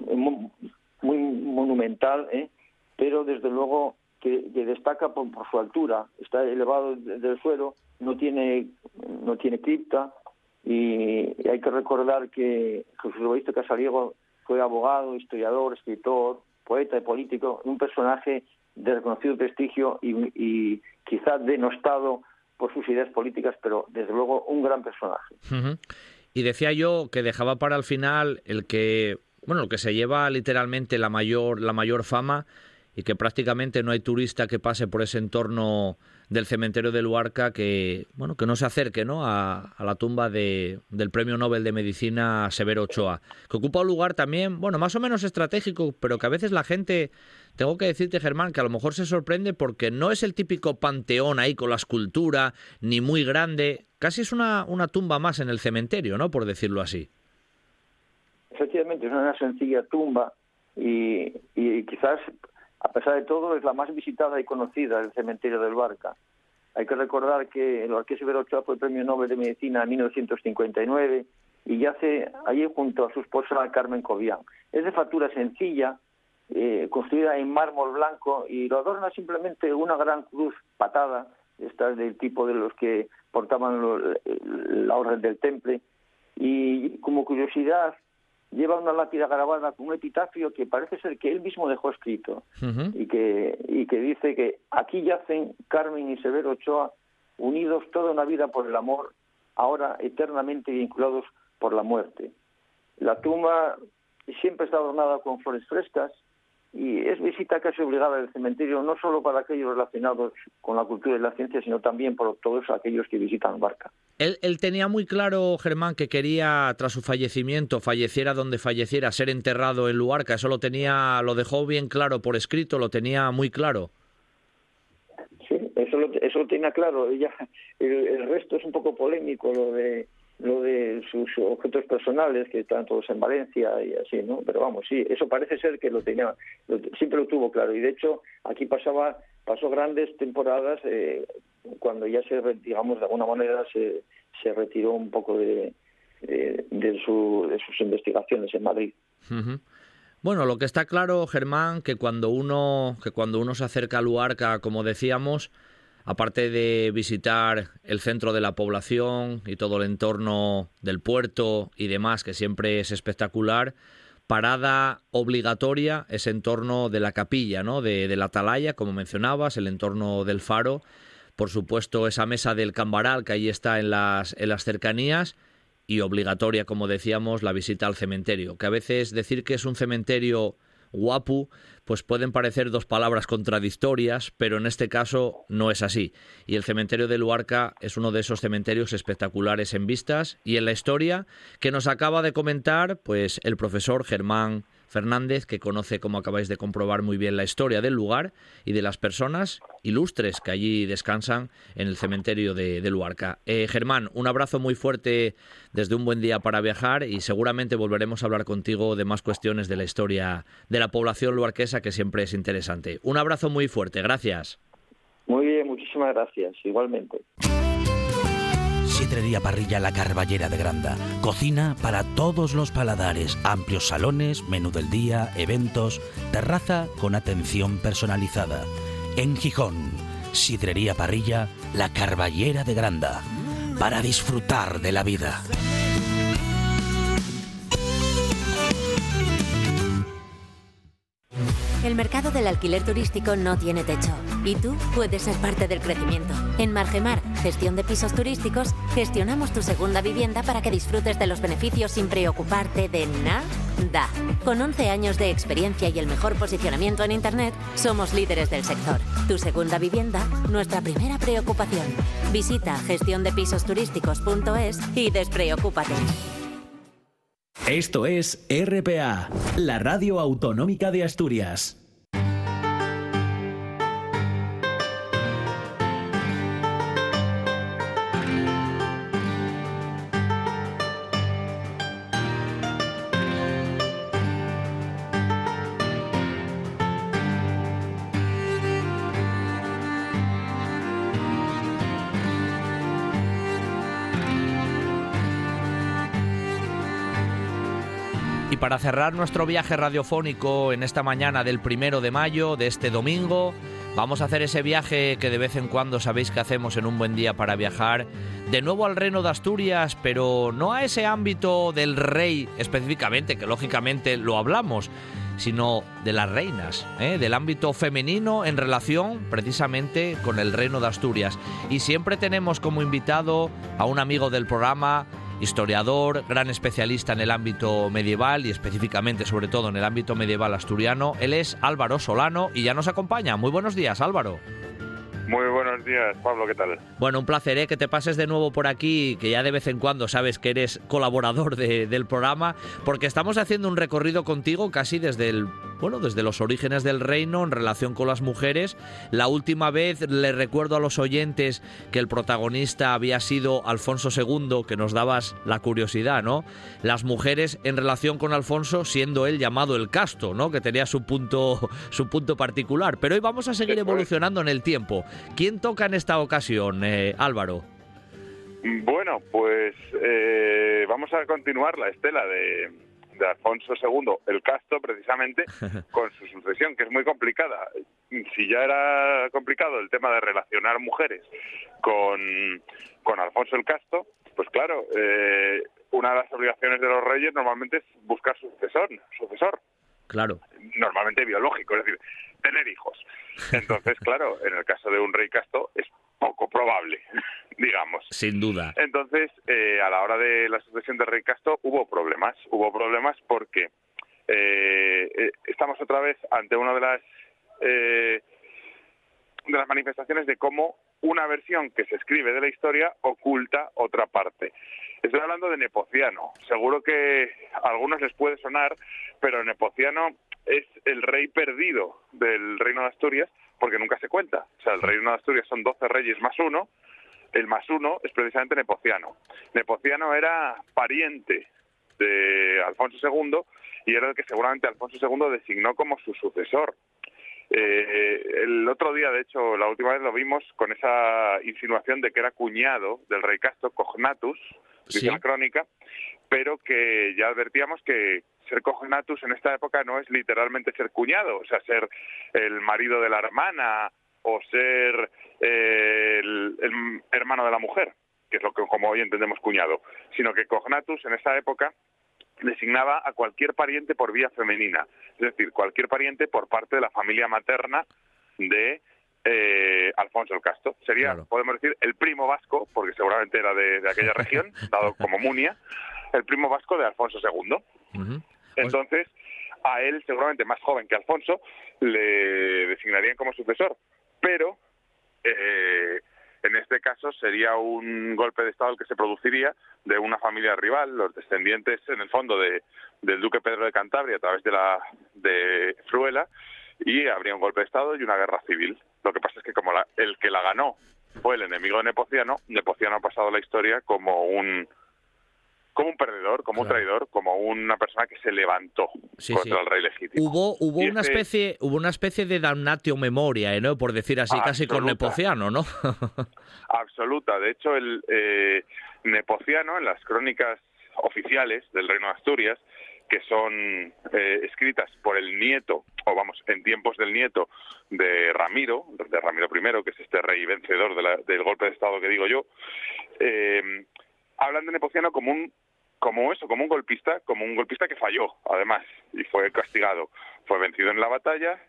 monumental, ¿eh? pero desde luego que, destaca por, su altura, está elevado del suelo, no tiene, no tiene cripta y, y hay que recordar que Jesús Evaristo Casariego fue abogado, historiador, escritor, poeta y político, un personaje de reconocido prestigio y, y quizás denostado por sus ideas políticas, pero desde luego un gran personaje. Y decía yo que dejaba para el final el que, bueno, el que se lleva literalmente la mayor, la mayor fama y que prácticamente no hay turista que pase por ese entorno del cementerio de Luarca que, bueno, que no se acerque ¿no? A, a, la tumba de, del premio Nobel de Medicina Severo Ochoa, que ocupa un lugar también, bueno, más o menos estratégico, pero que a veces la gente, tengo que decirte Germán, que a lo mejor se sorprende porque no es el típico panteón ahí con la escultura, ni muy grande, casi es una, una tumba más en el cementerio, ¿no? Por decirlo así. Efectivamente, es una sencilla tumba y, y quizás a pesar de todo, es la más visitada y conocida del cementerio del Barca. Hay que recordar que el Marqués Severo Ochoa fue premio Nobel de Medicina en 1959 y yace allí junto a su esposa Carmen Cobian. Es de factura sencilla, eh, construida en mármol blanco y lo adorna simplemente una gran cruz patada, esta del tipo de los que portaban lo, la orden del temple. Y como curiosidad, lleva una lápida grabada con un epitafio que parece ser que él mismo dejó escrito uh -huh. y que y que dice que aquí yacen Carmen y Severo Ochoa unidos toda una vida por el amor, ahora eternamente vinculados por la muerte. La tumba siempre está adornada con flores frescas y es visita casi obligada del cementerio no solo para aquellos relacionados con la cultura y la ciencia, sino también por todos aquellos que visitan Barca. Él, él, tenía muy claro, Germán, que quería, tras su fallecimiento, falleciera donde falleciera, ser enterrado en Luarca. Eso lo tenía, lo dejó bien claro por escrito, lo tenía muy claro. Sí, eso lo, eso lo tenía claro. Ella, el, el resto es un poco polémico, lo de lo de sus objetos personales que están todos en Valencia y así, ¿no? Pero vamos, sí, eso parece ser que lo tenía, lo, siempre lo tuvo claro y de hecho aquí pasaba, pasó grandes temporadas eh, cuando ya se, digamos, de alguna manera se, se retiró un poco de, de, su, de sus investigaciones en Madrid. Bueno, lo que está claro, Germán, que cuando uno, que cuando uno se acerca a Luarca, como decíamos, aparte de visitar el centro de la población y todo el entorno del puerto y demás, que siempre es espectacular, parada obligatoria ese entorno de la capilla, ¿no? De, de, la atalaya, como mencionabas, el entorno del faro, por supuesto esa mesa del cambaral que ahí está en las, en las cercanías y obligatoria, como decíamos, la visita al cementerio, que a veces decir que es un cementerio guapu, pues pueden parecer dos palabras contradictorias, pero en este caso no es así. Y el cementerio de Luarca es uno de esos cementerios espectaculares en vistas y en la historia que nos acaba de comentar pues el profesor Germán Fernández, que conoce, como acabáis de comprobar muy bien, la historia del lugar y de las personas ilustres que allí descansan en el cementerio de, Luarca. Eh, Germán, un abrazo muy fuerte desde un buen día para viajar y seguramente volveremos a hablar contigo de más cuestiones de la historia de la población luarquesa, que siempre es interesante. Un abrazo muy fuerte, gracias. Muy bien, muchísimas gracias, igualmente. Sidrería Parrilla La Carballera de Granda. Cocina para todos los paladares. Amplios salones, menú del día, eventos, terraza con atención personalizada. En Gijón, Sidrería Parrilla La Carballera de Granda. Para disfrutar de la vida. El mercado del alquiler turístico no tiene techo y tú puedes ser parte del crecimiento. En Margemar, gestión de pisos turísticos, gestionamos tu segunda vivienda para que disfrutes de los beneficios sin preocuparte de nada. Con 11 años de experiencia y el mejor posicionamiento en Internet, somos líderes del sector. Tu segunda vivienda, nuestra primera preocupación. Visita gestiondepisosturísticos.es y despreocúpate. Esto es RPA, la radio autonómica de Asturias. Para cerrar nuestro viaje radiofónico en esta mañana del primero de mayo, de este domingo, vamos a hacer ese viaje que de vez en cuando sabéis que hacemos en un buen día para viajar de nuevo al reino de Asturias, pero no a ese ámbito del rey específicamente, que lógicamente lo hablamos, sino de las reinas, ¿eh? del ámbito femenino en relación precisamente con el reino de Asturias. Y siempre tenemos como invitado a un amigo del programa, historiador, gran especialista en el ámbito medieval y específicamente sobre todo en el ámbito medieval asturiano. Él es Álvaro Solano y ya nos acompaña. Muy buenos días, Álvaro. Muy buenos días, Pablo, ¿qué tal? Bueno, un placer ¿eh? que te pases de nuevo por aquí, que ya de vez en cuando sabes que eres colaborador del programa, porque estamos haciendo un recorrido contigo casi desde el bueno, desde los orígenes del reino en relación con las mujeres. La última vez le recuerdo a los oyentes que el protagonista había sido Alfonso II, que nos dabas la curiosidad, ¿no? Las mujeres en relación con Alfonso siendo él llamado el casto, ¿no? Que tenía su punto, su punto particular. Pero hoy vamos a seguir evolucionando en el tiempo. ¿Quién toca en esta ocasión, eh, Álvaro? Bueno, pues eh, vamos a continuar la estela de, de Alfonso II el Casto, precisamente, <laughs> con su sucesión, que es muy complicada. Si ya era complicado el tema de relacionar mujeres con, con Alfonso el Casto, pues claro, eh, una de las obligaciones de los reyes normalmente es buscar sucesor, sucesor. Claro. Normalmente biológico, es decir, tener hijos. Entonces, claro, en el caso de un rey casto es poco probable, <laughs> digamos. Sin duda. Entonces, eh, a la hora de la sucesión del rey Casto hubo problemas. Hubo problemas porque eh, eh, estamos otra vez ante una de las de las manifestaciones de cómo una versión que se escribe de la historia oculta otra parte. Estoy hablando de Nepociano. Seguro que a algunos les puede sonar, pero Nepociano es el rey perdido del reino de Asturias porque nunca se cuenta. O sea, el reino de Asturias son 12 reyes más uno, el más uno es precisamente Nepociano. Nepociano era pariente de Alfonso II y era el que seguramente Alfonso II designó como su sucesor. Eh, el otro día, de hecho, la última vez lo vimos con esa insinuación de que era cuñado del rey Casto, Cognatus, dice la crónica, pero que ya advertíamos que, ser cognatus en esta época no es literalmente ser cuñado, o sea, ser el marido de la hermana o ser eh, el, hermano de la mujer, que es lo que como hoy entendemos cuñado, sino que cognatus en esa época designaba a cualquier pariente por vía femenina, es decir, cualquier pariente por parte de la familia materna de eh, Alfonso el Casto. Sería, podemos decir, el primo vasco, porque seguramente era de, aquella región, <laughs> dado como Munia, el primo vasco de Alfonso II. Entonces, a él, seguramente más joven que Alfonso, le designarían como sucesor. Pero eh, en este caso sería un golpe de Estado el que se produciría de una familia rival, los descendientes en el fondo de, del duque Pedro de Cantabria a través de la de Fruela, y habría un golpe de Estado y una guerra civil. Lo que pasa es que como la, el que la ganó fue el enemigo de Nepociano, Nepociano ha pasado la historia como un como un perdedor, como un traidor, como una persona que se levantó contra el rey legítimo. Hubo, hubo Y una especie, hubo una especie de damnatio memoria, ¿no? Por decir así, casi con. Nepociano, ¿no? <laughs> absoluta. De hecho, el eh, Nepociano, en las crónicas oficiales del Reino de Asturias, que son eh, escritas por el nieto, o vamos, en tiempos del nieto de Ramiro, de Ramiro I, que es este rey vencedor de la- del golpe de Estado que digo yo, eh, hablan de Nepociano como un como eso, como un golpista, como un golpista que falló, además, y fue castigado. Fue vencido en la batalla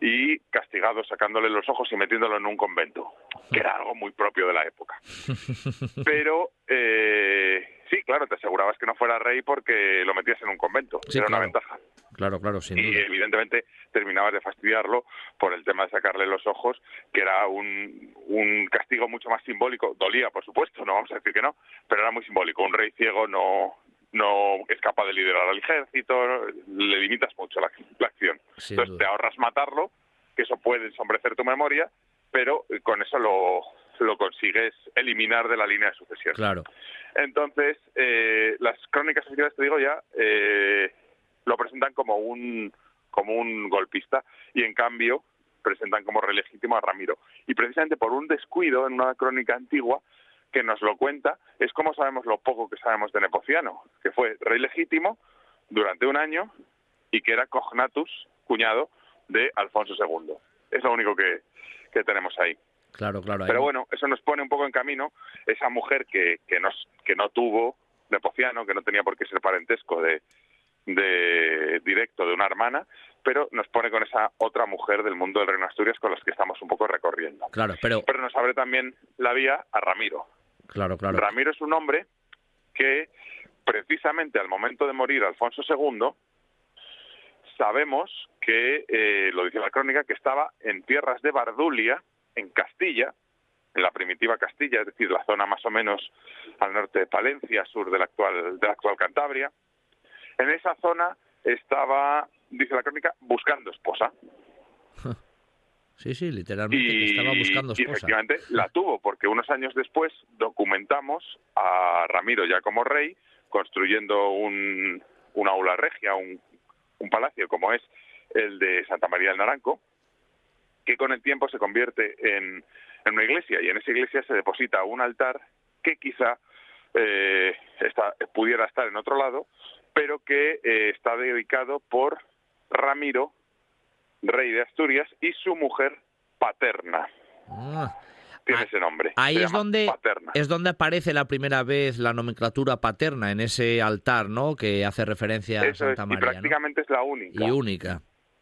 y castigado sacándole los ojos y metiéndolo en un convento, que era algo muy propio de la época. <laughs> Pero eh, sí, claro, te asegurabas que no fuera rey porque lo metías en un convento, Sí, era claro. una ventaja. Claro, claro, sin Y duda. evidentemente terminabas de fastidiarlo por el tema de sacarle los ojos, que era un, un castigo mucho más simbólico. Dolía, por supuesto, no vamos a decir que no, pero era muy simbólico. Un rey ciego no, no es capaz de liderar al ejército, le limitas mucho la, la acción. Sin Entonces duda. te ahorras matarlo, que eso puede ensombrecer tu memoria, pero eh, con eso lo, lo consigues eliminar de la línea de sucesión. Claro. Entonces, eh, las crónicas oficiales, te digo ya, eh, lo presentan como un, como un golpista y en cambio presentan como rey legítimo a Ramiro. Y precisamente por un descuido en una crónica antigua que nos lo cuenta, es como sabemos lo poco que sabemos de Nepociano, que fue rey legítimo durante un año y que era cognatus, cuñado de Alfonso II. Es lo único que, que tenemos ahí. Claro, claro. ahí- Pero bueno, eso nos pone un poco en camino esa mujer que, que, nos, que no tuvo Nepociano, que no tenía por qué ser parentesco de, de directo de una hermana, pero nos pone con esa otra mujer del mundo del Reino de Asturias con las que estamos un poco recorriendo. Claro, pero, Pero nos abre también la vía a Ramiro. Claro, claro. Ramiro es un hombre que precisamente al momento de morir Alfonso II, sabemos que, eh, lo dice la crónica, que estaba en tierras de Bardulia, en Castilla, en la primitiva Castilla, es decir, la zona más o menos al norte de Palencia, sur de la actual, de la actual Cantabria. En esa zona estaba, dice la crónica, buscando esposa. Sí, sí, literalmente que Y, estaba buscando y esposa. efectivamente la tuvo, porque unos años después documentamos a Ramiro ya como rey, construyendo un, una aula regia, un, un palacio como es el de Santa María del Naranco, que con el tiempo se convierte en, en una iglesia, y en esa iglesia se deposita un altar que quizá eh, está- pudiera estar en otro lado, pero que eh, está dedicado por Ramiro, rey de Asturias, y su mujer paterna. Ah, Tiene ese nombre. Ahí es donde, Paterna. es donde aparece la primera vez la nomenclatura paterna en ese altar, ¿no? Que hace referencia a es, Santa y María, ¿no? prácticamente es la única. Y única.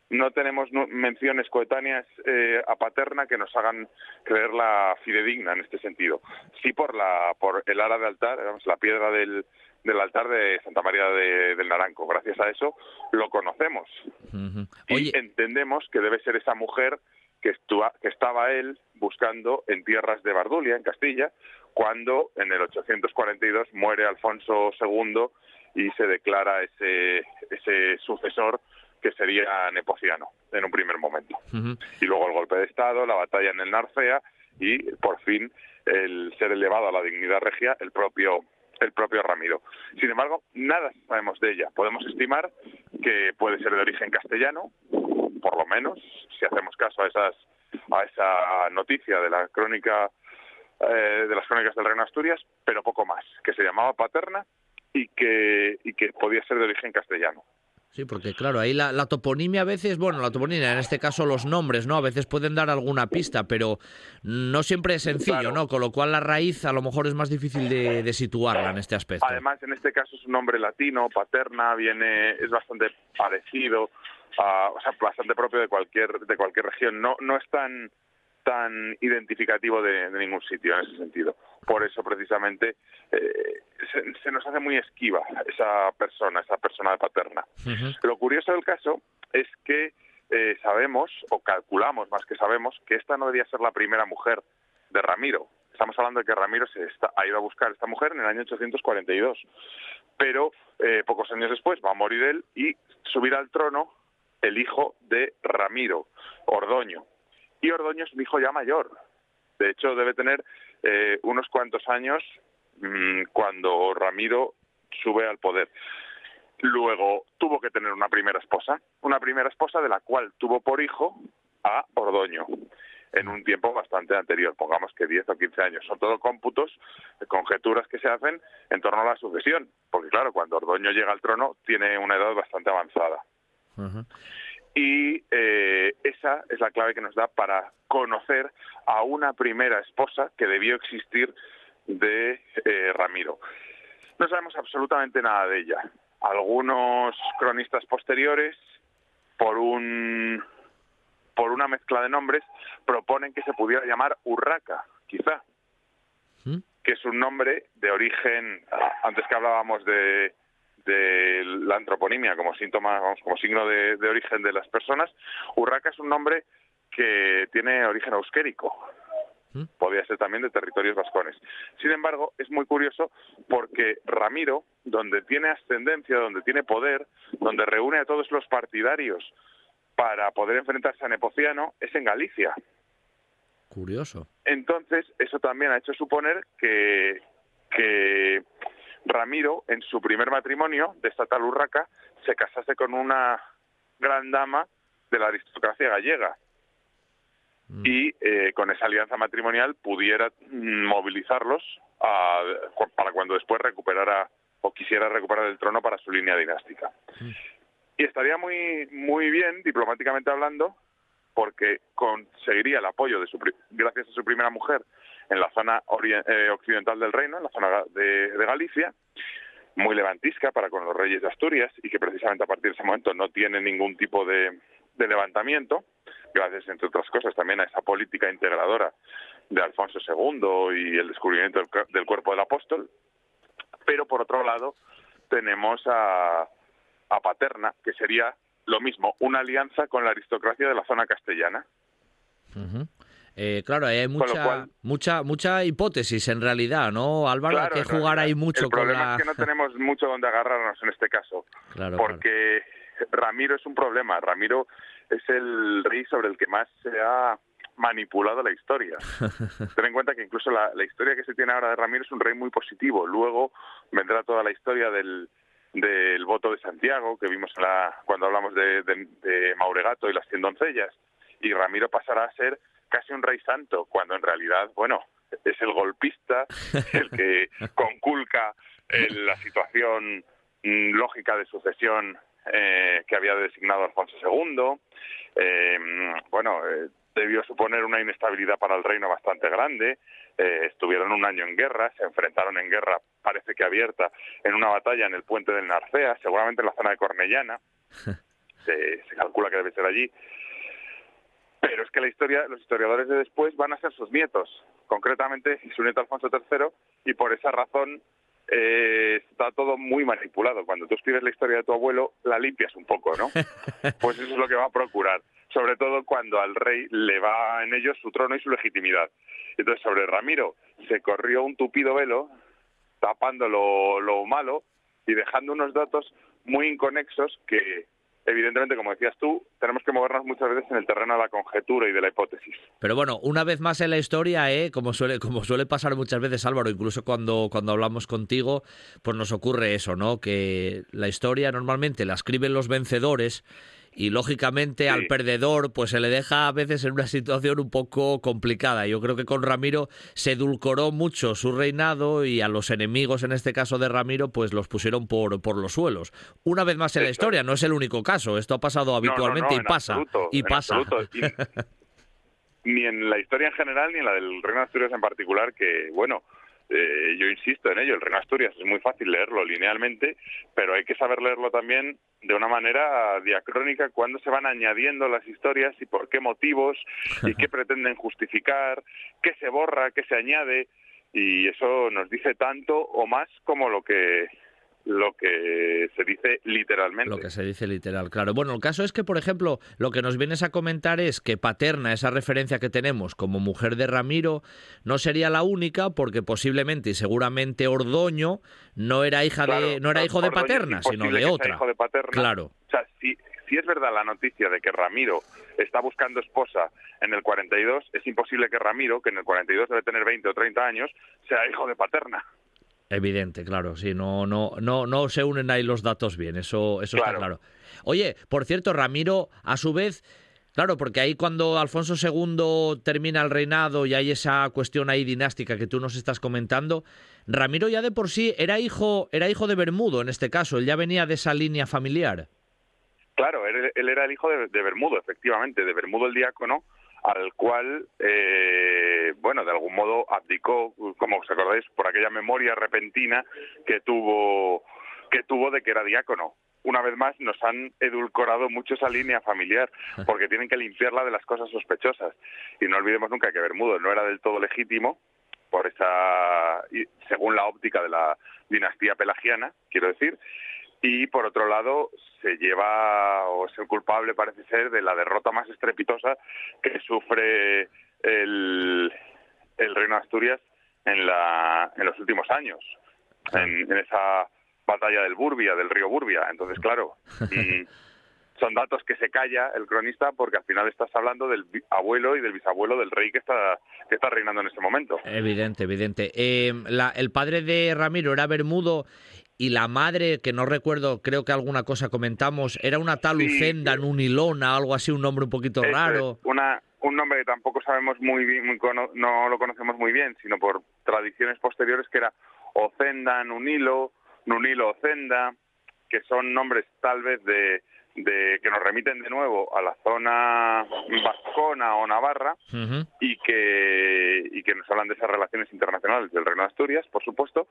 No tenemos menciones coetáneas eh, a Paterna que nos hagan creerla fidedigna en este sentido. Sí por la por el ara de altar, digamos, la piedra del, del altar de Santa María de- del Naranco. Gracias a eso lo conocemos Ujú. y entendemos que debe ser esa mujer que, estua- que estaba él buscando en tierras de Bardulia, en Castilla, cuando en el 842 muere Alfonso II y se declara ese, ese sucesor que sería Nepociano en un primer momento. Y luego el golpe de Estado, la batalla en el Narcea y por fin el ser elevado a la dignidad regia el propio el propio Ramiro. Sin embargo, nada sabemos de ella. Podemos estimar que puede ser de origen castellano, por lo menos, si hacemos caso a esa noticia de la crónica eh, de las crónicas del Reino Asturias, pero poco más, que se llamaba Paterna y que podía ser de origen castellano. Sí, porque claro, ahí la, la toponimia a veces, bueno, la toponimia, en este caso los nombres, ¿no? A veces pueden dar alguna pista, pero no siempre es sencillo, ¿no? Con lo cual la raíz a lo mejor es más difícil de, de situarla en este aspecto. Además, en este caso es un nombre latino, paterna, viene, es bastante parecido, a, o sea, bastante propio de cualquier de cualquier región. No no es tan tan identificativo de, ningún sitio en ese sentido. Por eso, precisamente, eh, se, nos hace muy esquiva esa persona, esa persona paterna. Lo curioso del caso es que eh, sabemos, o calculamos más que sabemos, que esta no debía ser la primera mujer de Ramiro. Estamos hablando de que Ramiro se ha ido a buscar a esta mujer en el año 842, pero eh, pocos años después va a morir él y subirá al trono el hijo de Ramiro, Ordoño. Y Ordoño es un hijo ya mayor. De hecho, debe tener eh, unos cuantos años mm, cuando Ramiro sube al poder. Luego tuvo que tener una primera esposa, una primera esposa de la cual tuvo por hijo a Ordoño en un tiempo bastante anterior, pongamos que 10 o 15 años. Son todo cómputos, conjeturas que se hacen en torno a la sucesión, porque claro, cuando Ordoño llega al trono tiene una edad bastante avanzada. Y eh, esa es la clave que nos da para conocer a una primera esposa que debió existir de eh, Ramiro. No sabemos absolutamente nada de ella. Algunos cronistas posteriores, por un por una mezcla de nombres, proponen que se pudiera llamar Urraca, quizá, ¿Mm? que es un nombre de origen, antes que hablábamos de, de la antroponimia como síntoma, vamos, como signo de, origen de las personas, Urraca es un nombre que tiene origen euskérico. ¿Mm? Podría ser también de territorios vascones. Sin embargo, es muy curioso porque Ramiro, donde tiene ascendencia, donde tiene poder, donde reúne a todos los partidarios para poder enfrentarse a Nepociano, es en Galicia. Curioso. Entonces, eso también ha hecho suponer que, que Ramiro, en su primer matrimonio de esta tal Urraca, se casase con una gran dama de la aristocracia gallega. Mm. Y eh, con esa alianza matrimonial pudiera movilizarlos para cuando después recuperara o quisiera recuperar el trono para su línea dinástica. Mm. Y estaría muy, muy bien, diplomáticamente hablando, porque conseguiría el apoyo de su, gracias a su primera mujer en la zona eh, occidental del reino, en la zona de, Galicia, muy levantisca para con los reyes de Asturias y que precisamente a partir de ese momento no tiene ningún tipo de, levantamiento, gracias entre otras cosas también a esa política integradora de Alfonso II y el descubrimiento del, cuerpo del apóstol. Pero por otro lado tenemos a, a Paterna, que sería lo mismo, una alianza con la aristocracia de la zona castellana. Eh, claro, hay mucha, mucha, mucha hipótesis en realidad, ¿no, Álvaro? hay que jugar ahí mucho el problema es que no tenemos mucho donde agarrarnos en este caso, porque Ramiro es un problema. Ramiro es el rey sobre el que más se ha manipulado la historia. <laughs> Ten en cuenta que incluso la, historia que se tiene ahora de Ramiro es un rey muy positivo. Luego vendrá toda la historia del, del voto de Santiago, que vimos la, cuando hablamos de, de Mauregato y las cien doncellas. Y Ramiro pasará a ser casi un rey santo, cuando en realidad, bueno, es el golpista <laughs> el que conculca eh, la situación mm, lógica de sucesión eh, que había designado Alfonso II. Eh, bueno, debió suponer una inestabilidad para el reino bastante grande. estuvieron un año en guerra, se enfrentaron en guerra, parece que abierta, en una batalla en el puente del Narcea, seguramente en la zona de Cornellana. <laughs> se calcula que debe ser allí. Pero es que la historia, los historiadores de después van a ser sus nietos, concretamente su nieto Alfonso III, y por esa razón eh, está todo muy manipulado. Cuando tú escribes la historia de tu abuelo, la limpias un poco, ¿no? <laughs> Pues eso es lo que va a procurar, sobre todo cuando al rey le va en ellos su trono y su legitimidad. Entonces, sobre Ramiro se corrió un tupido velo, tapando lo, lo malo y dejando unos datos muy inconexos que evidentemente, como decías tú, tenemos que movernos muchas veces en el terreno de la conjetura y de la hipótesis. Pero bueno, una vez más en la historia, ¿eh? como, suele, como suele pasar muchas veces, Álvaro, incluso cuando, cuando hablamos contigo, pues nos ocurre eso, ¿no? Que la historia normalmente la escriben los vencedores y lógicamente al perdedor pues se le deja a veces en una situación un poco complicada. Yo creo que con Ramiro se edulcoró mucho su reinado y a los enemigos en este caso de Ramiro pues los pusieron por, por los suelos. Una vez más en la historia, no es el único caso, esto ha pasado habitualmente y pasa y pasa. <laughs> ni en la historia en general ni en la del Reino de Asturias en particular que bueno, eh, yo insisto en ello, el Reino Asturias es muy fácil leerlo linealmente, pero hay que saber leerlo también de una manera diacrónica cuando se van añadiendo las historias y por qué motivos y qué <laughs> pretenden justificar, qué se borra, qué se añade y eso nos dice tanto o más como lo que lo que se dice literalmente. Lo que se dice literal, claro. Bueno, el caso es que, por ejemplo, lo que nos vienes a comentar es que Paterna, esa referencia que tenemos como mujer de Ramiro, no sería la única, porque posiblemente y seguramente Ordoño no era hija de, no era hijo de Paterna, sino de otra. Hijo de Paterna. Claro. O sea, si, si es verdad la noticia de que Ramiro está buscando esposa en el 42, es imposible que Ramiro, que en el 42 debe tener 20 o 30 años, sea hijo de Paterna. Evidente, claro, sí, no, no, no, no se unen ahí los datos bien, eso, eso está claro. Oye, por cierto, Ramiro, a su vez, claro, porque ahí cuando Alfonso II termina el reinado y hay esa cuestión ahí dinástica que tú nos estás comentando, Ramiro ya de por sí era hijo, era hijo de Bermudo en este caso, él ya venía de esa línea familiar. Claro, él, era el hijo de, de Bermudo, efectivamente, de Bermudo el diácono, al cual, eh, bueno, de algún modo abdicó, como os acordáis, por aquella memoria repentina que tuvo, que tuvo de que era diácono. Una vez más nos han edulcorado mucho esa línea familiar, porque tienen que limpiarla de las cosas sospechosas. Y no olvidemos nunca que Bermudo no era del todo legítimo, por esa, según la óptica de la dinastía pelagiana, quiero decir, y por otro lado se lleva o es el culpable parece ser de la derrota más estrepitosa que sufre el, el reino de Asturias en la en los últimos años en, esa batalla del Burbia del río Burbia entonces claro <laughs> son datos que se calla el cronista porque al final estás hablando del abuelo y del bisabuelo del rey que está que está reinando en ese momento. Evidente, evidente. Eh, la, el padre de Ramiro era Bermudo y la madre, que no recuerdo, creo que alguna cosa comentamos, era una tal Ucenda Nunilona, algo así, un nombre un poquito raro. una, un nombre que tampoco sabemos muy bien, no lo conocemos muy bien, sino por tradiciones posteriores que era Ocenda Nunilo, Nunilo Ocenda, que son nombres tal vez de, de que nos remiten de nuevo a la zona vascona o navarra y que y que nos hablan de esas relaciones internacionales del Reino de Asturias, por supuesto,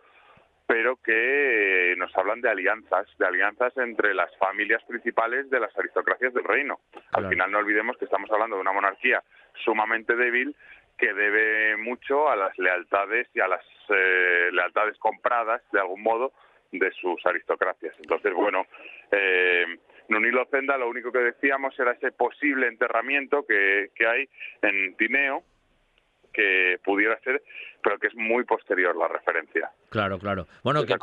pero que nos hablan de alianzas, de alianzas entre las familias principales de las aristocracias del reino. Al final no olvidemos que estamos hablando de una monarquía sumamente débil que debe mucho a las lealtades y a las eh, lealtades compradas, de algún modo, de sus aristocracias. Entonces, bueno, eh, Nunilo Zenda lo único que decíamos era ese posible enterramiento que, que hay en Tineo, que pudiera ser, pero que es muy posterior la referencia. Claro, claro. Bueno, que,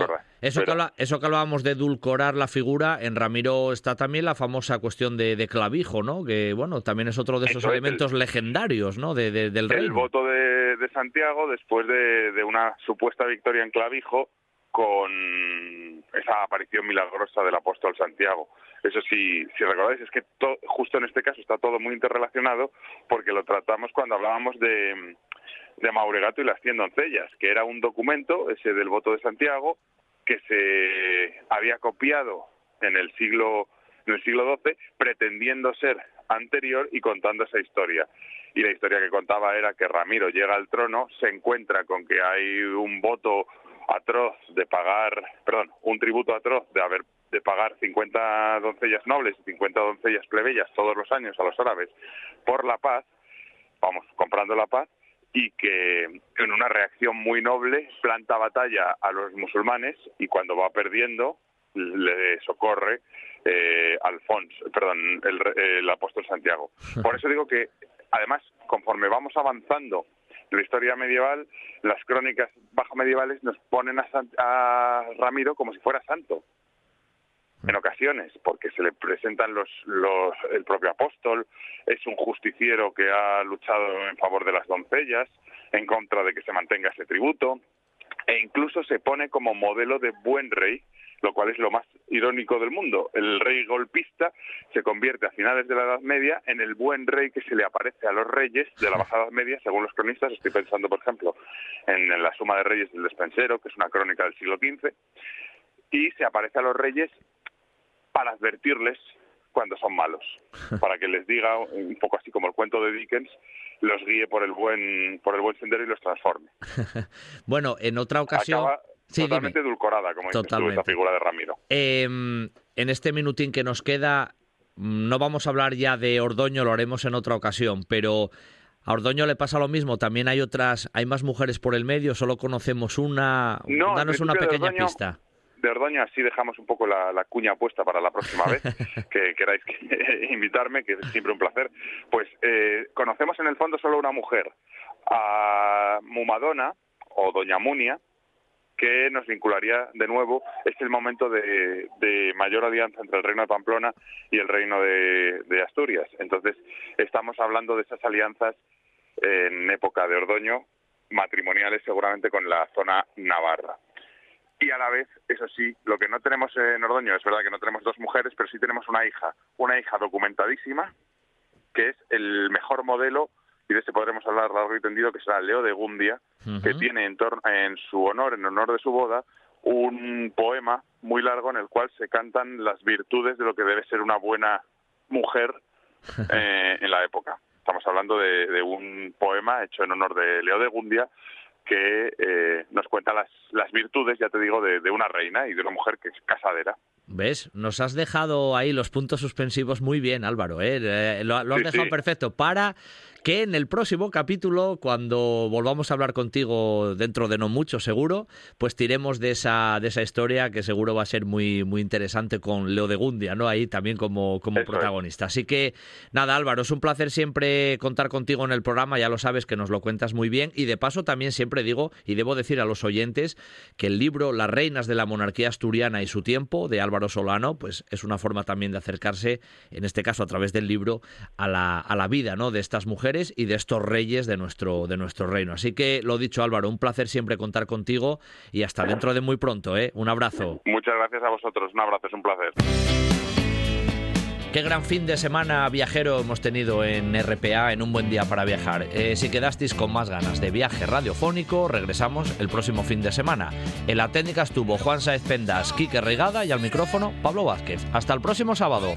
eso, que eso que hablábamos de edulcorar la figura, en Ramiro está también la famosa cuestión de, clavijo, ¿no? Que, bueno, también es otro de esos elementos legendarios, ¿no? De, del rey. El voto de, Santiago después de, una supuesta victoria en clavijo con esa aparición milagrosa del apóstol Santiago. Eso sí, si recordáis, es que justo en este caso está todo muy interrelacionado porque lo tratamos cuando hablábamos de, de Mauregato y las cien doncellas, que era un documento, ese del voto de Santiago, que se había copiado en el siglo en el siglo XII, pretendiendo ser anterior y contando esa historia. Y la historia que contaba era que Ramiro llega al trono, se encuentra con que hay un voto atroz de pagar, perdón, un tributo atroz de haber de pagar 50 doncellas nobles y 50 doncellas plebeyas todos los años a los árabes por la paz, vamos, comprando la paz, y que en una reacción muy noble planta batalla a los musulmanes y cuando va perdiendo le socorre eh, Alfonso, perdón, el, el apóstol Santiago. <laughs> Por eso digo que, además, conforme vamos avanzando la historia medieval, las crónicas bajo medievales nos ponen a, a Ramiro como si fuera santo. En ocasiones, porque se le presentan los, los, el propio apóstol, es un justiciero que ha luchado en favor de las doncellas, en contra de que se mantenga ese tributo, e incluso se pone como modelo de buen rey, lo cual es lo más irónico del mundo. El rey golpista se convierte a finales de la Edad Media en el buen rey que se le aparece a los reyes de la Baja Edad Media, según los cronistas. Estoy pensando, por ejemplo, en, la Suma de Reyes del Despensero, que es una crónica del siglo XV, y se aparece a los reyes para advertirles cuando son malos, para que les diga un poco así como el cuento de Dickens, los guíe por el buen por el buen sendero y los transforme. <laughs> bueno, en otra ocasión totalmente edulcorada, como dices tú, esta figura de Ramiro. Em, en este minutín que nos queda, mm, no vamos a hablar ya de Ordoño, lo haremos en otra ocasión, pero a Ordoño le pasa lo mismo. También hay otras, hay más mujeres por el medio. Solo conocemos una. No, Danos una pequeña pista de Ordoño, así dejamos un poco la, cuña puesta para la próxima vez <laughs> que queráis <laughs> invitarme, que es siempre un placer. Pues eh, conocemos en el fondo solo una mujer, a Mumadona o Doña Munia, que nos vincularía de nuevo. Es el momento de, mayor alianza entre el reino de Pamplona y el reino de, Asturias. Entonces, estamos hablando de esas alianzas en época de Ordoño, matrimoniales seguramente con la zona navarra. Y a la vez, eso sí, lo que no tenemos en Ordoño es verdad que no tenemos dos mujeres, pero sí tenemos una hija, una hija documentadísima, que es el mejor modelo y de este podremos hablar largo y tendido, que será Leo de Gundia, que tiene en, en su honor, en honor de su boda, un poema muy largo en el cual se cantan las virtudes de lo que debe ser una buena mujer <laughs> eh, en la época. Estamos hablando de, un poema hecho en honor de Leo de Gundia que eh, nos cuenta las, las virtudes, ya te digo, de, de una reina y de una mujer que es casadera. ¿Ves? Nos has dejado ahí los puntos suspensivos muy bien, Álvaro. ¿eh? eh lo, has dejado perfecto para que en el próximo capítulo, cuando volvamos a hablar contigo dentro de no mucho seguro, pues tiremos de esa, de esa historia que seguro va a ser muy, muy interesante con Leo de Gundia, ¿no? Ahí también como, como protagonista. Así que nada, Álvaro, es un placer siempre contar contigo en el programa, ya lo sabes que nos lo cuentas muy bien y de paso también siempre digo y debo decir a los oyentes que el libro Las reinas de la monarquía asturiana y su tiempo de Álvaro Solano, pues es una forma también de acercarse, en este caso a través del libro, a la, a la vida, ¿no? de estas mujeres y de estos reyes de nuestro, de nuestro reino. Así que lo dicho Álvaro, un placer siempre contar contigo y hasta dentro de muy pronto. ¿eh? Un abrazo. Muchas gracias a vosotros, un abrazo, es un placer. Qué gran fin de semana viajero hemos tenido en RPA, en un buen día para viajar. Eh, si quedasteis con más ganas de viaje radiofónico, regresamos el próximo fin de semana. En la técnica estuvo Juan Saez Pendas, Quique Regada y al micrófono Pablo Vázquez. Hasta el próximo sábado.